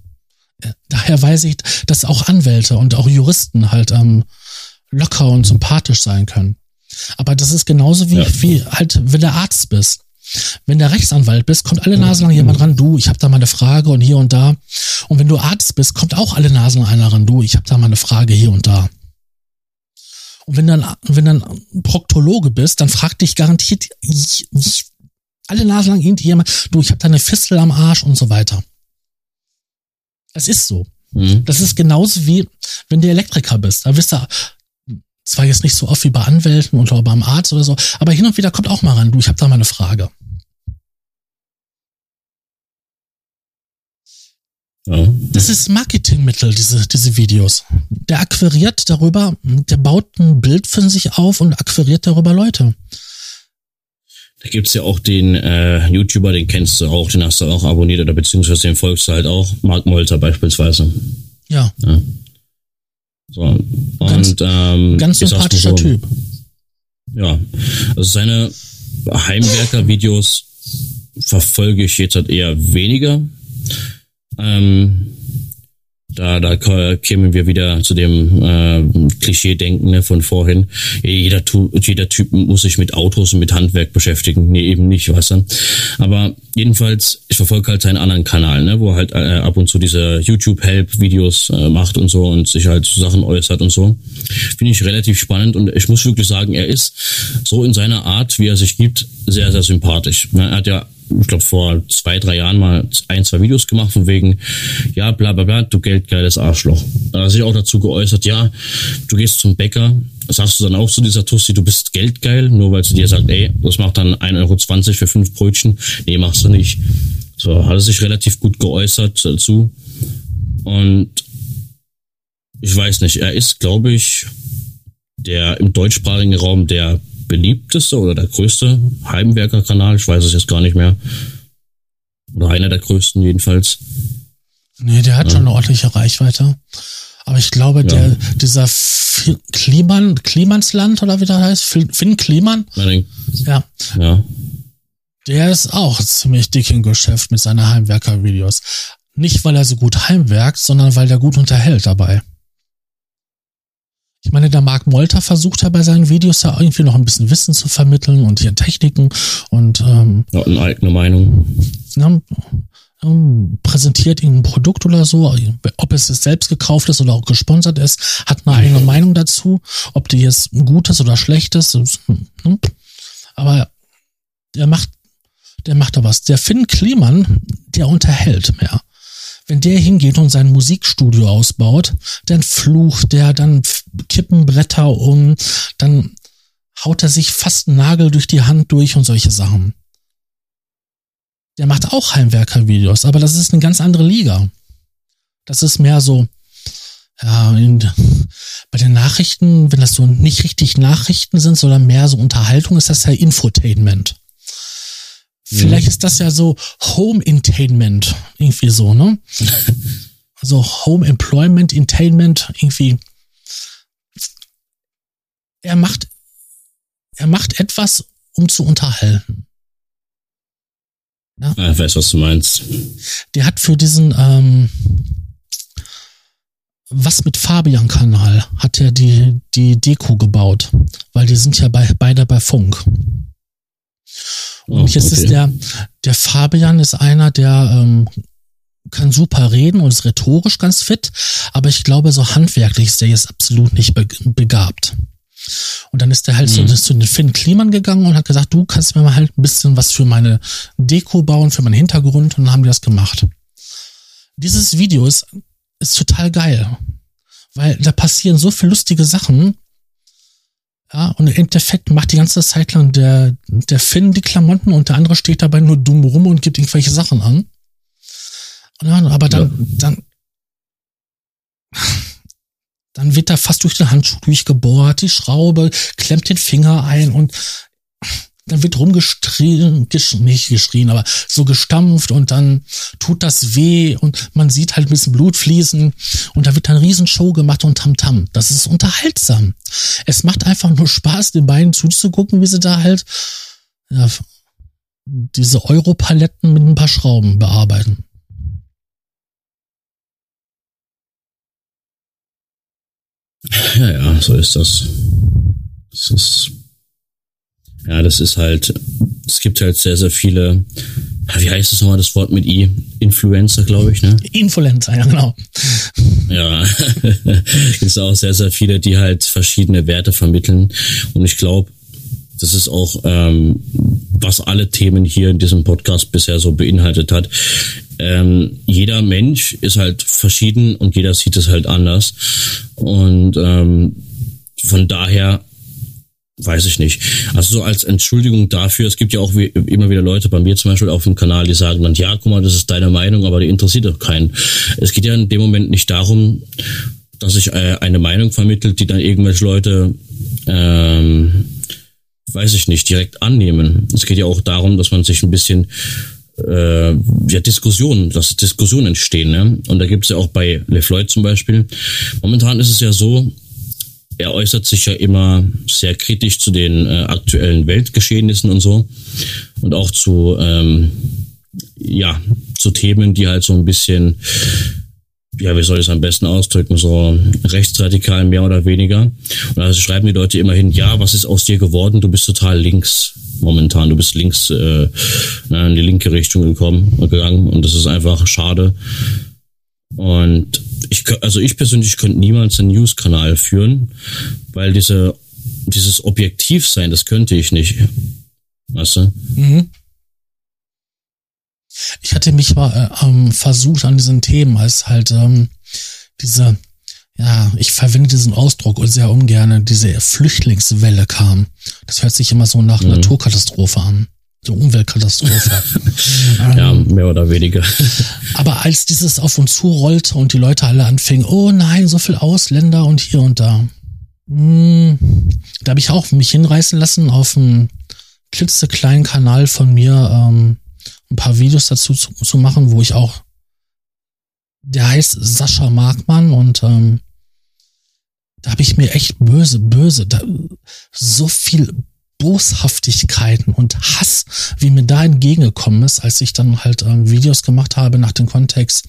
daher weiß ich, dass auch Anwälte und auch Juristen halt ähm, locker und sympathisch sein können. Aber das ist genauso wie, ja. wie halt, wenn du Arzt bist. Wenn du Rechtsanwalt bist, kommt alle Nasen lang jemand ran, du, ich habe da mal eine Frage und hier und da. Und wenn du Arzt bist, kommt auch alle Nasen einer ran, du, ich habe da mal eine Frage hier und da. Und wenn dann, wenn dann Proktologe bist, dann fragt dich garantiert ich, ich, alle Nasen lang irgendjemand, du, ich habe da eine Fistel am Arsch und so weiter. Es ist so. Mhm. Das ist genauso wie, wenn du Elektriker bist. Da wirst du, zwar jetzt nicht so oft wie bei Anwälten oder beim Arzt oder so, aber hin und wieder kommt auch mal ran, du, ich habe da mal eine Frage. Das ist Marketingmittel, diese, diese Videos. Der akquiriert darüber, der baut ein Bild von sich auf und akquiriert darüber Leute. Da gibt's ja auch den äh, YouTuber, den kennst du auch, den hast du auch abonniert oder beziehungsweise den folgst du halt auch, Mark Molter beispielsweise. Ja. ja. So, und Ganz- ähm, Ganz sympathischer Typ. Ja, also seine Heimwerker-Videos verfolge ich jetzt halt eher weniger. Ähm, da, da kämen wir wieder zu dem äh, Klischee-Denken ne, von vorhin. Jeder, jeder Typ muss sich mit Autos und mit Handwerk beschäftigen. Nee, eben nicht, weißt du. Aber jedenfalls, ich verfolge halt seinen anderen Kanal, ne, wo er halt äh, ab und zu diese YouTube-Help-Videos äh, macht und so und sich halt zu Sachen äußert und so. Finde ich relativ spannend und ich muss wirklich sagen, er ist so in seiner Art, wie er sich gibt, sehr, sehr sympathisch. Ne, Er hat ja ich glaube, vor zwei, drei Jahren mal ein, zwei Videos gemacht, von wegen, ja, bla bla bla, du geldgeiles Arschloch. Da hat sich auch dazu geäußert, ja, du gehst zum Bäcker, sagst du dann auch zu dieser Tussi, du bist geldgeil, nur weil sie dir sagt, ey, das macht dann 1,20 Euro für fünf Brötchen. Nee, machst du nicht. So, hat er sich relativ gut geäußert dazu. Und ich weiß nicht, er ist, glaube ich, der im deutschsprachigen Raum der beliebteste oder der größte Heimwerker-Kanal. Ich weiß es jetzt gar nicht mehr. Oder einer der größten jedenfalls. Nee, der hat schon eine ordentliche Reichweite. Aber ich glaube, der, dieser F- Kliman, Klimansland oder wie der heißt, Finn Kliman, ja, Ja, der ist auch ziemlich dick im Geschäft mit seinen Heimwerker-Videos. Nicht, weil er so gut heimwerkt, sondern weil der gut unterhält dabei. Ich meine, der Marc Molter versucht ja bei seinen Videos ja irgendwie noch ein bisschen Wissen zu vermitteln und hier Techniken und ähm, ja eine eigene Meinung. ne, ähm, präsentiert irgendein Produkt oder so, ob es jetzt selbst gekauft ist oder auch gesponsert ist, hat eine eigene Meinung dazu, ob die jetzt gut ist oder schlecht ist. Aber der macht, der macht da was. Der Finn Kliman, der unterhält mehr. Wenn der hingeht und sein Musikstudio ausbaut, dann flucht der, dann kippen Bretter um, dann haut er sich fast Nagel durch die Hand durch und solche Sachen. Der macht auch Heimwerker-Videos, aber das ist eine ganz andere Liga. Das ist mehr so, ja, in, bei den Nachrichten, wenn das so nicht richtig Nachrichten sind, sondern mehr so Unterhaltung, ist das ja Infotainment. Vielleicht ist das ja so Home-Entertainment, irgendwie so, ne? <laughs> Also Home Employment, Entertainment, irgendwie. Er macht, er macht etwas, um zu unterhalten. Ja, ich weiß, was du meinst. Der hat für diesen ähm, was mit Fabian-Kanal hat er die die Deko gebaut, weil die sind ja bei beide bei Funk. Oh, Und jetzt okay. ist der der Fabian ist einer, der ähm, kann super reden und ist rhetorisch ganz fit, aber ich glaube so handwerklich ist der jetzt absolut nicht be begabt. Und dann ist der halt Mhm. so zu den Finn Kliman gegangen und hat gesagt, du kannst mir mal halt ein bisschen was für meine Deko bauen, für meinen Hintergrund und dann haben die das gemacht. Dieses Video ist, ist total geil, weil da passieren so viele lustige Sachen. Ja, und im Endeffekt macht die ganze Zeit lang der, der Finn die Klamotten und der andere steht dabei nur dumm rum und gibt irgendwelche Sachen an. Ja, aber dann, dann, dann wird da fast durch den Handschuh durchgebohrt, die Schraube klemmt den Finger ein und dann wird rumgeschrien, gesch nicht geschrien, aber so gestampft und dann tut das weh und man sieht halt ein bisschen Blut fließen und da wird dann Riesenshow gemacht und Tamtam. Das ist unterhaltsam. Es macht einfach nur Spaß, den beiden zuzugucken, wie sie da halt ja, diese Europaletten mit ein paar Schrauben bearbeiten. Ja, ja, so ist das. Das ist, ja, das ist halt, es gibt halt sehr, sehr viele, wie heißt das nochmal, das Wort mit I? Influencer, glaube ich, ne? Influencer, ja genau. Ja, <laughs> es ist auch sehr, sehr viele, die halt verschiedene Werte vermitteln. Und ich glaube, das ist auch, ähm, was alle Themen hier in diesem Podcast bisher so beinhaltet hat. Ähm, jeder Mensch ist halt verschieden und jeder sieht es halt anders. Und ähm, von daher weiß ich nicht. Also so als Entschuldigung dafür, es gibt ja auch wie, immer wieder Leute bei mir zum Beispiel auf dem Kanal, die sagen dann, ja, guck mal, das ist deine Meinung, aber die interessiert doch keinen. Es geht ja in dem Moment nicht darum, dass ich äh, eine Meinung vermittelt, die dann irgendwelche Leute ähm, weiß ich nicht, direkt annehmen. Es geht ja auch darum, dass man sich ein bisschen äh, ja, Diskussionen, dass Diskussionen entstehen. Ne? Und da gibt es ja auch bei LeFloid zum Beispiel. Momentan ist es ja so, er äußert sich ja immer sehr kritisch zu den äh, aktuellen Weltgeschehnissen und so. Und auch zu, ähm, ja, zu Themen, die halt so ein bisschen ja, wie soll ich es am besten ausdrücken, so rechtsradikal mehr oder weniger. Und also schreiben die Leute immerhin, ja, was ist aus dir geworden? Du bist total links momentan. Du bist links äh, in die linke Richtung gekommen und gegangen und das ist einfach schade. Und ich, also ich persönlich könnte niemals einen News-Kanal führen, weil diese, dieses Objektivsein, das könnte ich nicht. Weißt du? Mhm. Ich hatte mich mal äh, ähm, versucht an diesen Themen, als halt ähm, diese, ja, ich verwende diesen Ausdruck sehr ungern, diese Flüchtlingswelle kam. Das hört sich immer so nach mhm. Naturkatastrophe an. So Umweltkatastrophe. <laughs> ja, mehr oder weniger. aber als dieses auf uns zurollte und die Leute alle anfingen, oh nein, so viel Ausländer und hier und da. Hm, da habe ich auch mich hinreißen lassen auf einen klitzekleinen Kanal von mir, ähm, ein paar Videos dazu zu, zu machen, wo ich auch, der heißt Sascha Markmann und ähm, da habe ich mir echt böse, böse, da, so viel Boshaftigkeiten und Hass, wie mir da entgegengekommen ist, als ich dann halt ähm, Videos gemacht habe nach dem Kontext,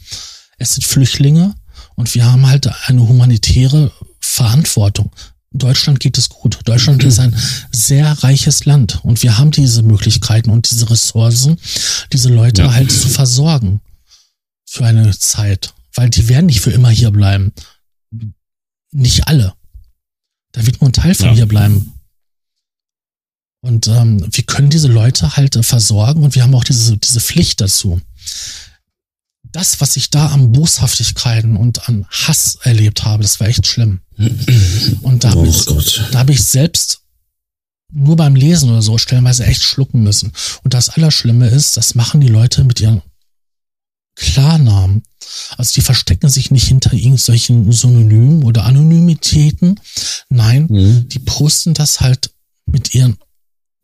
es sind Flüchtlinge und wir haben halt eine humanitäre Verantwortung. Deutschland geht es gut. Deutschland ist ein sehr reiches Land und wir haben diese Möglichkeiten und diese Ressourcen, diese Leute ja. halt zu versorgen für eine Zeit, weil die werden nicht für immer hier bleiben. Nicht alle. Da wird nur ein Teil von ja. hier bleiben. Und ähm, wir können diese Leute halt äh, versorgen und wir haben auch diese, diese Pflicht dazu das, was ich da an Boshaftigkeiten und an Hass erlebt habe, das war echt schlimm. Und da, oh habe ich, da habe ich selbst nur beim Lesen oder so stellenweise echt schlucken müssen. Und das Allerschlimme ist, das machen die Leute mit ihren Klarnamen. Also die verstecken sich nicht hinter irgendwelchen Synonymen oder Anonymitäten. Nein, mhm. die posten das halt mit ihren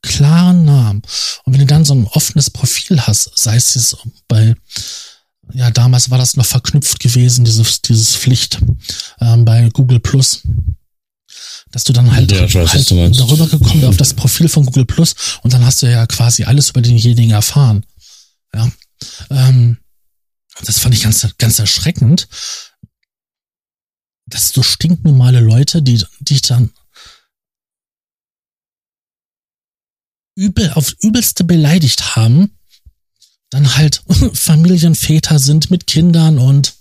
klaren Namen. Und wenn du dann so ein offenes Profil hast, sei es jetzt bei ja, damals war das noch verknüpft gewesen, dieses, dieses Pflicht ähm, bei Google Plus. Dass du dann halt, ja, weiß, halt darüber gekommen auf das Profil von Google Plus und dann hast du ja quasi alles über denjenigen erfahren. Ja. Ähm, das fand ich ganz, ganz erschreckend. Dass so stinknormale Leute, die, die dann übel, auf übelste beleidigt haben, dann halt <laughs> Familienväter sind mit Kindern und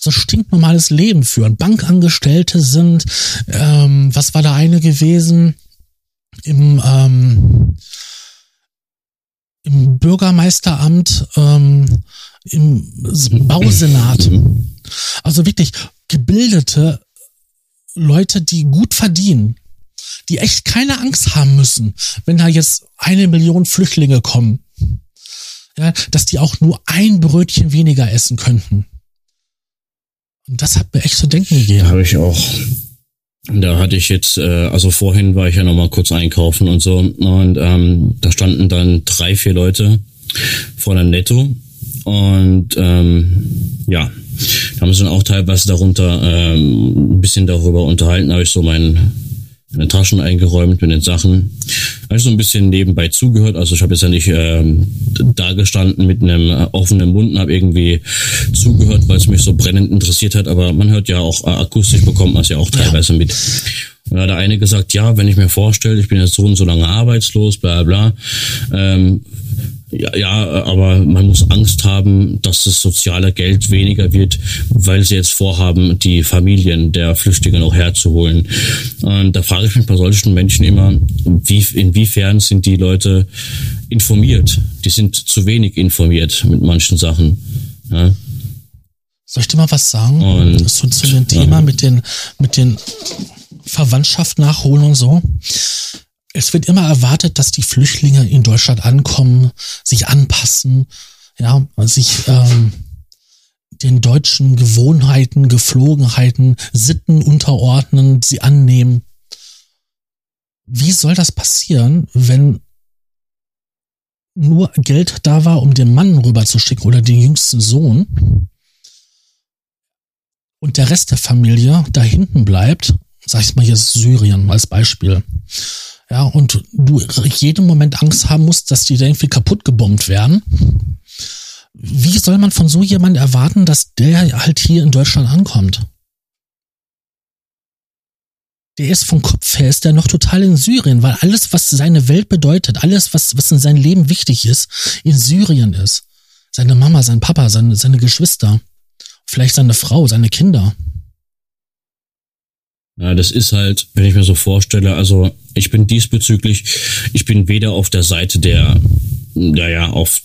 so stinknormales Leben führen. Bankangestellte sind, ähm, was war da eine gewesen? Im, ähm, im Bürgermeisteramt, ähm, im Bausenat. Also wirklich gebildete Leute, die gut verdienen, die echt keine Angst haben müssen, wenn da jetzt eine Million Flüchtlinge kommen ja, dass die auch nur ein Brötchen weniger essen könnten. Und das hat mir echt zu denken gegeben. Habe ich auch. Da hatte ich jetzt, äh, also vorhin war ich ja nochmal kurz einkaufen und so, und ähm, da standen dann drei, vier Leute vor einem Netto und ähm, ja, da haben sie dann auch teilweise darunter ähm, ein bisschen darüber unterhalten, habe ich so meinen meine Taschen eingeräumt mit den Sachen. Habe ich so ein bisschen nebenbei zugehört. Also ich habe jetzt ja nicht ähm, da gestanden mit einem äh, offenen Mund und habe irgendwie zugehört, weil es mich so brennend interessiert hat. Aber man hört ja auch äh, akustisch bekommt man es ja auch teilweise ja. mit. Und da hat der eine gesagt, ja, wenn ich mir vorstelle, ich bin jetzt so und so lange arbeitslos, bla bla, ähm, ja, ja, aber man muss Angst haben, dass das soziale Geld weniger wird, weil sie jetzt vorhaben, die Familien der Flüchtlinge noch herzuholen. Und da frage ich mich bei solchen Menschen immer, wie, inwiefern sind die Leute informiert? Die sind zu wenig informiert mit manchen Sachen. Ja. Soll ich dir mal was sagen? Und, zu, zu dem Thema ja. mit den, mit den Verwandtschaft nachholen und so es wird immer erwartet, dass die Flüchtlinge in Deutschland ankommen, sich anpassen, ja, sich ähm, den deutschen Gewohnheiten, Geflogenheiten, Sitten unterordnen, sie annehmen. Wie soll das passieren, wenn nur Geld da war, um den Mann rüberzuschicken oder den jüngsten Sohn und der Rest der Familie da hinten bleibt, sag ich mal jetzt Syrien als Beispiel. Ja, und du jeden Moment Angst haben musst, dass die da irgendwie kaputt gebombt werden. Wie soll man von so jemand erwarten, dass der halt hier in Deutschland ankommt? der ist vom Kopf her, ist der noch total in Syrien, weil alles, was seine Welt bedeutet, alles, was, was in seinem Leben wichtig ist, in Syrien ist. Seine Mama, sein Papa, seine, seine Geschwister, vielleicht seine Frau, seine Kinder. Ja, das ist halt, wenn ich mir so vorstelle, also ich bin diesbezüglich, ich bin weder auf der Seite der, naja, auf,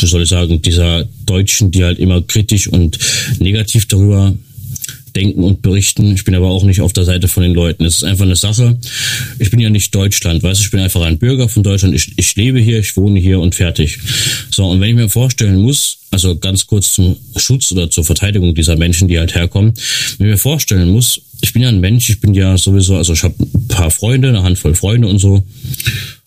wie soll ich sagen, dieser Deutschen, die halt immer kritisch und negativ darüber denken und berichten. Ich bin aber auch nicht auf der Seite von den Leuten. Es ist einfach eine Sache. Ich bin ja nicht Deutschland, weißt du, ich bin einfach ein Bürger von Deutschland. Ich, ich lebe hier, ich wohne hier und fertig. So, und wenn ich mir vorstellen muss, also ganz kurz zum Schutz oder zur Verteidigung dieser Menschen, die halt herkommen, wenn ich mir vorstellen muss, ich bin ja ein Mensch, ich bin ja sowieso, also ich habe ein paar Freunde, eine Handvoll Freunde und so.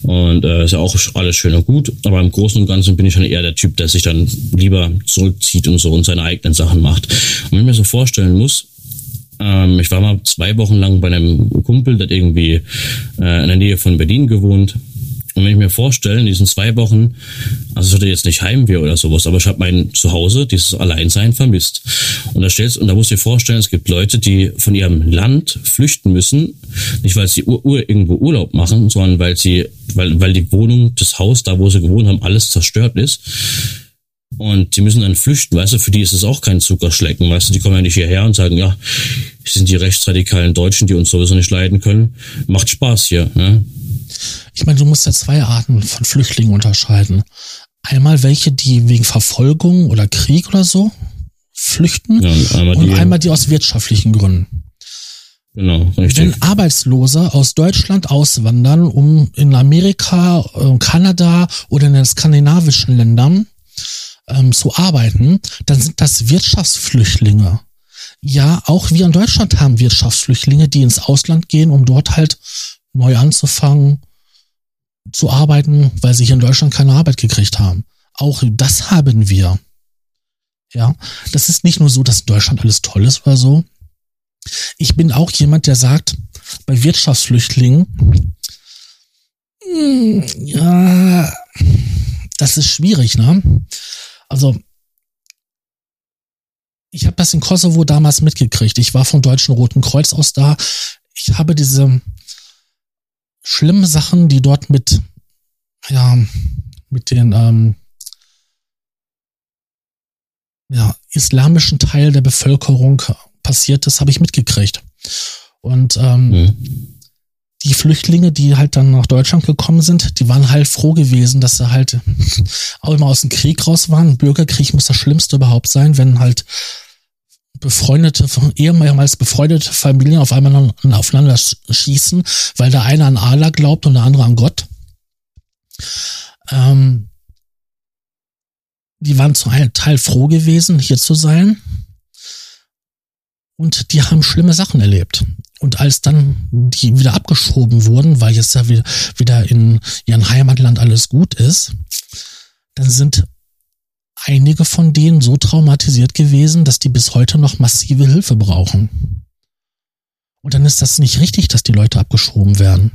Und äh, ist ja auch alles schön und gut, aber im Großen und Ganzen bin ich schon eher der Typ, der sich dann lieber zurückzieht und so und seine eigenen Sachen macht. Und wenn ich mir so vorstellen muss, ähm, ich war mal zwei Wochen lang bei einem Kumpel, der irgendwie äh, in der Nähe von Berlin gewohnt. Und wenn ich mir vorstelle, in diesen zwei Wochen, also es hatte jetzt nicht Heimweh oder sowas, aber ich habe mein Zuhause, dieses Alleinsein vermisst. Und da stellst, und da musst du dir vorstellen, es gibt Leute, die von ihrem Land flüchten müssen, nicht weil sie ur, ur irgendwo Urlaub machen, sondern weil sie, weil, weil die Wohnung, das Haus, da wo sie gewohnt haben, alles zerstört ist und die müssen dann flüchten, weißt du, für die ist es auch kein Zuckerschlecken, weißt du, die kommen ja nicht hierher und sagen, ja, sind die rechtsradikalen Deutschen, die uns sowieso nicht leiden können. Macht Spaß hier, ne? Ich meine, du musst ja zwei Arten von Flüchtlingen unterscheiden. Einmal welche, die wegen Verfolgung oder Krieg oder so flüchten ja, und, einmal, und die, einmal die aus wirtschaftlichen Gründen. Genau, richtig. Wenn Arbeitslose aus Deutschland auswandern, um in Amerika, äh, Kanada oder in den skandinavischen Ländern ähm, zu arbeiten, dann sind das Wirtschaftsflüchtlinge. Ja, auch wir in Deutschland haben Wirtschaftsflüchtlinge, die ins Ausland gehen, um dort halt neu anzufangen, zu arbeiten, weil sie hier in Deutschland keine Arbeit gekriegt haben. Auch das haben wir. Ja, das ist nicht nur so, dass Deutschland alles toll ist oder so. Ich bin auch jemand, der sagt, bei Wirtschaftsflüchtlingen, hm, ja, das ist schwierig, ne? Also, ich habe das in Kosovo damals mitgekriegt. Ich war vom Deutschen Roten Kreuz aus da. Ich habe diese schlimmen Sachen, die dort mit, ja, mit den ähm, ja, islamischen Teil der Bevölkerung passiert ist, habe ich mitgekriegt. Und ähm, mhm die Flüchtlinge, die halt dann nach Deutschland gekommen sind, die waren halt froh gewesen, dass sie halt <laughs> auch immer aus dem Krieg raus waren. Bürgerkrieg muss das Schlimmste überhaupt sein, wenn halt befreundete, ehemals befreundete Familien auf einmal aufeinander schießen, weil der eine an Allah glaubt und der andere an Gott. Ähm, die waren zu einem Teil froh gewesen, hier zu sein. Und die haben schlimme Sachen erlebt. Und als dann die wieder abgeschoben wurden, weil jetzt ja wieder in ihrem Heimatland alles gut ist, dann sind einige von denen so traumatisiert gewesen, dass die bis heute noch massive Hilfe brauchen. Und dann ist das nicht richtig, dass die Leute abgeschoben werden.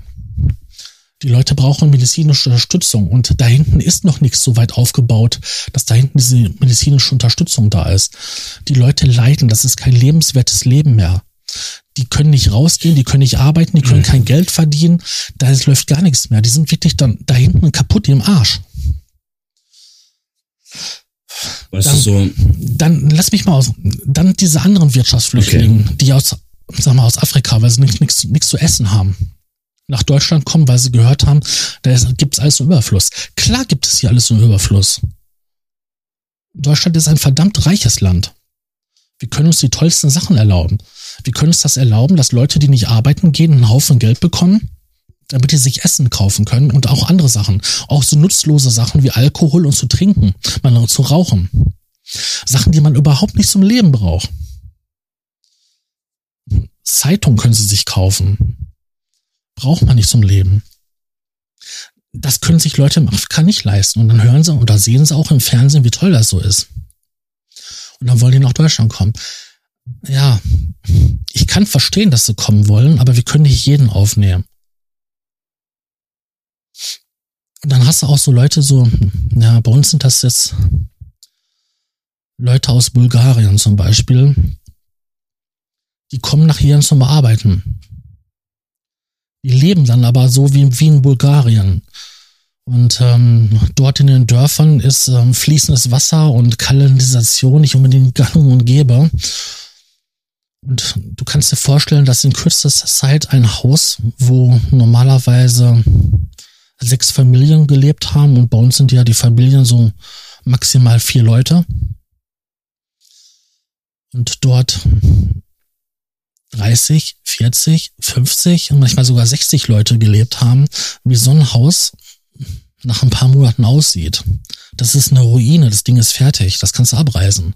Die Leute brauchen medizinische Unterstützung und da hinten ist noch nichts so weit aufgebaut, dass da hinten diese medizinische Unterstützung da ist. Die Leute leiden, das ist kein lebenswertes Leben mehr die können nicht rausgehen, die können nicht arbeiten, die können mhm. kein Geld verdienen, da läuft gar nichts mehr. Die sind wirklich dann da hinten kaputt im Arsch. Weißt dann, du so? Dann lass mich mal aus. Dann diese anderen Wirtschaftsflüchtlinge, okay. die aus, sag mal, aus Afrika, weil sie nichts, nichts, nichts zu essen haben, nach Deutschland kommen, weil sie gehört haben, da gibt es alles im Überfluss. Klar gibt es hier alles im Überfluss. Deutschland ist ein verdammt reiches Land. Wir können uns die tollsten Sachen erlauben. Wir können uns das erlauben, dass Leute, die nicht arbeiten gehen, einen Haufen Geld bekommen, damit die sich Essen kaufen können und auch andere Sachen. Auch so nutzlose Sachen wie Alkohol und zu trinken, man zu rauchen. Sachen, die man überhaupt nicht zum Leben braucht. Zeitung können sie sich kaufen. braucht man nicht zum Leben. Das können sich Leute im Afrika nicht leisten. Und dann hören sie oder sehen sie auch im Fernsehen, wie toll das so ist. Und dann wollen die nach Deutschland kommen. Ja, ich kann verstehen, dass sie kommen wollen, aber wir können nicht jeden aufnehmen. Und dann hast du auch so Leute so, ja, bei uns sind das jetzt Leute aus Bulgarien zum Beispiel, die kommen nach hier zum Arbeiten. Die leben dann aber so wie, wie in Bulgarien. Und ähm, dort in den Dörfern ist ähm, fließendes Wasser und Kanalisation nicht unbedingt <laughs> gang und gäbe. Und du kannst dir vorstellen, dass in kürzester Zeit ein Haus, wo normalerweise sechs Familien gelebt haben und bei uns sind ja die Familien so maximal vier Leute. Und dort 30, 40, 50 und manchmal sogar 60 Leute gelebt haben, wie so ein Haus nach ein paar Monaten aussieht. Das ist eine Ruine, das Ding ist fertig, das kannst du abreißen.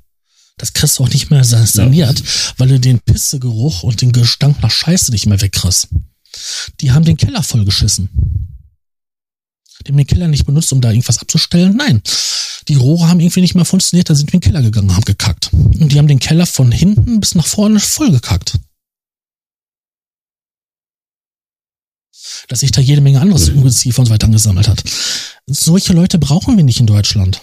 Das kriegst du auch nicht mehr saniert, ja. weil du den Pissegeruch und den Gestank nach Scheiße nicht mehr wegkriegst. Die haben den Keller vollgeschissen. Die haben den Keller nicht benutzt, um da irgendwas abzustellen. Nein. Die Rohre haben irgendwie nicht mehr funktioniert, da sind wir in den Keller gegangen, haben gekackt. Und die haben den Keller von hinten bis nach vorne vollgekackt. dass sich da jede Menge anderes Ungeziefer und so weiter angesammelt hat. Solche Leute brauchen wir nicht in Deutschland.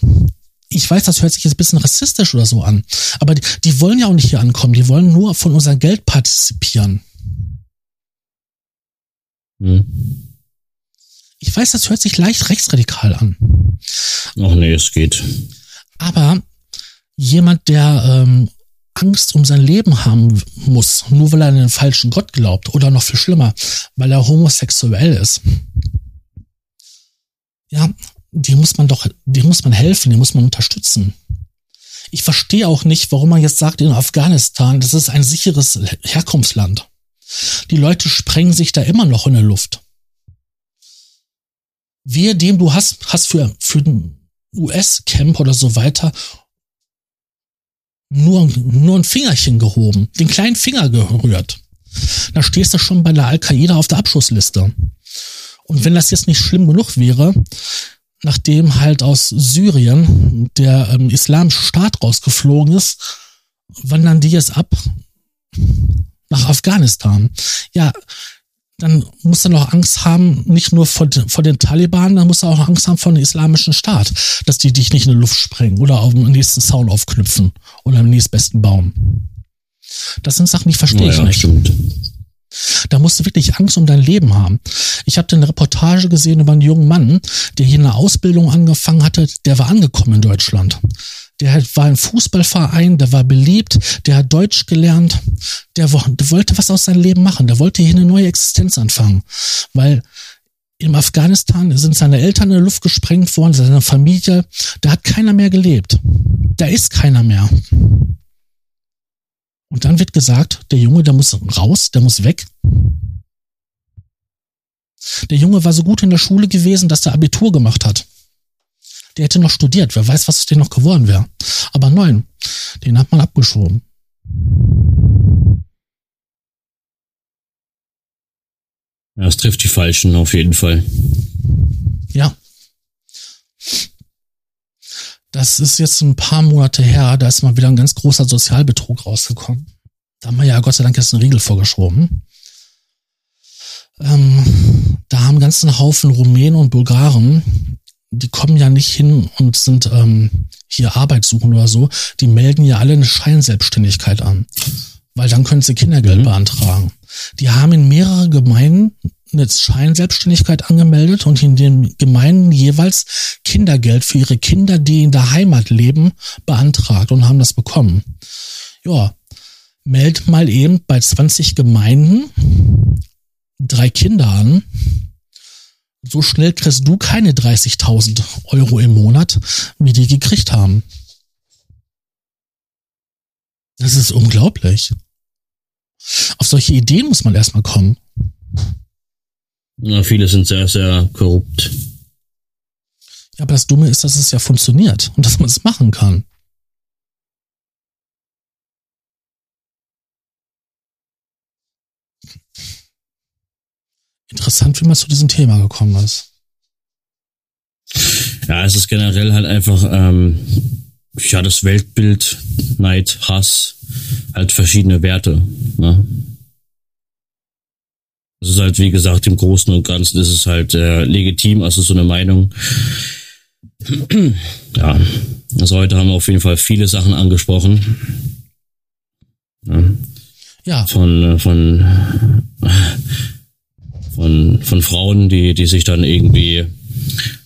Ich weiß, das hört sich jetzt ein bisschen rassistisch oder so an, aber die, die wollen ja auch nicht hier ankommen, die wollen nur von unserem Geld partizipieren. Hm. Ich weiß, das hört sich leicht rechtsradikal an. Ach nee, es geht. Aber jemand, der ähm, Angst um sein Leben haben muss, nur weil er an den falschen Gott glaubt oder noch viel schlimmer, weil er homosexuell ist. Ja, die muss man doch, die muss man helfen, die muss man unterstützen. Ich verstehe auch nicht, warum man jetzt sagt, in Afghanistan, das ist ein sicheres Herkunftsland. Die Leute sprengen sich da immer noch in der Luft. Wir, dem du hast, hast für, für den US-Camp oder so weiter nur, nur ein Fingerchen gehoben, den kleinen Finger gerührt. Da stehst du schon bei der Al-Qaida auf der Abschussliste. Und wenn das jetzt nicht schlimm genug wäre, nachdem halt aus Syrien der ähm, islamische Staat rausgeflogen ist, wandern die jetzt ab nach Afghanistan. Ja, dann muss er noch Angst haben, nicht nur vor, vor den Taliban, dann muss er auch Angst haben vor dem islamischen Staat, dass die dich nicht in die Luft sprengen oder auf dem nächsten Zaun aufknüpfen oder im nächstbesten Baum. Das sind Sachen, die verstehe ich nicht. Stimmt. Da musst du wirklich Angst um dein Leben haben. Ich habe eine Reportage gesehen über einen jungen Mann, der hier eine Ausbildung angefangen hatte, der war angekommen in Deutschland der war im Fußballverein, der war beliebt, der hat Deutsch gelernt, der, der wollte was aus seinem Leben machen, der wollte hier eine neue Existenz anfangen, weil im Afghanistan sind seine Eltern in die Luft gesprengt worden, seine Familie, da hat keiner mehr gelebt. Da ist keiner mehr. Und dann wird gesagt, der Junge, der muss raus, der muss weg. Der Junge war so gut in der Schule gewesen, dass er Abitur gemacht hat. Der hätte noch studiert. Wer weiß, was aus dem noch geworden wäre. Aber nein, den hat man abgeschoben. Ja, es trifft die Falschen auf jeden Fall. Ja. Das ist jetzt ein paar Monate her, da ist mal wieder ein ganz großer Sozialbetrug rausgekommen. Da haben wir ja Gott sei Dank jetzt einen Riegel vorgeschoben. Ähm, da haben ganzen Haufen Rumänen und Bulgaren die kommen ja nicht hin und sind ähm, hier Arbeit suchen oder so. Die melden ja alle eine Scheinselbstständigkeit an. Weil dann können sie Kindergeld mhm. beantragen. Die haben in mehrere Gemeinden eine Scheinselbstständigkeit angemeldet und in den Gemeinden jeweils Kindergeld für ihre Kinder, die in der Heimat leben, beantragt und haben das bekommen. Ja, meld mal eben bei 20 Gemeinden drei Kinder an so schnell kriegst du keine 30.000 Euro im Monat, wie die gekriegt haben. Das ist unglaublich. Auf solche Ideen muss man erstmal kommen. Na, viele sind sehr, sehr korrupt. Ja, aber das Dumme ist, dass es ja funktioniert und dass man es machen kann. Interessant, wie man zu diesem Thema gekommen ist. Ja, es ist generell halt einfach, ähm, ja, das Weltbild, Neid, Hass, halt verschiedene Werte. Ne? Es ist halt, wie gesagt, im Großen und Ganzen ist es halt äh, legitim, also so eine Meinung. ja, also heute haben wir auf jeden Fall viele Sachen angesprochen. Ja. ja. Von, äh, von, von, von Frauen, die, die sich dann irgendwie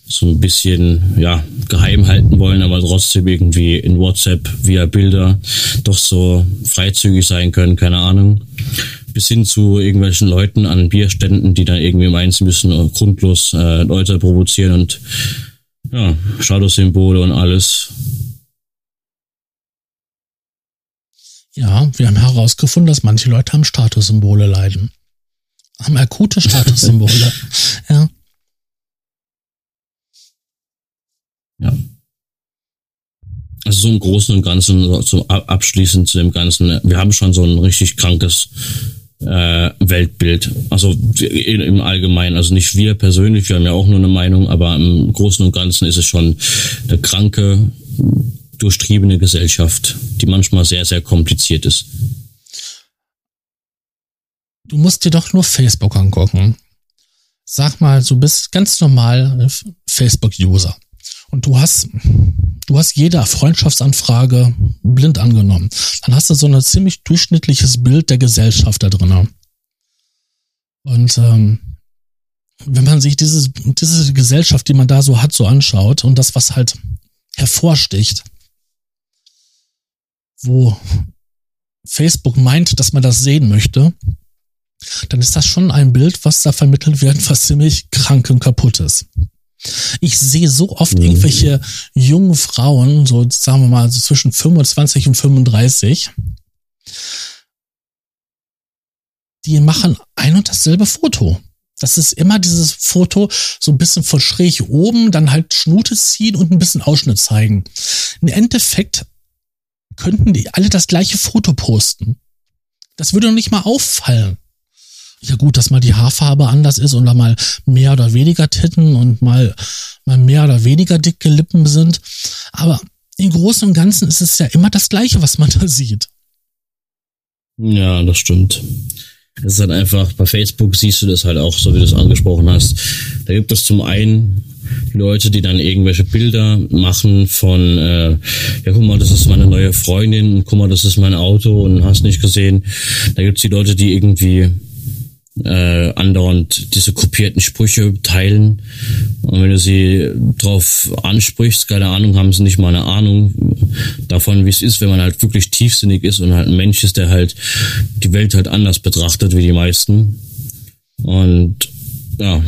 so ein bisschen, ja, geheim halten wollen, aber trotzdem irgendwie in WhatsApp via Bilder doch so freizügig sein können, keine Ahnung. Bis hin zu irgendwelchen Leuten an Bierständen, die dann irgendwie meinen, sie müssen grundlos äh, Leute provozieren und ja, Statussymbole und alles. Ja, wir haben herausgefunden, dass manche Leute am Statussymbole leiden. Haben akute Statussymbole. <laughs> ja. Ja. Also so im Großen und Ganzen, so abschließend zu dem Ganzen, wir haben schon so ein richtig krankes äh, Weltbild. Also im Allgemeinen, also nicht wir persönlich, wir haben ja auch nur eine Meinung, aber im Großen und Ganzen ist es schon eine kranke, durchtriebene Gesellschaft, die manchmal sehr, sehr kompliziert ist. Du musst dir doch nur Facebook angucken. Sag mal, du bist ganz normal Facebook-User und du hast, du hast jede Freundschaftsanfrage blind angenommen, dann hast du so ein ziemlich durchschnittliches Bild der Gesellschaft da drin. Und ähm, wenn man sich dieses, diese Gesellschaft, die man da so hat, so anschaut und das, was halt hervorsticht, wo Facebook meint, dass man das sehen möchte, dann ist das schon ein Bild, was da vermittelt wird, was ziemlich krank und kaputt ist. Ich sehe so oft mhm. irgendwelche jungen Frauen, so sagen wir mal so zwischen 25 und 35, die machen ein und dasselbe Foto. Das ist immer dieses Foto so ein bisschen von schräg oben, dann halt Schnute ziehen und ein bisschen Ausschnitt zeigen. Im Endeffekt könnten die alle das gleiche Foto posten. Das würde noch nicht mal auffallen ja gut, dass mal die Haarfarbe anders ist und da mal mehr oder weniger Titten und mal, mal mehr oder weniger dicke Lippen sind. Aber im Großen und Ganzen ist es ja immer das Gleiche, was man da sieht. Ja, das stimmt. Es ist halt einfach, bei Facebook siehst du das halt auch, so wie du es angesprochen hast. Da gibt es zum einen Leute, die dann irgendwelche Bilder machen von, äh, ja guck mal, das ist meine neue Freundin, guck mal, das ist mein Auto und hast nicht gesehen. Da gibt's die Leute, die irgendwie äh, andauernd diese kopierten Sprüche teilen. Und wenn du sie drauf ansprichst, keine Ahnung, haben sie nicht mal eine Ahnung davon, wie es ist, wenn man halt wirklich tiefsinnig ist und halt ein Mensch ist, der halt die Welt halt anders betrachtet wie die meisten. Und ja,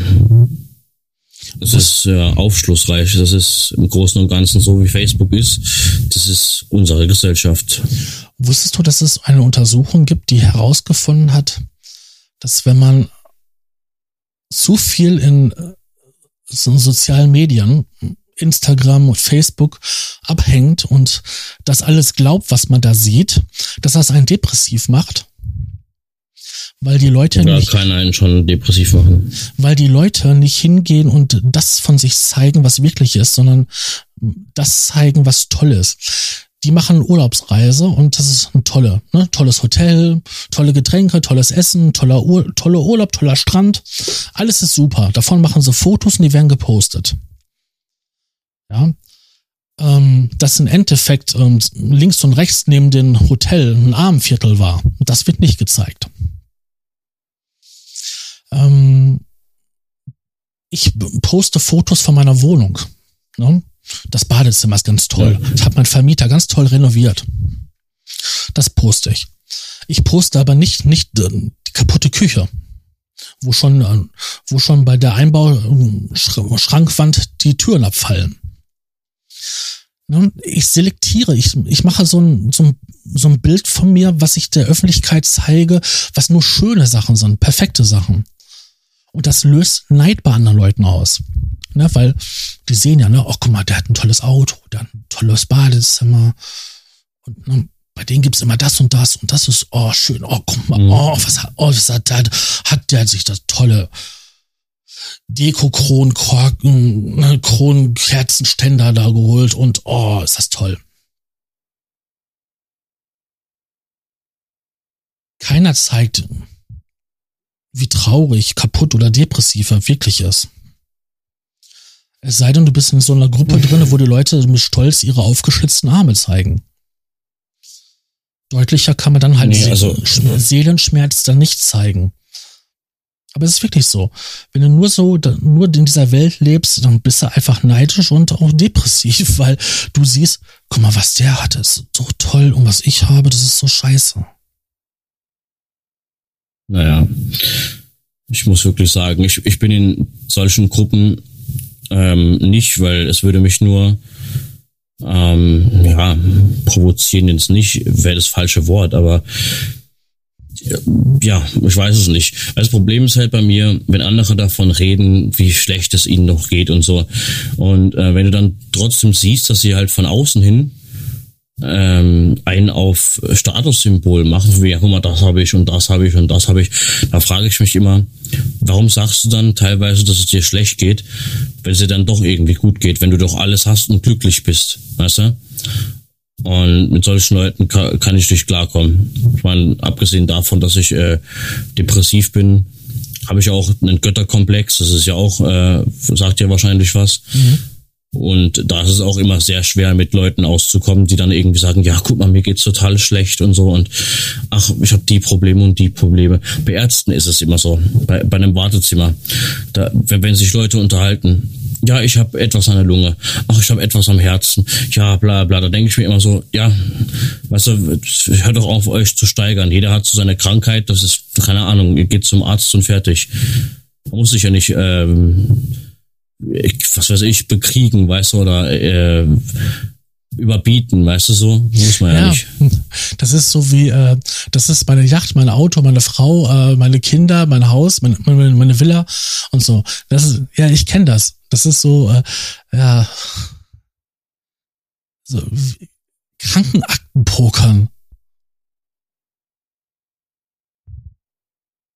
das ist äh, aufschlussreich. Das ist im Großen und Ganzen so, wie Facebook ist. Das ist unsere Gesellschaft. Wusstest du, dass es eine Untersuchung gibt, die herausgefunden hat, dass wenn man zu viel in äh, so sozialen Medien, Instagram und Facebook abhängt und das alles glaubt, was man da sieht, dass das einen depressiv macht. Weil die Leute ja, nicht. kann einen schon depressiv machen. Weil die Leute nicht hingehen und das von sich zeigen, was wirklich ist, sondern das zeigen, was toll ist die machen Urlaubsreise und das ist ein tolle, ne? tolles Hotel, tolle Getränke, tolles Essen, toller Ur toller Urlaub, toller Strand. Alles ist super. Davon machen sie Fotos und die werden gepostet. Ja. Ähm, das im Endeffekt ähm, links und rechts neben dem Hotel ein Armenviertel war. Das wird nicht gezeigt. Ähm, ich poste Fotos von meiner Wohnung. Ne? Das Badezimmer ist ganz toll. Ich habe meinen Vermieter ganz toll renoviert. Das poste ich. Ich poste aber nicht, nicht die kaputte Küche, wo schon, äh, wo schon bei der Einbauschrankwand äh, die Türen abfallen. Ich selektiere, ich, ich mache so ein, so, ein, so ein Bild von mir, was ich der Öffentlichkeit zeige, was nur schöne Sachen sind, perfekte Sachen. Und das löst Neid bei anderen Leuten aus. Ne, weil die sehen ja, ne, oh, guck mal, der hat ein tolles Auto, der hat ein tolles Badezimmer. Und ne, bei denen gibt's immer das und das und das ist, oh, schön, oh, guck mal, mhm. oh, was hat, oh, was hat der, hat der sich das tolle Deko-Kronkorken, ne, Kronkerzenständer da geholt und oh, ist das toll. Keiner zeigt, wie traurig, kaputt oder depressiv er wirklich ist. Es sei denn, du bist in so einer Gruppe <laughs> drin, wo die Leute mit Stolz ihre aufgeschlitzten Arme zeigen. Deutlicher kann man dann halt Nee, also- Seelenschmerz dann nicht zeigen. Aber es ist wirklich so. Wenn du nur so, nur in dieser Welt lebst, dann bist du einfach neidisch und auch depressiv, <laughs> weil du siehst, guck mal, was der hat, ist so toll und was ich habe, das ist so scheiße. Naja, ich muss wirklich sagen, ich, ich bin in solchen Gruppen ähm, nicht, weil es würde mich nur ähm, ja, provozieren jetzt nicht, wäre das falsche Wort, aber ja, ich weiß es nicht. Das Problem ist halt bei mir, wenn andere davon reden, wie schlecht es ihnen noch geht und so. Und äh, wenn du dann trotzdem siehst, dass sie halt von außen hin ähm, einen auf Statussymbol machen, wie, ja, guck mal, das habe ich und das habe ich und das habe ich. Da frage ich mich immer, warum sagst du dann teilweise, dass es dir schlecht geht, wenn es dir dann doch irgendwie gut geht, wenn du doch alles hast und glücklich bist, weißt du? Und mit solchen Leuten kann, kann ich nicht klarkommen. Ich meine, abgesehen davon, dass ich äh, depressiv bin, habe ich auch einen Götterkomplex. Das ist ja auch, äh, sagt ja wahrscheinlich was. Und da ist es auch immer sehr schwer, mit Leuten auszukommen, die dann irgendwie sagen, ja, guck mal, mir geht's total schlecht und so und ach, ich habe die Probleme und die Probleme. Bei Ärzten ist es immer so, bei, bei einem Wartezimmer, da, wenn, wenn sich Leute unterhalten, ja, ich habe etwas an der Lunge, ach, ich habe etwas am Herzen, ja, bla bla, da denke ich mir immer so, ja, weißt du, hört doch auf, euch zu steigern. Jeder hat so seine Krankheit, das ist, keine Ahnung, ihr geht zum Arzt und fertig. Man muss sich ja nicht ähm, was weiß ich, bekriegen, weißt du, oder äh, überbieten, weißt du so? Muss man ja, Ja, nicht. das ist so wie, äh, das ist meine Yacht, mein Auto, meine Frau, äh, meine Kinder, mein Haus, meine, meine, meine Villa und so. Das ist, ja, ich kenne das. Das ist so, äh, ja, so Krankenaktenpokern.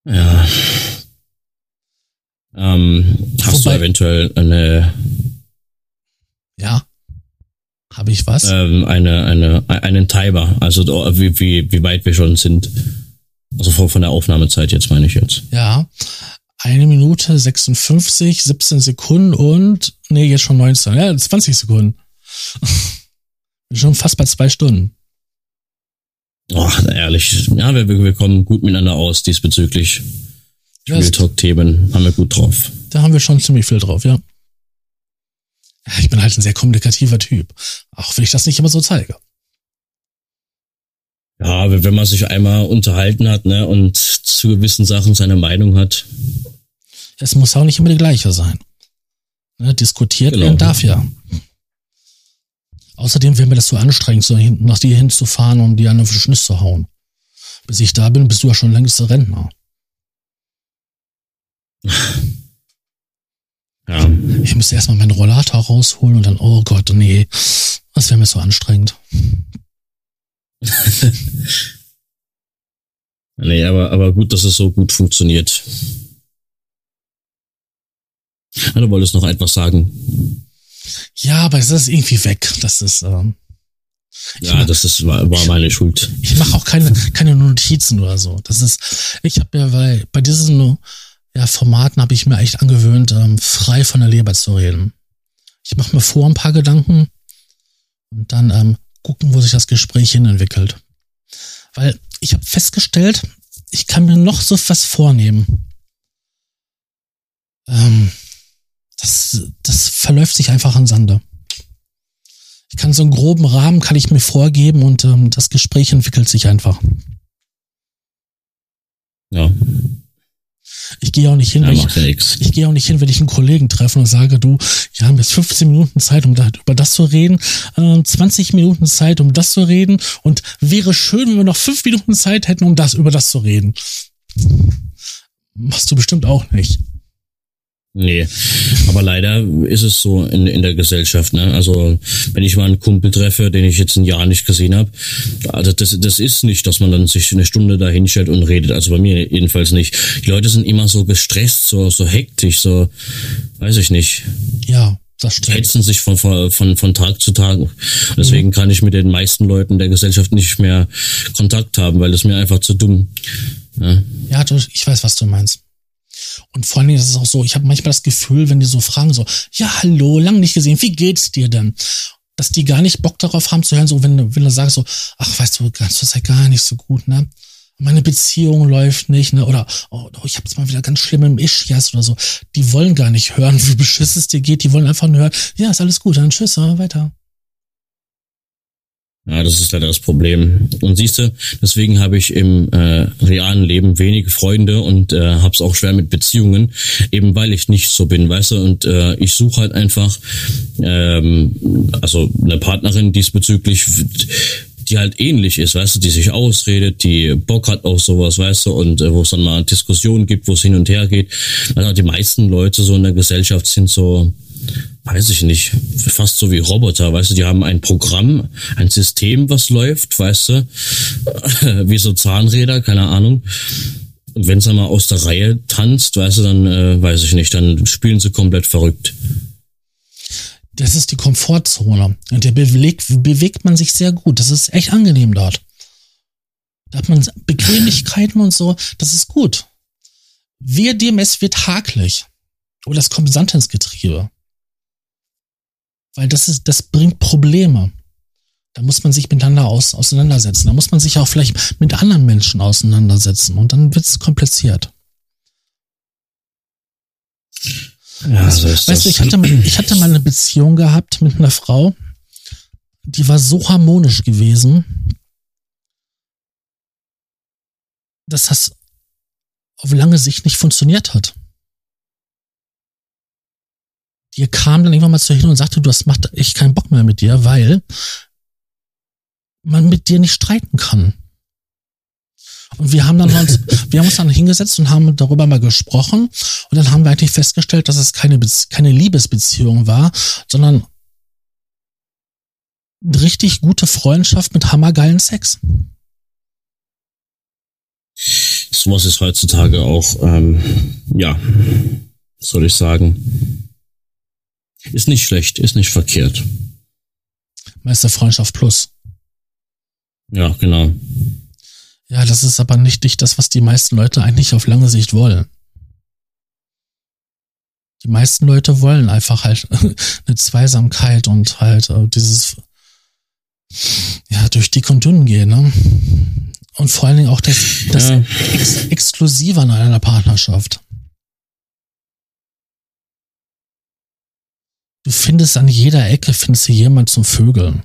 Ja. Ähm, hast Wobei- du eventuell eine, Ja, habe ich was? ähm, eine, eine, einen Timer, also da- wie, wie, wie weit wir schon sind. Also von, von der Aufnahmezeit jetzt meine ich jetzt. Ja, eine Minute 56, 17 Sekunden und, nee, jetzt schon 19, ja, 20 Sekunden. <laughs> Schon fast bei zwei Stunden. Ach, ehrlich. Ja, wir, wir kommen gut miteinander aus diesbezüglich. Spieltalk-Themen haben wir gut drauf. Da haben wir schon ziemlich viel drauf, ja. Ich bin halt ein sehr kommunikativer Typ. Auch wenn ich das nicht immer so zeige. Ja, aber wenn man sich einmal unterhalten hat, ne, und zu gewissen Sachen seine Meinung hat, Es muss auch nicht immer die gleiche sein. Ne, diskutiert Genau. werden darf ja. Außerdem wäre mir das zu anstrengend, so nach dir hinzufahren, um dir einen Schniss zu hauen. Bis ich da bin, bist du ja schon längst Rentner. <laughs> ja, Ich müsste erstmal meinen Rollator rausholen und dann, oh Gott, nee, das wäre mir so anstrengend. <laughs> nee, aber, aber gut, dass es so gut funktioniert. Ja, du wolltest noch etwas sagen. Ja, aber es ist irgendwie weg. Das ist, ähm, Ja, das ist, war, war meine Schuld. ich mache auch keine, keine Notizen oder so. Das ist, ich habe ja bei, bei diesen ja, Formaten habe ich mir echt angewöhnt, ähm, frei von der Leber zu reden. Ich mache mir vor ein paar Gedanken und dann ähm, gucken, wo sich das Gespräch hin entwickelt. Weil ich habe festgestellt, ich kann mir noch so was vornehmen. Ähm, das, das verläuft sich einfach im Sande. Ich kann so einen groben Rahmen kann ich mir vorgeben und ähm, das Gespräch entwickelt sich einfach. Ja, Ich gehe auch nicht hin, ja wenn ich, ja ich gehe auch nicht hin, wenn ich einen Kollegen treffe und sage, du, wir haben jetzt 15 Minuten Zeit, um da, über das zu reden, ähm, 20 Minuten Zeit, um das zu reden und wäre schön, wenn wir noch 5 Minuten Zeit hätten, um das über das zu reden. Machst du bestimmt auch nicht. Nee, aber leider ist es so in, in der Gesellschaft. Ne? Also wenn ich mal einen Kumpel treffe, den ich jetzt ein Jahr nicht gesehen habe, also das, das ist nicht, dass man dann sich eine Stunde da hinstellt und redet. Also bei mir jedenfalls nicht. Die Leute sind immer so gestresst, so, so hektisch, so weiß ich nicht. Ja, das stimmt. Hetzen sich von, von, von Tag zu Tag. Deswegen mhm. kann ich mit den meisten Leuten der Gesellschaft nicht mehr Kontakt haben, weil das mir einfach zu dumm. Ja, ja du, ich weiß, was du meinst. Und vor allen Dingen ist es auch so, ich habe manchmal das Gefühl, wenn die so fragen, so, ja, hallo, lang nicht gesehen, wie geht's dir denn? Dass die gar nicht Bock darauf haben zu hören, so, wenn, wenn du sagst so, ach, weißt du, ganz das halt gar nicht so gut, ne? Meine Beziehung läuft nicht, ne? Oder oh, oh ich habe jetzt mal wieder ganz schlimm im Ischias oder so. Die wollen gar nicht hören, <laughs> wie beschiss es dir geht. Die wollen einfach nur hören, ja, ist alles gut, dann tschüss, weiter. Ja, das ist leider das Problem. Und siehst du, deswegen habe ich im äh, realen Leben wenige Freunde und äh, habe es auch schwer mit Beziehungen, eben weil ich nicht so bin, weißt du. Und äh, ich suche halt einfach ähm, also eine Partnerin diesbezüglich, die halt ähnlich ist, weißt du, die sich ausredet, die Bock hat auf sowas, weißt du, und äh, wo es dann mal Diskussionen gibt, wo es hin und her geht. Also die meisten Leute so in der Gesellschaft sind so weiß ich nicht, fast so wie Roboter, weißt du, die haben ein Programm, ein System, was läuft, weißt du, <laughs> wie so Zahnräder, keine Ahnung. Und wenn es dann mal aus der Reihe tanzt, weißt du, dann äh, weiß ich nicht, dann spielen sie komplett verrückt. Das ist die Komfortzone. Und der bewegt, bewegt man sich sehr gut. Das ist echt angenehm dort. Da hat man Bequemlichkeiten und so. Das ist gut. Wir dem, es wird hakelig. Oder es kommt Sand ins Getriebe. Weil das ist, das bringt Probleme. Da muss man sich miteinander aus, auseinandersetzen. Da muss man sich auch vielleicht mit anderen Menschen auseinandersetzen. Und dann wird es kompliziert. Ja, so ist weißt du, ich hatte, mal, ich hatte mal eine Beziehung gehabt mit einer Frau, die war so harmonisch gewesen, dass das auf lange Sicht nicht funktioniert hat die kam dann irgendwann mal zu hin und sagte, du hast macht echt keinen Bock mehr mit dir, weil man mit dir nicht streiten kann. Und wir haben dann uns, <laughs> wir haben uns dann hingesetzt und haben darüber mal gesprochen und dann haben wir eigentlich festgestellt, dass es keine, keine Liebesbeziehung war, sondern eine richtig gute Freundschaft mit hammergeilen Sex. Sowas ist heutzutage auch, ähm, ja, soll ich sagen, ist nicht schlecht, ist nicht verkehrt. Meisterfreundschaft plus. Ja, genau. Ja, das ist aber nicht, nicht das, was die meisten Leute eigentlich auf lange Sicht wollen. Die meisten Leute wollen einfach halt <laughs> eine Zweisamkeit und halt äh, dieses, ja, durch dick und dünn gehen, ne? Und vor allen Dingen auch das, das ja. Ex Exklusive an einer Partnerschaft. Du findest an jeder Ecke, findest du jemand zum Vögeln.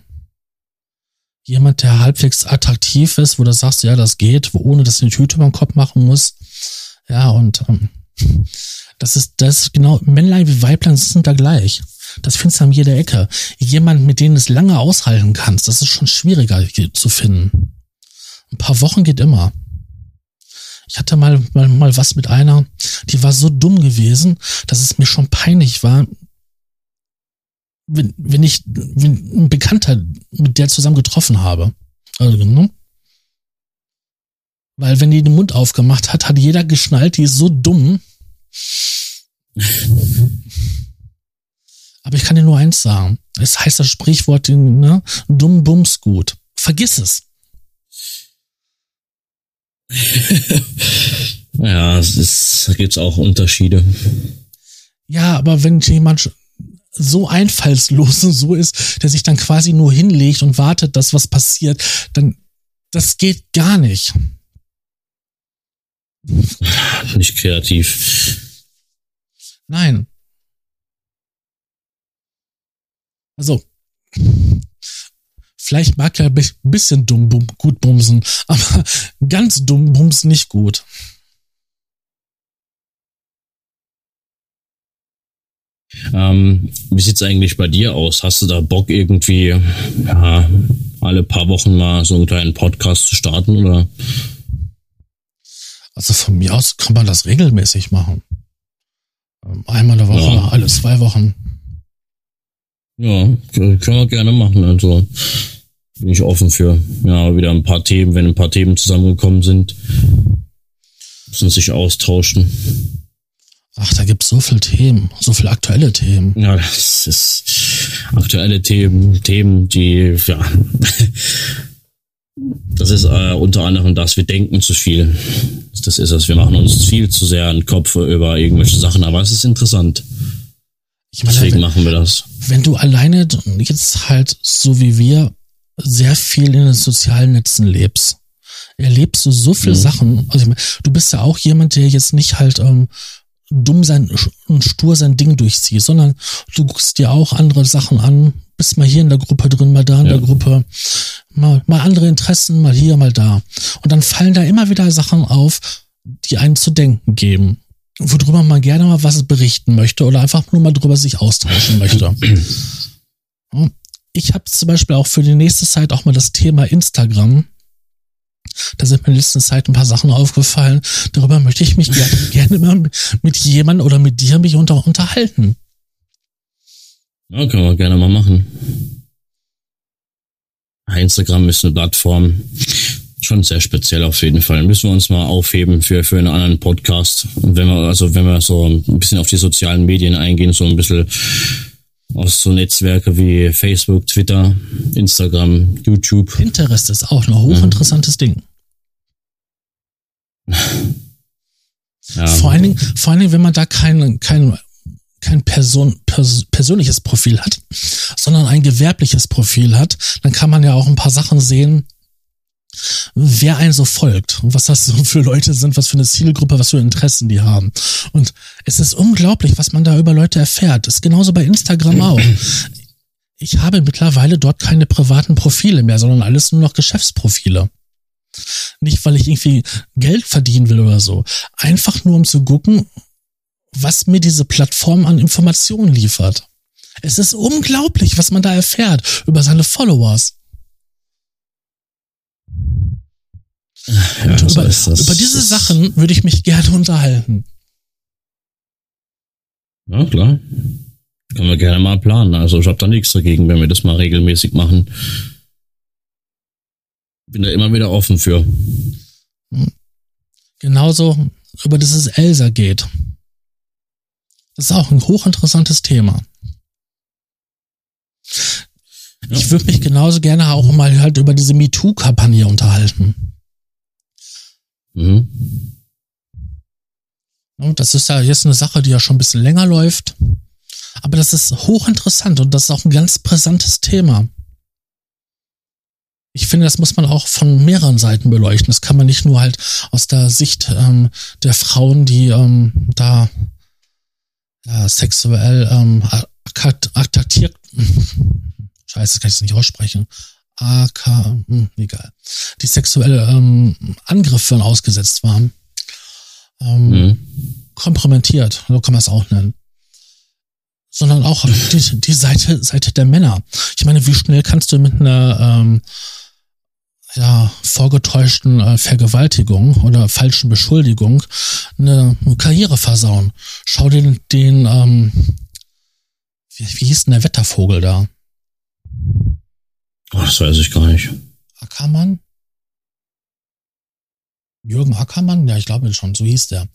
Jemand, der halbwegs attraktiv ist, wo du sagst, ja, das geht, wo, ohne dass du eine Tüte über den Kopf machen musst. Ja, und ähm, das ist, das ist genau, Männlein wie Weiblein sind da gleich. Das findest du an jeder Ecke. Jemand, mit dem du es lange aushalten kannst, das ist schon schwieriger zu finden. Ein paar Wochen geht immer. Ich hatte mal, mal, mal was mit einer, die war so dumm gewesen, dass es mir schon peinlich war, wenn, wenn ich wenn ein Bekannter mit der zusammen getroffen habe. Also, ne? Weil wenn die den Mund aufgemacht hat, hat jeder geschnallt, die ist so dumm. Aber ich kann dir nur eins sagen. Es heißt das Sprichwort, ne? Dumm bums gut. Vergiss es. <laughs> ja, es ist, da gibt's auch Unterschiede. Ja, aber wenn jemand so einfallslos und so ist, der sich dann quasi nur hinlegt und wartet, dass was passiert, dann das geht gar nicht. Nicht kreativ. Nein. Also, vielleicht mag er ein bisschen dumm gut bumsen, aber <laughs> ganz dumm bumsen nicht gut. Ähm, wie sieht's eigentlich bei dir aus? Hast du da Bock irgendwie ja, alle paar Wochen mal so einen kleinen Podcast zu starten oder? Also von mir aus kann man das regelmäßig machen. Ähm, einmal in der Woche, ja. alle zwei Wochen. Ja, können wir gerne machen. Also bin ich offen für. Ja, wieder ein paar Themen, wenn ein paar Themen zusammengekommen sind, müssen sich austauschen. Ach, da gibt's so viele Themen, so viele aktuelle Themen. Ja, das ist aktuelle Themen, Themen, die, ja, das ist äh, unter anderem das, wir denken zu viel. Das ist es, wir machen uns viel zu sehr den Kopf über irgendwelche Sachen, aber es ist interessant. Ich meine, Deswegen wenn, machen wir das. Wenn du alleine jetzt halt, so wie wir, sehr viel in den sozialen Netzen lebst, erlebst du so viele mhm. Sachen. Also ich meine, du bist ja auch jemand, der jetzt nicht halt ähm, dumm sein und stur sein Ding durchzieht, sondern du guckst dir auch andere Sachen an, bist mal hier in der Gruppe drin, mal da in ja. der Gruppe, mal, mal andere Interessen, mal hier, mal da. Und dann fallen da immer wieder Sachen auf, die einen zu denken geben, worüber man gerne mal was berichten möchte oder einfach nur mal drüber sich austauschen <clears throat> möchte. Ich habe zum Beispiel auch für die nächste Zeit auch mal das Thema Instagram da sind mir in letzter Zeit ein paar Sachen aufgefallen. Darüber möchte ich mich gerne, <laughs> gerne mal mit jemandem oder mit dir mich unter, unterhalten. Ja, können wir gerne mal machen. Instagram ist eine Plattform, schon sehr speziell auf jeden Fall. Müssen wir uns mal aufheben für, für einen anderen Podcast. Und wenn wir, also wenn wir so ein bisschen auf die sozialen Medien eingehen, so ein bisschen aus so Netzwerke wie Facebook, Twitter, Instagram, YouTube. Pinterest ist auch ein hochinteressantes ja. Ding. <laughs> Ja. Vor allen Dingen, vor allen Dingen, wenn man da kein, kein, kein Person, pers persönliches Profil hat, sondern ein gewerbliches Profil hat, dann kann man ja auch ein paar Sachen sehen, wer einen so folgt und was das so für Leute sind, was für eine Zielgruppe, was für Interessen die haben. Und es ist unglaublich, was man da über Leute erfährt. Das ist genauso bei Instagram <clears throat> auch. Ich habe mittlerweile dort keine privaten Profile mehr, sondern alles nur noch Geschäftsprofile. Nicht, weil ich irgendwie Geld verdienen will oder so. Einfach nur, um zu gucken, was mir diese Plattform an Informationen liefert. Es ist unglaublich, was man da erfährt über seine Followers. Ja, so über, über, diese Sachen würde ich mich gerne unterhalten. Ja, klar. Können wir gerne mal planen. Also ich habe da nichts dagegen, wenn wir das mal regelmäßig machen. Bin da immer wieder offen für. Genauso über dieses Elsa geht. Das ist auch ein hochinteressantes Thema. Ja. Ich würde mich genauso gerne auch mal halt über diese MeToo-Kampagne unterhalten. Mhm. Das ist ja jetzt eine Sache, die ja schon ein bisschen länger läuft. Aber das ist hochinteressant und das ist auch ein ganz brisantes Thema. Ich finde, das muss man auch von mehreren Seiten beleuchten. Das kann man nicht nur halt aus der Sicht ähm, der Frauen, die ähm, da ja, sexuell ähm, attraktiert, <laughs> scheiße, kann ich es nicht aussprechen, AK, hm, egal, die sexuelle ähm, Angriffe ausgesetzt waren, ähm, mhm. kompromittiert, so kann man es auch nennen. Sondern auch <laughs> die, die Seite, Seite der Männer. Ich meine, wie schnell kannst du mit einer ähm, ja, vorgetäuschten äh, Vergewaltigung oder falschen Beschuldigung eine, eine Karriere versauen? Schau dir den, den ähm, wie, wie hieß denn der Wettervogel da? Oh, das weiß ich gar nicht. Ackermann? Jürgen Ackermann? Ja, ich glaube schon, so hieß der.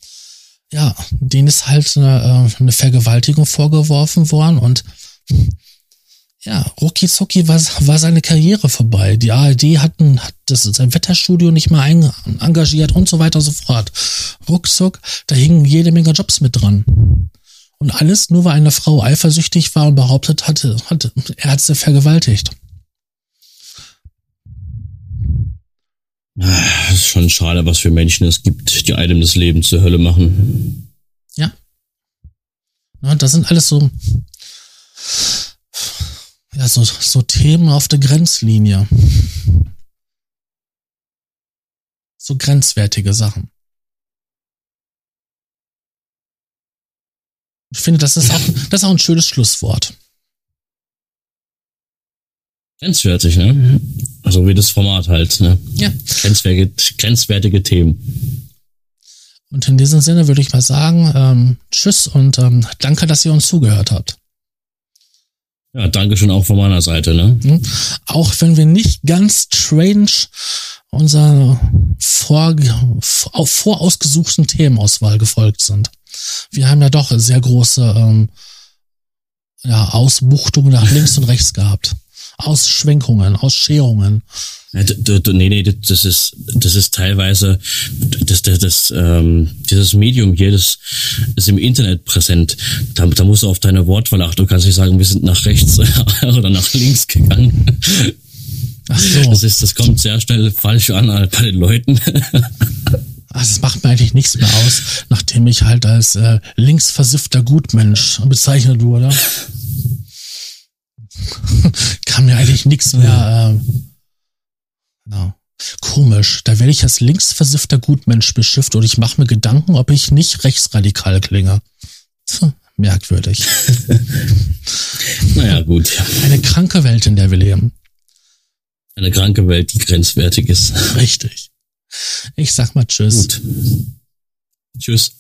Ja, denen ist halt eine, äh, eine Vergewaltigung vorgeworfen worden und ja, rucki zucki war, war seine Karriere vorbei. Die ARD hatten, hat das, sein Wetterstudio nicht mal ein, engagiert und so weiter und so fort. Ruckzuck, da hingen jede Menge Jobs mit dran. Und alles nur, weil eine Frau eifersüchtig war und behauptet hatte, hatte er hat sie vergewaltigt. Es ist schon schade, was für Menschen es gibt, die einem das Leben zur Hölle machen. Ja. ja das sind alles so, ja, so, so Themen auf der Grenzlinie. So grenzwertige Sachen. Ich finde, das ist auch, das ist auch ein schönes Schlusswort. Grenzwertig, ne? Also wie das Format halt, ne? Ja. Grenzwertige, grenzwertige Themen. Und in diesem Sinne würde ich mal sagen, ähm, tschüss und ähm, danke, dass ihr uns zugehört habt. Ja, danke schon auch von meiner Seite. Ne? Mhm. Auch wenn wir nicht ganz strange unserer vor, vorausgesuchten Themenauswahl gefolgt sind. Wir haben ja doch sehr große ähm, ja, Ausbuchtungen nach links und rechts gehabt. Ausschwenkungen, Ausscherungen. Ja, du, du, nee, nee, das ist, das ist teilweise, das, das, das, ähm, dieses Medium hier, das ist im Internet präsent. Da, da musst du auf deine Wortwahl achten. Du kannst nicht sagen, wir sind nach rechts <laughs> oder nach links gegangen. Ach so. Das ist, das kommt sehr schnell falsch an bei den Leuten. <laughs> Also es macht mir eigentlich nichts mehr aus, nachdem ich halt als äh, linksversiffter Gutmensch bezeichnet wurde. <laughs> Kann mir eigentlich nichts mehr. Äh, ja. Komisch. Da werde ich als linksversiffter Gutmensch beschifft und ich mache mir Gedanken, ob ich nicht rechtsradikal klinge. Merkwürdig. <laughs> naja, gut. Eine kranke Welt, in der wir leben. Eine kranke Welt, die grenzwertig ist. Richtig. Ich sag mal Tschüss. Gut. Tschüss.